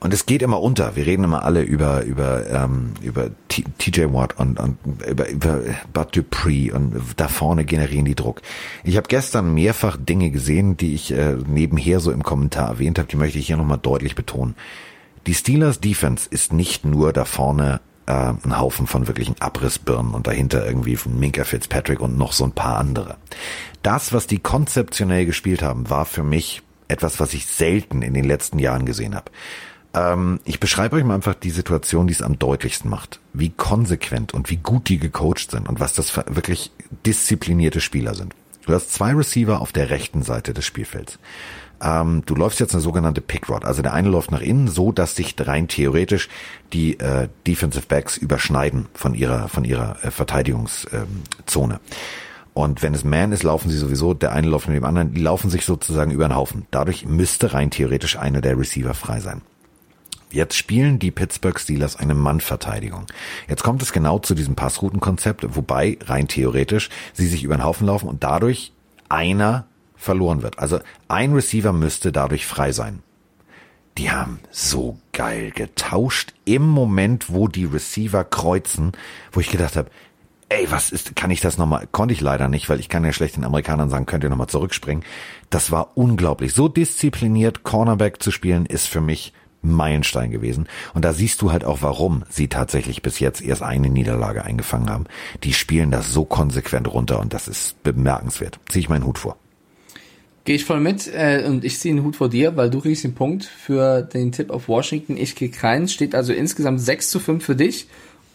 und es geht immer unter. Wir reden immer alle über über ähm, über TJ Watt und, und über über Bud Dupree und da vorne generieren die Druck. Ich habe gestern mehrfach Dinge gesehen, die ich äh, nebenher so im Kommentar erwähnt habe. Die möchte ich hier nochmal deutlich betonen. Die Steelers Defense ist nicht nur da vorne äh, ein Haufen von wirklichen Abrissbirnen und dahinter irgendwie von Minka Fitzpatrick und noch so ein paar andere. Das, was die konzeptionell gespielt haben, war für mich etwas, was ich selten in den letzten Jahren gesehen habe. Ähm, ich beschreibe euch mal einfach die Situation, die es am deutlichsten macht. Wie konsequent und wie gut die gecoacht sind und was das wirklich disziplinierte Spieler sind. Du hast zwei Receiver auf der rechten Seite des Spielfelds. Ähm, du läufst jetzt eine sogenannte Pickrod. Also der eine läuft nach innen, so dass sich rein theoretisch die äh, Defensive Backs überschneiden von ihrer von ihrer äh, Verteidigungszone. Ähm, und wenn es Man ist, laufen sie sowieso, der eine läuft mit dem anderen, die laufen sich sozusagen über den Haufen. Dadurch müsste rein theoretisch einer der Receiver frei sein. Jetzt spielen die Pittsburgh Steelers eine Mannverteidigung. Jetzt kommt es genau zu diesem Passroutenkonzept, wobei rein theoretisch sie sich über den Haufen laufen und dadurch einer verloren wird. Also ein Receiver müsste dadurch frei sein. Die haben so geil getauscht im Moment, wo die Receiver kreuzen, wo ich gedacht habe, ey, was ist, kann ich das nochmal, konnte ich leider nicht, weil ich kann ja schlecht den Amerikanern sagen, könnt ihr nochmal zurückspringen. Das war unglaublich. So diszipliniert Cornerback zu spielen, ist für mich Meilenstein gewesen. Und da siehst du halt auch, warum sie tatsächlich bis jetzt erst eine Niederlage eingefangen haben. Die spielen das so konsequent runter und das ist bemerkenswert. Zieh ich meinen Hut vor. Gehe ich voll mit äh, und ich ziehe den Hut vor dir, weil du kriegst den Punkt für den Tipp auf Washington. Ich krieg keinen. Steht also insgesamt 6 zu 5 für dich.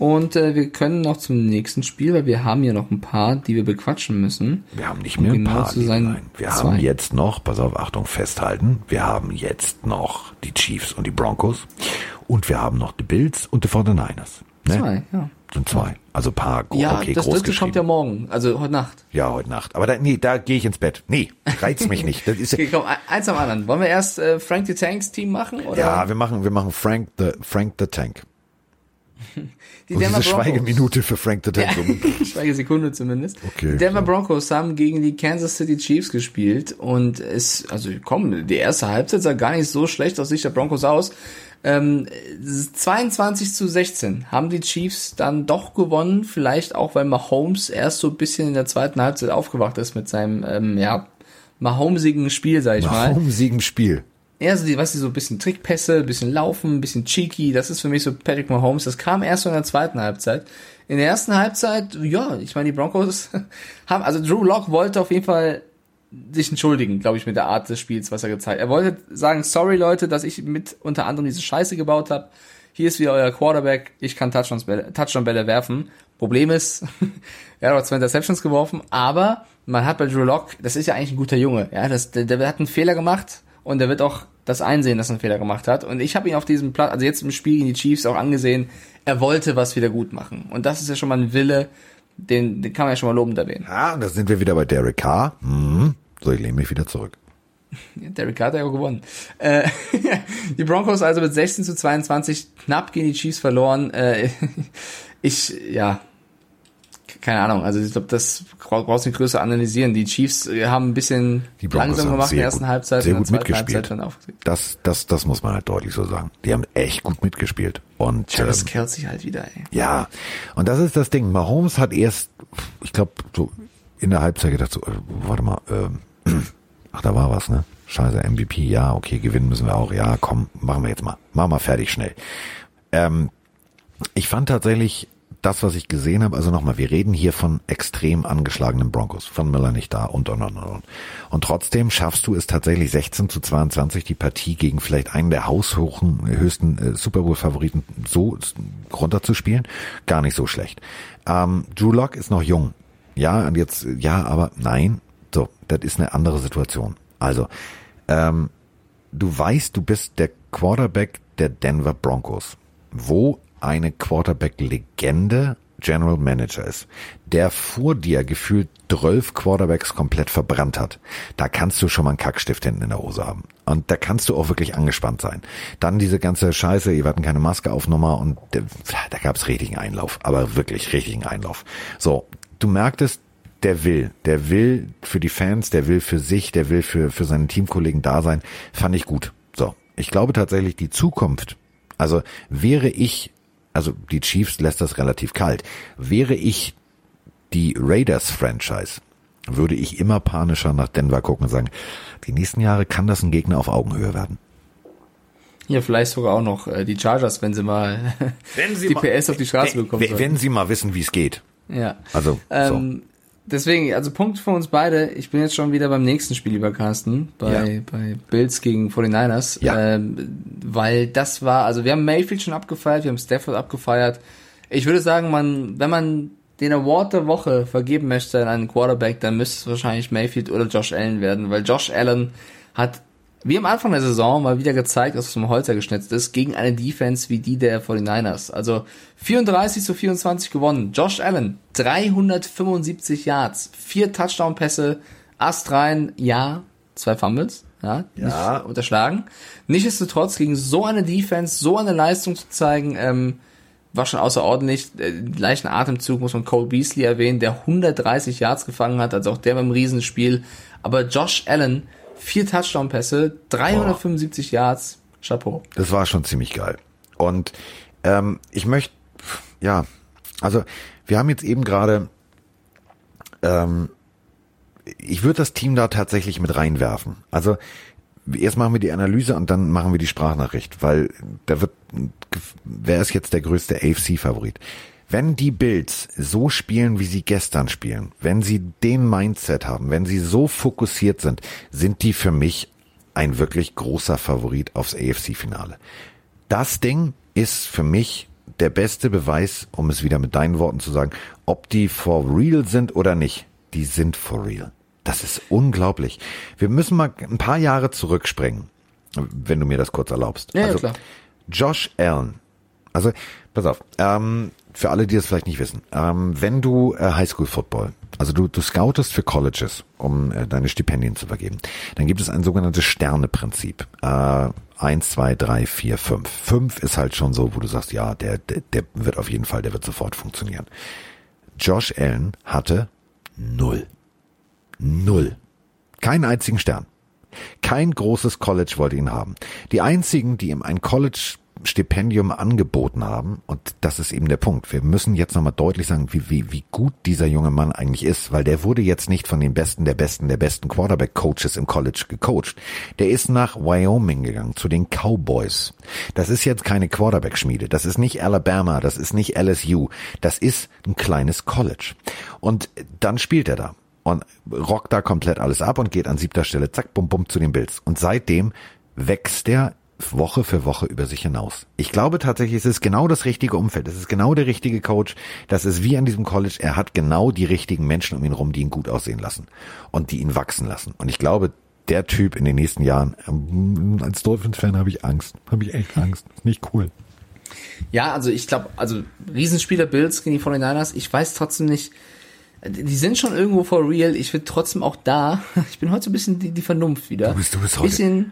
Und äh, wir können noch zum nächsten Spiel, weil wir haben ja noch ein paar, die wir bequatschen müssen. Wir haben nicht mehr um genau ein paar. Zu sein, nein. Wir zwei. haben jetzt noch, pass auf, Achtung, festhalten. Wir haben jetzt noch die Chiefs und die Broncos. Und wir haben noch die Bills und die 49ers. Ne? Zwei, ja. Sind zwei. Also paar Ja, okay, das dritte kommt ja morgen, also heute Nacht. Ja, heute Nacht. Aber da, nee, da gehe ich ins Bett. Nee, reizt mich nicht. Das ist okay, komm, eins am anderen. Wollen wir erst äh, Frank the Tanks Team machen? Oder? Ja, wir machen, wir machen Frank the, Frank the Tank. Die Denver diese Broncos. Schweigeminute für Frank the Tank. Ja, Schweigesekunde zumindest. Okay, die Denver klar. Broncos haben gegen die Kansas City Chiefs gespielt und es, also komm, die erste Halbzeit sah gar nicht so schlecht aus Sicht der Broncos aus. Ähm, 22 zu 16 haben die Chiefs dann doch gewonnen, vielleicht auch, weil Mahomes erst so ein bisschen in der zweiten Halbzeit aufgewacht ist mit seinem, ähm, ja, Mahomesigen Spiel, sag ich mal. Mahomesigen Spiel. Eher so die, was die so ein bisschen Trickpässe, ein bisschen Laufen, ein bisschen cheeky. Das ist für mich so Patrick Mahomes. Das kam erst so in der zweiten Halbzeit. In der ersten Halbzeit, ja, ich meine, die Broncos haben, also Drew Lock wollte auf jeden Fall sich entschuldigen, glaube ich, mit der Art des Spiels, was er gezeigt. Er wollte sagen, sorry Leute, dass ich mit unter anderem diese Scheiße gebaut habe. Hier ist wieder euer Quarterback. Ich kann Touchdown-Bälle Touchdown -Bälle werfen. Problem ist, er hat auch zwei Interceptions geworfen, aber man hat bei Drew Lock, das ist ja eigentlich ein guter Junge. Ja, das, der, der hat einen Fehler gemacht und der wird auch das einsehen, dass er einen Fehler gemacht hat. Und ich habe ihn auf diesem Platz, also jetzt im Spiel gegen die Chiefs auch angesehen, er wollte was wieder gut machen. Und das ist ja schon mal ein Wille, den, den kann man ja schon mal lobend erwähnen. Und da sind wir wieder bei Derek Carr. Mhm. So, ich lehne mich wieder zurück. Derek Carr hat ja auch gewonnen. Äh, die Broncos also mit 16 zu 22 knapp gegen die Chiefs verloren. Äh, ich, ja, keine Ahnung, also ich glaube, das brauchst du nicht größer analysieren. Die Chiefs äh, haben ein bisschen langsam gemacht in der ersten gut- Halbzeit sehr und gut mitgespielt. Das, das, das muss man halt deutlich so sagen. Die haben echt gut mitgespielt. Und Travis ähm, Kelsey halt wieder, ey. ja, und das ist das Ding. Mahomes hat erst, ich glaube, so in der Halbzeit gedacht, so, äh, warte mal, ähm, ach, da war was, ne? Scheiße, MVP, ja, okay, gewinnen müssen wir auch. Ja, komm, machen wir jetzt mal. Machen wir fertig schnell. Ähm, ich fand tatsächlich das, was ich gesehen habe, also nochmal, wir reden hier von extrem angeschlagenen Broncos, von Miller nicht da und und und und. und. Trotzdem schaffst du es tatsächlich 16 zu 22 die Partie gegen vielleicht einen der haushohen, höchsten äh, Super Bowl Favoriten so runterzuspielen. Gar nicht so schlecht. Ähm, Drew Lock ist noch jung. Ja, und jetzt, ja, aber nein. So, das ist eine andere Situation. Also, ähm, du weißt, du bist der Quarterback der Denver Broncos, wo eine Quarterback-Legende General Manager ist, der vor dir gefühlt 12 Quarterbacks komplett verbrannt hat. Da kannst du schon mal einen Kackstift hinten in der Hose haben. Und da kannst du auch wirklich angespannt sein. Dann diese ganze Scheiße, ihr hatten keine Maske auf Nummer und äh, da gab's richtigen Einlauf, aber wirklich richtigen Einlauf. So, du merktest, der will, der will für die Fans, der will für sich, der will für, für seine Teamkollegen da sein, fand ich gut. So, ich glaube tatsächlich die Zukunft, also wäre ich, also die Chiefs lässt das relativ kalt, wäre ich die Raiders-Franchise, würde ich immer panischer nach Denver gucken und sagen, die nächsten Jahre kann das ein Gegner auf Augenhöhe werden. Hier vielleicht sogar auch noch äh, die Chargers, wenn sie mal die PS auf die Straße bekommen wenn, sollten. wenn sie mal wissen, wie es geht. Ja. Also, Ähm, Deswegen, also Punkt für uns beide. Ich bin jetzt schon wieder beim nächsten Spiel über Carsten, bei, Ja. bei Bills gegen 49ers. Ja. Ähm, weil das war, also wir haben Mayfield schon abgefeiert, wir haben Stafford abgefeiert. Ich würde sagen, man, wenn man den Award der Woche vergeben möchte an einen Quarterback, dann müsste es wahrscheinlich Mayfield oder Josh Allen werden, weil Josh Allen hat wie am Anfang der Saison mal wieder gezeigt, dass es vom Holzer geschnitzt ist, gegen eine Defense wie die der 49ers. Also 34 zu 24 gewonnen. Josh Allen, 375 Yards, vier Touchdown-Pässe, Ast rein, ja, zwei Fumbles, ja, Ja. nicht unterschlagen. Nichtsdestotrotz gegen so eine Defense, so eine Leistung zu zeigen, ähm, war schon außerordentlich. Äh, gleichen Atemzug muss man Cole Beasley erwähnen, der 130 Yards gefangen hat, also auch der beim Riesenspiel. Aber Josh Allen, vier Touchdown-Pässe, 375 Yards, Chapeau. Das war schon ziemlich geil. Und ähm, ich möchte, ja, also wir haben jetzt eben gerade, ähm, ich würde das Team da tatsächlich mit reinwerfen. Also erst machen wir die Analyse und dann machen wir die Sprachnachricht, weil da wird, wer ist jetzt der größte AFC-Favorit? Wenn die Bills so spielen, wie sie gestern spielen, wenn sie den Mindset haben, wenn sie so fokussiert sind, sind die für mich ein wirklich großer Favorit aufs AFC-Finale. Das Ding ist für mich der beste Beweis, um es wieder mit deinen Worten zu sagen, ob die for real sind oder nicht. Die sind for real. Das ist unglaublich. Wir müssen mal ein paar Jahre zurückspringen, wenn du mir das kurz erlaubst. Ja, ja, also, klar. Josh Allen. Also, pass auf, ähm, für alle, die das vielleicht nicht wissen, ähm, wenn du äh, Highschool Football, also du, du scoutest für Colleges, um äh, deine Stipendien zu vergeben, dann gibt es ein sogenanntes Sterne-Prinzip. Äh, eins, zwei, drei, vier, fünf. Fünf ist halt schon so, wo du sagst, ja, der, der, der wird auf jeden Fall, der wird sofort funktionieren. Josh Allen hatte null. Null. Keinen einzigen Stern. Kein großes College wollte ihn haben. Die einzigen, die ihm ein College Stipendium angeboten haben. Und das ist eben der Punkt. Wir müssen jetzt nochmal deutlich sagen, wie, wie, wie gut dieser junge Mann eigentlich ist, weil der wurde jetzt nicht von den besten, der besten, der besten Quarterback-Coaches im College gecoacht. Der ist nach Wyoming gegangen, zu den Cowboys. Das ist jetzt keine Quarterback-Schmiede. Das ist nicht Alabama, das ist nicht LSU. Das ist ein kleines College. Und dann spielt er da und rockt da komplett alles ab und geht an siebter Stelle, zack, bum, bum, zu den Bills. Und seitdem wächst er Woche für Woche über sich hinaus. Ich glaube tatsächlich, es ist genau das richtige Umfeld. Es ist genau der richtige Coach. Das ist wie an diesem College. Er hat genau die richtigen Menschen um ihn rum, die ihn gut aussehen lassen und die ihn wachsen lassen. Und ich glaube, der Typ in den nächsten Jahren, ähm, als Dolphins-Fan habe ich Angst. Habe ich echt Angst. Nicht cool. Ja, also ich glaube, also Riesenspieler Bills gegen die 49ers, ich weiß trotzdem nicht, die sind schon irgendwo for real. Ich will trotzdem auch da, ich bin heute so ein bisschen die, die Vernunft wieder. Du bist, du bist heute. Bisschen,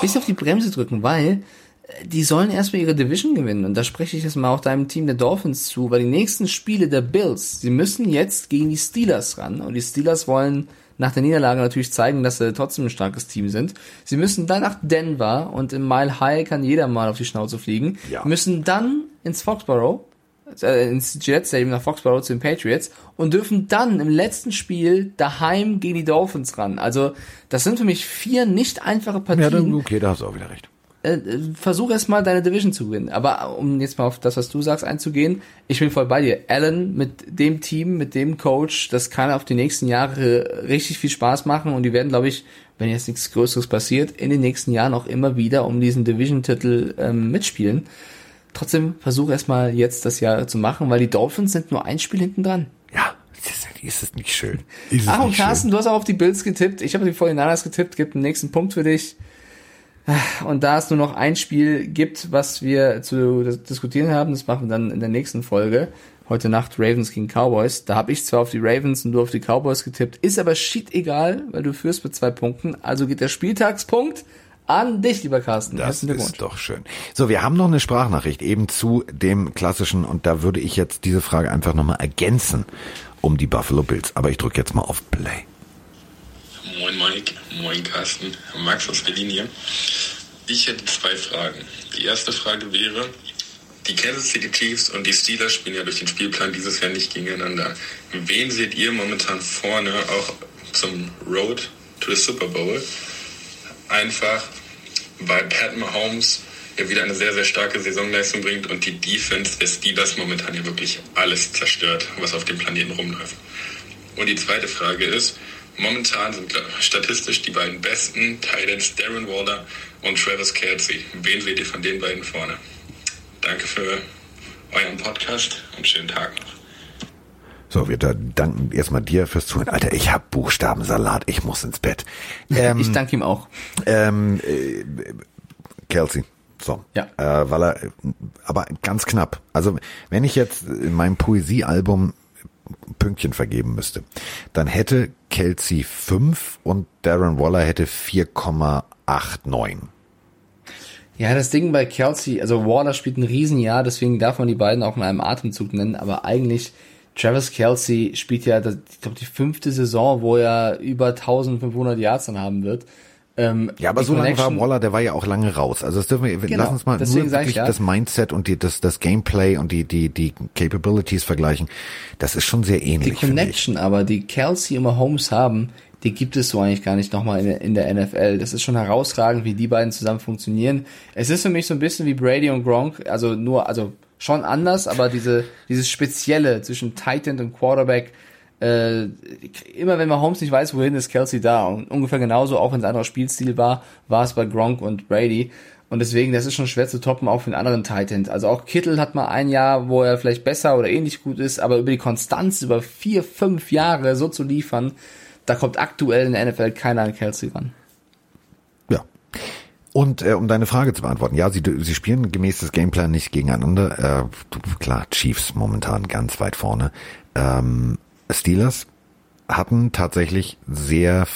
bisschen auf die Bremse drücken, weil äh, die sollen erstmal ihre Division gewinnen. Und da spreche ich jetzt mal auch deinem Team der Dolphins zu, weil die nächsten Spiele der Bills, sie müssen jetzt gegen die Steelers ran. Und die Steelers wollen nach der Niederlage natürlich zeigen, dass sie trotzdem ein starkes Team sind. Sie müssen dann nach Denver und im Mile High kann jeder mal auf die Schnauze fliegen. Ja. Müssen dann ins Foxborough, ins Jet Stadium nach Foxborough zu den Patriots und dürfen dann im letzten Spiel daheim gegen die Dolphins ran. Also das sind für mich vier nicht einfache Partien Ja, dann, okay, da hast du auch wieder recht. äh, versuch erst mal deine Division zu gewinnen. Aber um jetzt mal auf das, was du sagst, einzugehen, ich bin voll bei dir. Allen mit dem Team, mit dem Coach, das kann auf die nächsten Jahre richtig viel Spaß machen und die werden, glaube ich, wenn jetzt nichts Größeres passiert, in den nächsten Jahren auch immer wieder um diesen Division-Titel ähm, mitspielen. Trotzdem versuch erst mal jetzt das Jahr zu machen, weil die Dolphins sind nur ein Spiel hinten dran. Ja, ist es, ist es nicht schön. Ist Ach, und Carsten, du hast auch auf die Bills getippt. Ich habe die 49ers getippt, gibt einen nächsten Punkt für dich. Und da es nur noch ein Spiel gibt, was wir zu dis- diskutieren haben, das machen wir dann in der nächsten Folge. Heute Nacht Ravens gegen Cowboys. Da habe ich zwar auf die Ravens und du auf die Cowboys getippt, ist aber shit egal, weil du führst mit zwei Punkten. Also geht der Spieltagspunkt an dich, lieber Carsten. Das ist doch schön. So, wir haben noch eine Sprachnachricht eben zu dem klassischen und da würde ich jetzt diese Frage einfach nochmal ergänzen um die Buffalo Bills. Aber ich drücke jetzt mal auf Play. Moin Mike, moin Carsten, Max aus Berlin hier. Ich hätte zwei Fragen. Die erste Frage wäre, die Kansas City Chiefs und die Steelers spielen ja durch den Spielplan dieses Jahr nicht gegeneinander. Wen seht ihr momentan vorne auch zum Road to the Super Bowl? Einfach, weil Pat Mahomes ja wieder eine sehr, sehr starke Saisonleistung bringt und die Defense der Steelers momentan ja wirklich alles zerstört, was auf dem Planeten rumläuft. Und die zweite Frage ist, momentan sind statistisch die beiden besten Titans Darren Waller und Travis Kelsey. Wen seht ihr von den beiden vorne? Danke für euren Podcast und schönen Tag noch. So, wir da danken erstmal dir fürs Zuhören. Alter, ich hab Buchstabensalat, ich muss ins Bett. Ähm, Ich danke ihm auch. ähm, äh, Kelsey. So. Ja. Äh, weil er, aber ganz knapp. Also, wenn ich jetzt in meinem Poesiealbum Pünktchen vergeben müsste, dann hätte Kelsey 5 und Darren Waller hätte 4,89. Ja, das Ding bei Kelsey, also Waller spielt ein Riesenjahr, deswegen darf man die beiden auch in einem Atemzug nennen, aber eigentlich Travis Kelsey spielt ja, das, ich glaube, die fünfte Saison, wo er über 1500 Yards dann haben wird. Ähm, Ja, aber die so lange war Waller, der war ja auch lange raus. Also das dürfen wir, Genau, lass uns mal nur wirklich ja. das Mindset und die, das, das Gameplay und die, die, die Capabilities vergleichen. Das ist schon sehr Die ähnlich. ich. Connection aber, die Kelsey und Mahomes haben, die gibt es so eigentlich gar nicht nochmal in, der- in der NFL. Das ist schon herausragend, wie die beiden zusammen funktionieren. Es ist für mich so ein bisschen wie Brady und Gronk, also nur, also schon anders, aber diese, dieses Spezielle zwischen Titan und Quarterback, äh, immer wenn Mahomes nicht weiß, wohin ist Kelsey da. Und ungefähr genauso, auch wenn es ein anderer Spielstil war, war es bei Gronk und Brady. Und deswegen, das ist schon schwer zu toppen, auch für einen anderen Titan. Also auch Kittel hat mal ein Jahr, wo er vielleicht besser oder ähnlich gut ist, aber über die Konstanz, über vier, fünf Jahre so zu liefern, da kommt aktuell in der NFL keiner an Kelsey ran. Ja. Und äh, um deine Frage zu beantworten, ja, sie, sie spielen gemäß des Gameplan nicht gegeneinander. Äh, du- klar, Chiefs momentan ganz weit vorne. Ähm, Steelers hatten tatsächlich sehr,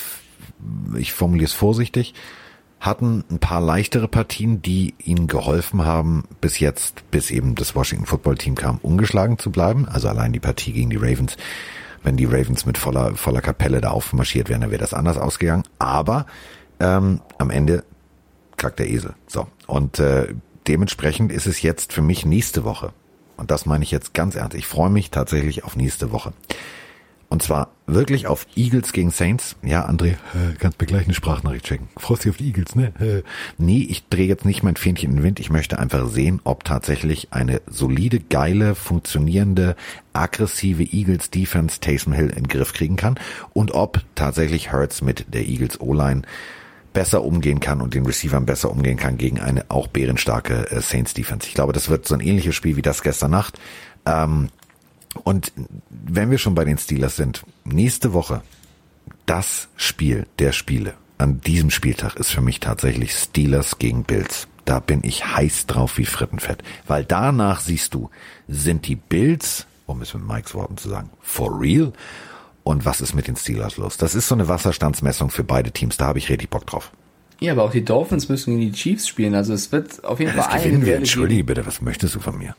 ich formuliere es vorsichtig, hatten ein paar leichtere Partien, die ihnen geholfen haben, bis jetzt, bis eben das Washington Football Team kam, ungeschlagen zu bleiben. Also allein die Partie gegen die Ravens. Wenn die Ravens mit voller, voller Kapelle da aufmarschiert wären, dann wäre das anders ausgegangen. Aber ähm, am Ende kackt der Esel. So. Und äh, dementsprechend ist es jetzt für mich nächste Woche. Und das meine ich jetzt ganz ernst. Ich freue mich tatsächlich auf nächste Woche. Und zwar wirklich auf Eagles gegen Saints. Ja, André, äh, kannst mir gleich eine Sprachnachricht schicken. Freust dich auf die Eagles, ne? Äh, nee, ich drehe jetzt nicht mein Fähnchen in den Wind. Ich möchte einfach sehen, ob tatsächlich eine solide, geile, funktionierende, aggressive Eagles Defense Taysom Hill in den Griff kriegen kann und ob tatsächlich Hurts mit der Eagles O-Line besser umgehen kann und den Receivern besser umgehen kann gegen eine auch bärenstarke äh, Saints Defense. Ich glaube, das wird so ein ähnliches Spiel wie das gestern Nacht. Ähm, und wenn wir schon bei den Steelers sind, nächste Woche das Spiel der Spiele an diesem Spieltag ist für mich tatsächlich Steelers gegen Bills. Da bin ich heiß drauf wie Frittenfett, weil danach siehst du, sind die Bills, um es mit Mikes Worten zu sagen, for real? Und was ist mit den Steelers los? Das ist so eine Wasserstandsmessung für beide Teams, da habe ich richtig Bock drauf. Ja, aber auch die Dolphins müssen gegen die Chiefs spielen. Also es wird auf jeden Ja, Fall einige wir. Duelle Entschuldige geben. bitte, was möchtest du von mir?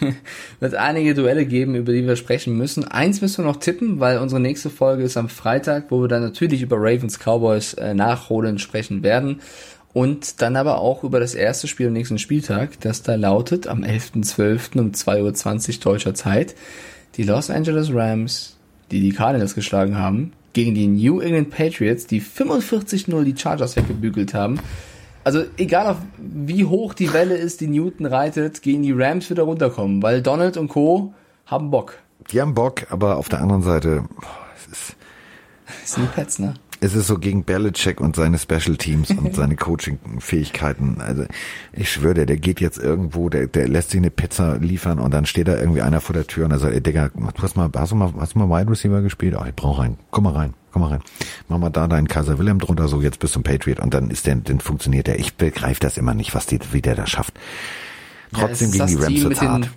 wird einige Duelle geben, über die wir sprechen müssen. Eins müssen wir noch tippen, weil unsere nächste Folge ist am Freitag, wo wir dann natürlich über Ravens Cowboys äh, nachholen sprechen werden. Und dann aber auch über das erste Spiel am nächsten Spieltag, das da lautet am 11.12. um 2.20 Uhr deutscher Zeit. Die Los Angeles Rams, die die Cardinals geschlagen haben, gegen die New England Patriots, die 45-0 die Chargers weggebügelt haben. Also egal auf wie hoch die Welle ist, die Newton reitet, gehen die Rams wieder runterkommen, weil Donald und Co. haben Bock. Die haben Bock, aber auf der anderen Seite, boah, es ist, Das sind die Pets, ne? Es ist so gegen Belichick und seine Special Teams und seine Coaching-Fähigkeiten. Also ich schwöre dir, der geht jetzt irgendwo, der, der lässt sich eine Pizza liefern und dann steht da irgendwie einer vor der Tür und er sagt, ey Digga, du hast mal, hast du mal, hast du mal Wide Receiver gespielt? Ach, ich brauch rein. Komm mal rein, komm mal rein. Mach mal da deinen Kaiser Wilhelm drunter, so jetzt bist du ein Patriot und dann ist der, dann funktioniert der. Ich begreife das immer nicht, was die, wie der das schafft. Trotzdem Ja, gegen die Rams wird's hart.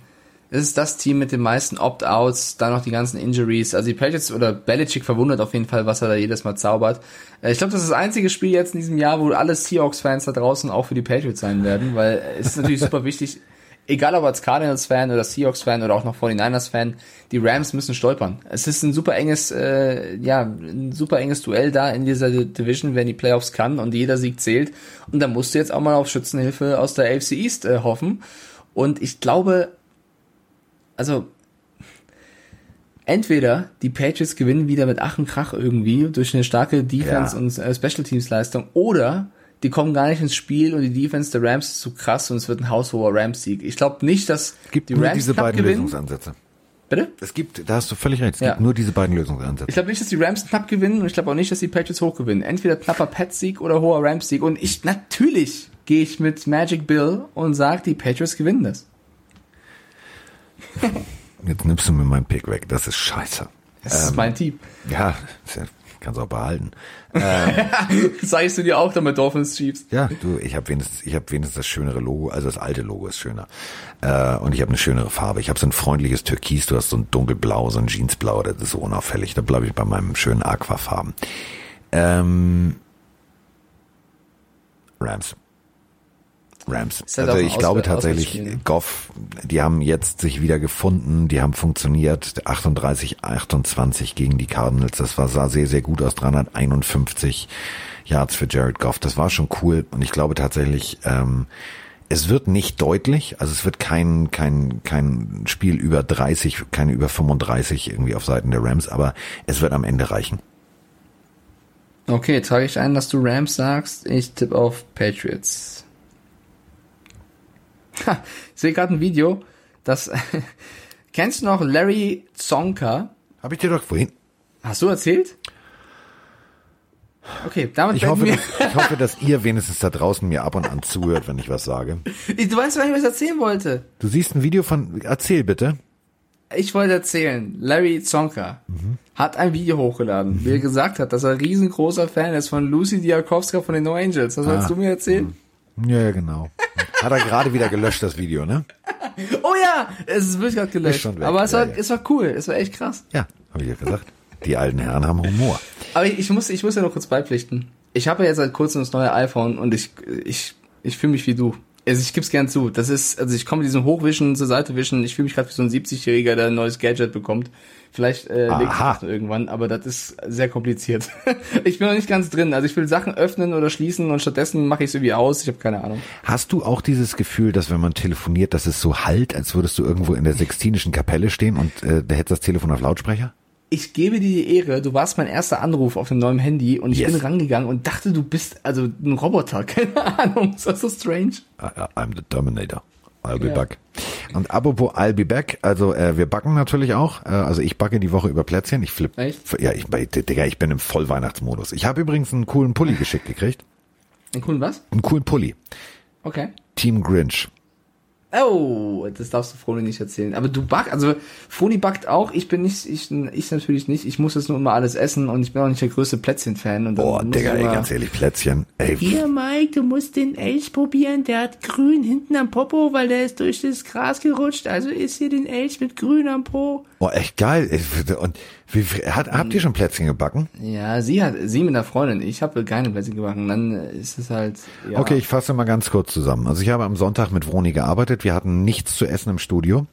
Es ist das Team mit den meisten Opt-outs, dann noch die ganzen Injuries. Also die Patriots oder Belichick verwundert auf jeden Fall, was er da jedes Mal zaubert. Äh, Ich glaube, das ist das einzige Spiel jetzt in diesem Jahr, wo alle Seahawks-Fans da draußen auch für die Patriots sein werden, weil es ist natürlich super wichtig, egal ob als Cardinals-Fan oder Seahawks-Fan oder auch noch 49ers-Fan, die Rams müssen stolpern. Es ist ein super enges, äh, ja, ein super enges Duell da in dieser Division, wenn die Playoffs kann und jeder Sieg zählt. Und da musst du jetzt auch mal auf Schützenhilfe aus der AFC East äh, hoffen. Und ich glaube, also entweder die Patriots gewinnen wieder mit Ach und Krach irgendwie durch eine starke Defense Ja. und äh, Special Teams Leistung oder die kommen gar nicht ins Spiel und die Defense der Rams ist zu krass und es wird ein haushoher Rams Sieg. Ich glaube nicht, dass Es gibt die nur Rams diese knapp beiden gewinnen. Lösungsansätze. Bitte? Es gibt, da hast du völlig recht, es Ja. gibt nur diese beiden Lösungsansätze. Ich glaube nicht, dass die Rams knapp gewinnen und ich glaube auch nicht, dass die Patriots hoch gewinnen. Entweder knapper Pets-Sieg oder hoher Rams-Sieg. Und ich, natürlich gehe ich mit Magic Bill und sage, die Patriots gewinnen das. Jetzt nimmst du mir meinen Pick weg, das ist scheiße. Das ist mein Team. Ja, kannst auch behalten. Sagst du dir auch damit Dolphins Chiefs? Ja, du, ich habe wenigstens, ich habe wenigstens das schönere Logo, also das alte Logo ist schöner. Äh, und ich habe eine schönere Farbe. Ich habe so ein freundliches Türkis, du hast so ein dunkelblau, so ein Jeansblau, das ist so unauffällig. Da bleibe ich bei meinem schönen Aquafarben. Ähm, Rams. Rams. Halt also ich glaube tatsächlich? Goff, die haben jetzt sich wieder gefunden, die haben funktioniert. 38, 28 gegen die Cardinals. Das war, sah sehr, sehr gut aus. 351 Yards für Jared Goff. Das war schon cool. Und ich glaube tatsächlich, ähm, es wird nicht deutlich, also es wird kein, kein, kein Spiel über 30, keine über 35 irgendwie auf Seiten der Rams, aber es wird am Ende reichen. Okay, trage ich ein, dass du Rams sagst. Ich tippe auf Patriots. Ha, ich sehe gerade ein Video, das kennst du noch Larry Zonka? Habe ich dir doch vorhin. Hast du erzählt? Okay, damit Ich hoffe, dass, ich hoffe, dass ihr wenigstens da draußen mir ab und an zuhört, wenn ich was sage. Du weißt, was ich was erzählen wollte. Du siehst ein Video von, erzähl bitte. Ich wollte erzählen, Larry Zonka hat ein Video hochgeladen, wie er gesagt hat, dass er ein riesengroßer Fan ist von Lucy Diakowska von den No Angels. Das wolltest du mir erzählen? Ja, ja, genau. Hat er gerade wieder gelöscht, das Video, ne? Oh ja, es ist wirklich gerade gelöscht. Ist schon weg, Aber es ja, war, ja. es war cool, es war echt krass. Ja, habe ich ja gesagt. Die alten Herren haben Humor. Aber ich, ich muss, ich muss ja noch kurz beipflichten. Ich habe ja jetzt seit kurzem das neue iPhone und ich, ich, ich fühle mich wie du. Also ich gib's gern zu. Das ist, also ich komme mit diesem Hochwischen zur Seite wischen. Ich fühle mich gerade wie so ein 70-Jähriger, der ein neues Gadget bekommt. Vielleicht äh, legt das irgendwann, aber das ist sehr kompliziert. ich bin noch nicht ganz drin. Also ich will Sachen öffnen oder schließen und stattdessen mache ich es irgendwie aus. Ich habe keine Ahnung. Hast du auch dieses Gefühl, dass wenn man telefoniert, dass es so halt, als würdest du irgendwo in der Sextinischen Kapelle stehen und äh, da hättest das Telefon auf Lautsprecher? Ich gebe dir die Ehre, du warst mein erster Anruf auf dem neuen Handy und ich Yes. bin rangegangen und dachte, du bist also ein Roboter. Keine Ahnung, ist das so strange? I, I'm the Terminator. I'll be Ja. back. Und apropos I'll be back, also äh, wir backen natürlich auch. Äh, also ich backe die Woche über Plätzchen. Ich flipp. Echt? Ja, ich, Digga, ich bin im Vollweihnachtsmodus. Ich habe übrigens einen coolen Pulli geschickt gekriegt. Ein coolen was? Einen coolen Pulli. Okay. Team Grinch. Oh, das darfst du Froni nicht erzählen. Aber du backst, also Froni backt auch, ich bin nicht, ich, ich natürlich nicht, ich muss jetzt nur immer alles essen und ich bin auch nicht der größte Plätzchen-Fan. und Boah, Digga, ey, ganz ehrlich, Plätzchen. Ey, Hier, Mike, du musst den Elch probieren, der hat grün hinten am Popo, weil der ist durch das Gras gerutscht, also isst hier den Elch mit grün am Po. Oh, echt geil. Und wie, hat, habt ihr schon Plätzchen gebacken? Ja, sie hat, sie mit einer Freundin, ich habe keine Plätzchen gebacken, dann ist es halt, ja. Okay, ich fasse mal ganz kurz zusammen. Also ich habe am Sonntag mit Vroni gearbeitet. Wir hatten nichts zu essen im Studio.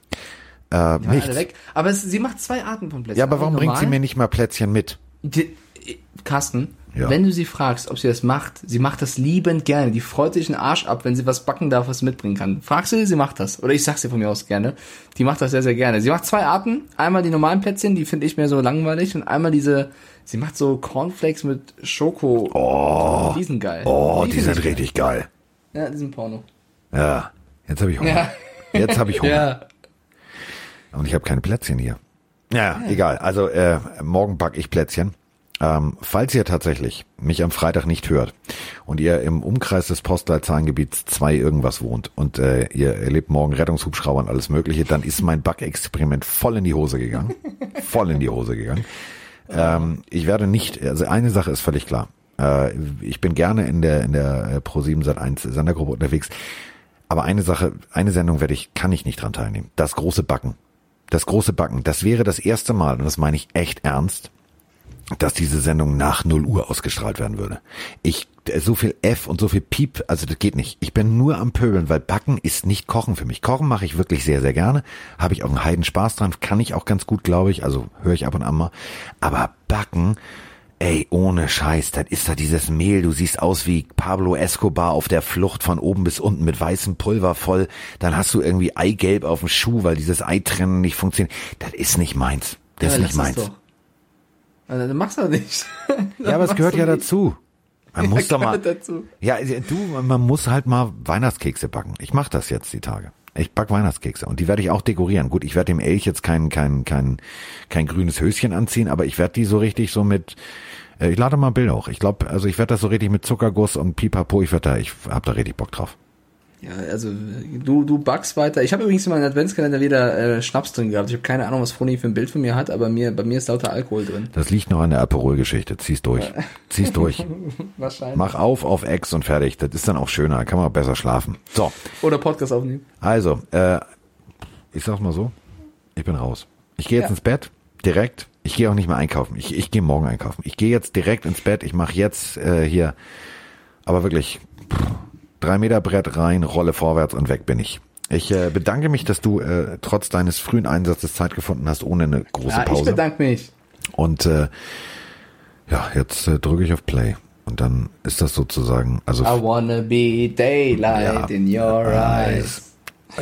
Äh, Ja, nichts. weg. Aber es, sie macht zwei Arten von Plätzchen. Ja, aber warum Einmal bringt sie normal. mir nicht mal Plätzchen mit? Die, Carsten, Ja. wenn du sie fragst, ob sie das macht, sie macht das liebend gerne. Die freut sich den Arsch ab, wenn sie was backen darf, was sie mitbringen kann. Fragst du sie, sie macht das. Oder ich sag's dir von mir aus gerne. Die macht das sehr, sehr gerne. Sie macht zwei Arten. Einmal die normalen Plätzchen, die finde ich mir so langweilig. Und einmal diese, sie macht so Cornflakes mit Schoko. Oh. Die sind geil. Oh, die find sind ich richtig geil. geil. Ja, die sind Porno. Ja, jetzt habe ich Hunger. Ja. Jetzt habe ich Hunger. Ja. Und ich habe keine Plätzchen hier. Ja, egal. Also äh, morgen back ich Plätzchen. Ähm, falls ihr tatsächlich mich am Freitag nicht hört und ihr im Umkreis des Postleitzahlengebiets 2 irgendwas wohnt und äh, ihr erlebt morgen Rettungshubschrauber und alles mögliche, dann ist mein Backexperiment voll in die Hose gegangen. voll in die Hose gegangen. Ähm, ich werde nicht, also eine Sache ist völlig klar. Äh, ich bin gerne in der, in der äh, Pro7 Sat1 Sendergruppe unterwegs. Aber eine Sache, eine Sendung werde ich, kann ich nicht dran teilnehmen. Das große Backen. Das große Backen. Das wäre das erste Mal, und das meine ich echt ernst, dass diese Sendung nach 0 Uhr ausgestrahlt werden würde. Ich, äh, so viel F und so viel Piep, also das geht nicht. Ich bin nur am Pöbeln, weil Backen ist nicht Kochen für mich. Kochen mache ich wirklich sehr, sehr gerne. Habe ich auch einen Heiden Spaß dran, kann ich auch ganz gut, glaube ich. Also höre ich ab und an mal. Aber Backen, ey, ohne Scheiß, das ist da dieses Mehl. Du siehst aus wie Pablo Escobar auf der Flucht von oben bis unten mit weißem Pulver voll. Dann hast du irgendwie Eigelb auf dem Schuh, weil dieses Eitrennen nicht funktioniert. Das ist nicht meins. Das Ja, ist nicht meins. Doch. Also, dann machst du nicht. Ja, aber es gehört ja dazu. Man muss doch mal. dazu. Ja, du, man muss halt mal Weihnachtskekse backen. Ich mache das jetzt die Tage. Ich back Weihnachtskekse und die werde ich auch dekorieren. Gut, ich werde dem Elch jetzt kein kein kein kein grünes Höschen anziehen, aber ich werde die so richtig so mit äh, ich lade mal Bilder hoch. Ich glaube, also ich werde das so richtig mit Zuckerguss und Pipapo, ich werde da ich hab da richtig Bock drauf. Ja, also du, du backst weiter. Ich habe übrigens in meinem Adventskalender wieder äh, Schnaps drin gehabt. Ich habe keine Ahnung, was Froni für ein Bild von mir hat, aber mir, bei mir ist lauter Alkohol drin. Das liegt noch an der Aperol-Geschichte. Zieh's durch. Zieh's durch. Wahrscheinlich. Mach auf auf Ex und fertig. Das ist dann auch schöner. Da kann man auch besser schlafen. So. Oder Podcast aufnehmen. Also, äh, ich sag's mal so, ich bin raus. Ich gehe jetzt Ja. ins Bett, direkt. Ich gehe auch nicht mehr einkaufen. Ich, ich gehe morgen einkaufen. Ich gehe jetzt direkt ins Bett. Ich mache jetzt äh, hier, aber wirklich pff, drei Meter Brett rein, Rolle vorwärts und weg bin ich. Ich äh, bedanke mich, dass du äh, trotz deines frühen Einsatzes Zeit gefunden hast, ohne eine große Ja, ich Pause. bedanke mich. Und äh, ja, jetzt äh, drücke ich auf Play. Und dann ist das sozusagen, also I wanna be daylight Ja. in your eyes.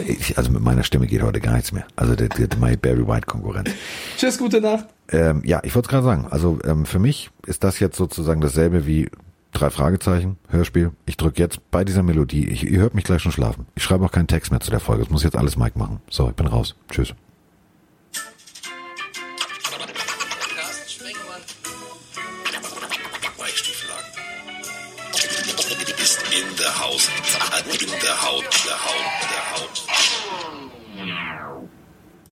ich, also mit meiner Stimme geht heute gar nichts mehr. Also der, der meine Barry White Konkurrenz. Tschüss, gute Nacht. Ähm, ja, ich wollte es gerade sagen. Also ähm, für mich ist das jetzt sozusagen dasselbe wie drei Fragezeichen, Hörspiel. Ich drücke jetzt bei dieser Melodie, ich, ihr hört mich gleich schon schlafen. Ich schreibe auch keinen Text mehr zu der Folge. Das muss jetzt alles Mike machen. So, ich bin raus. Tschüss. In der Haus. In Haut. Der Haut. Der Haut.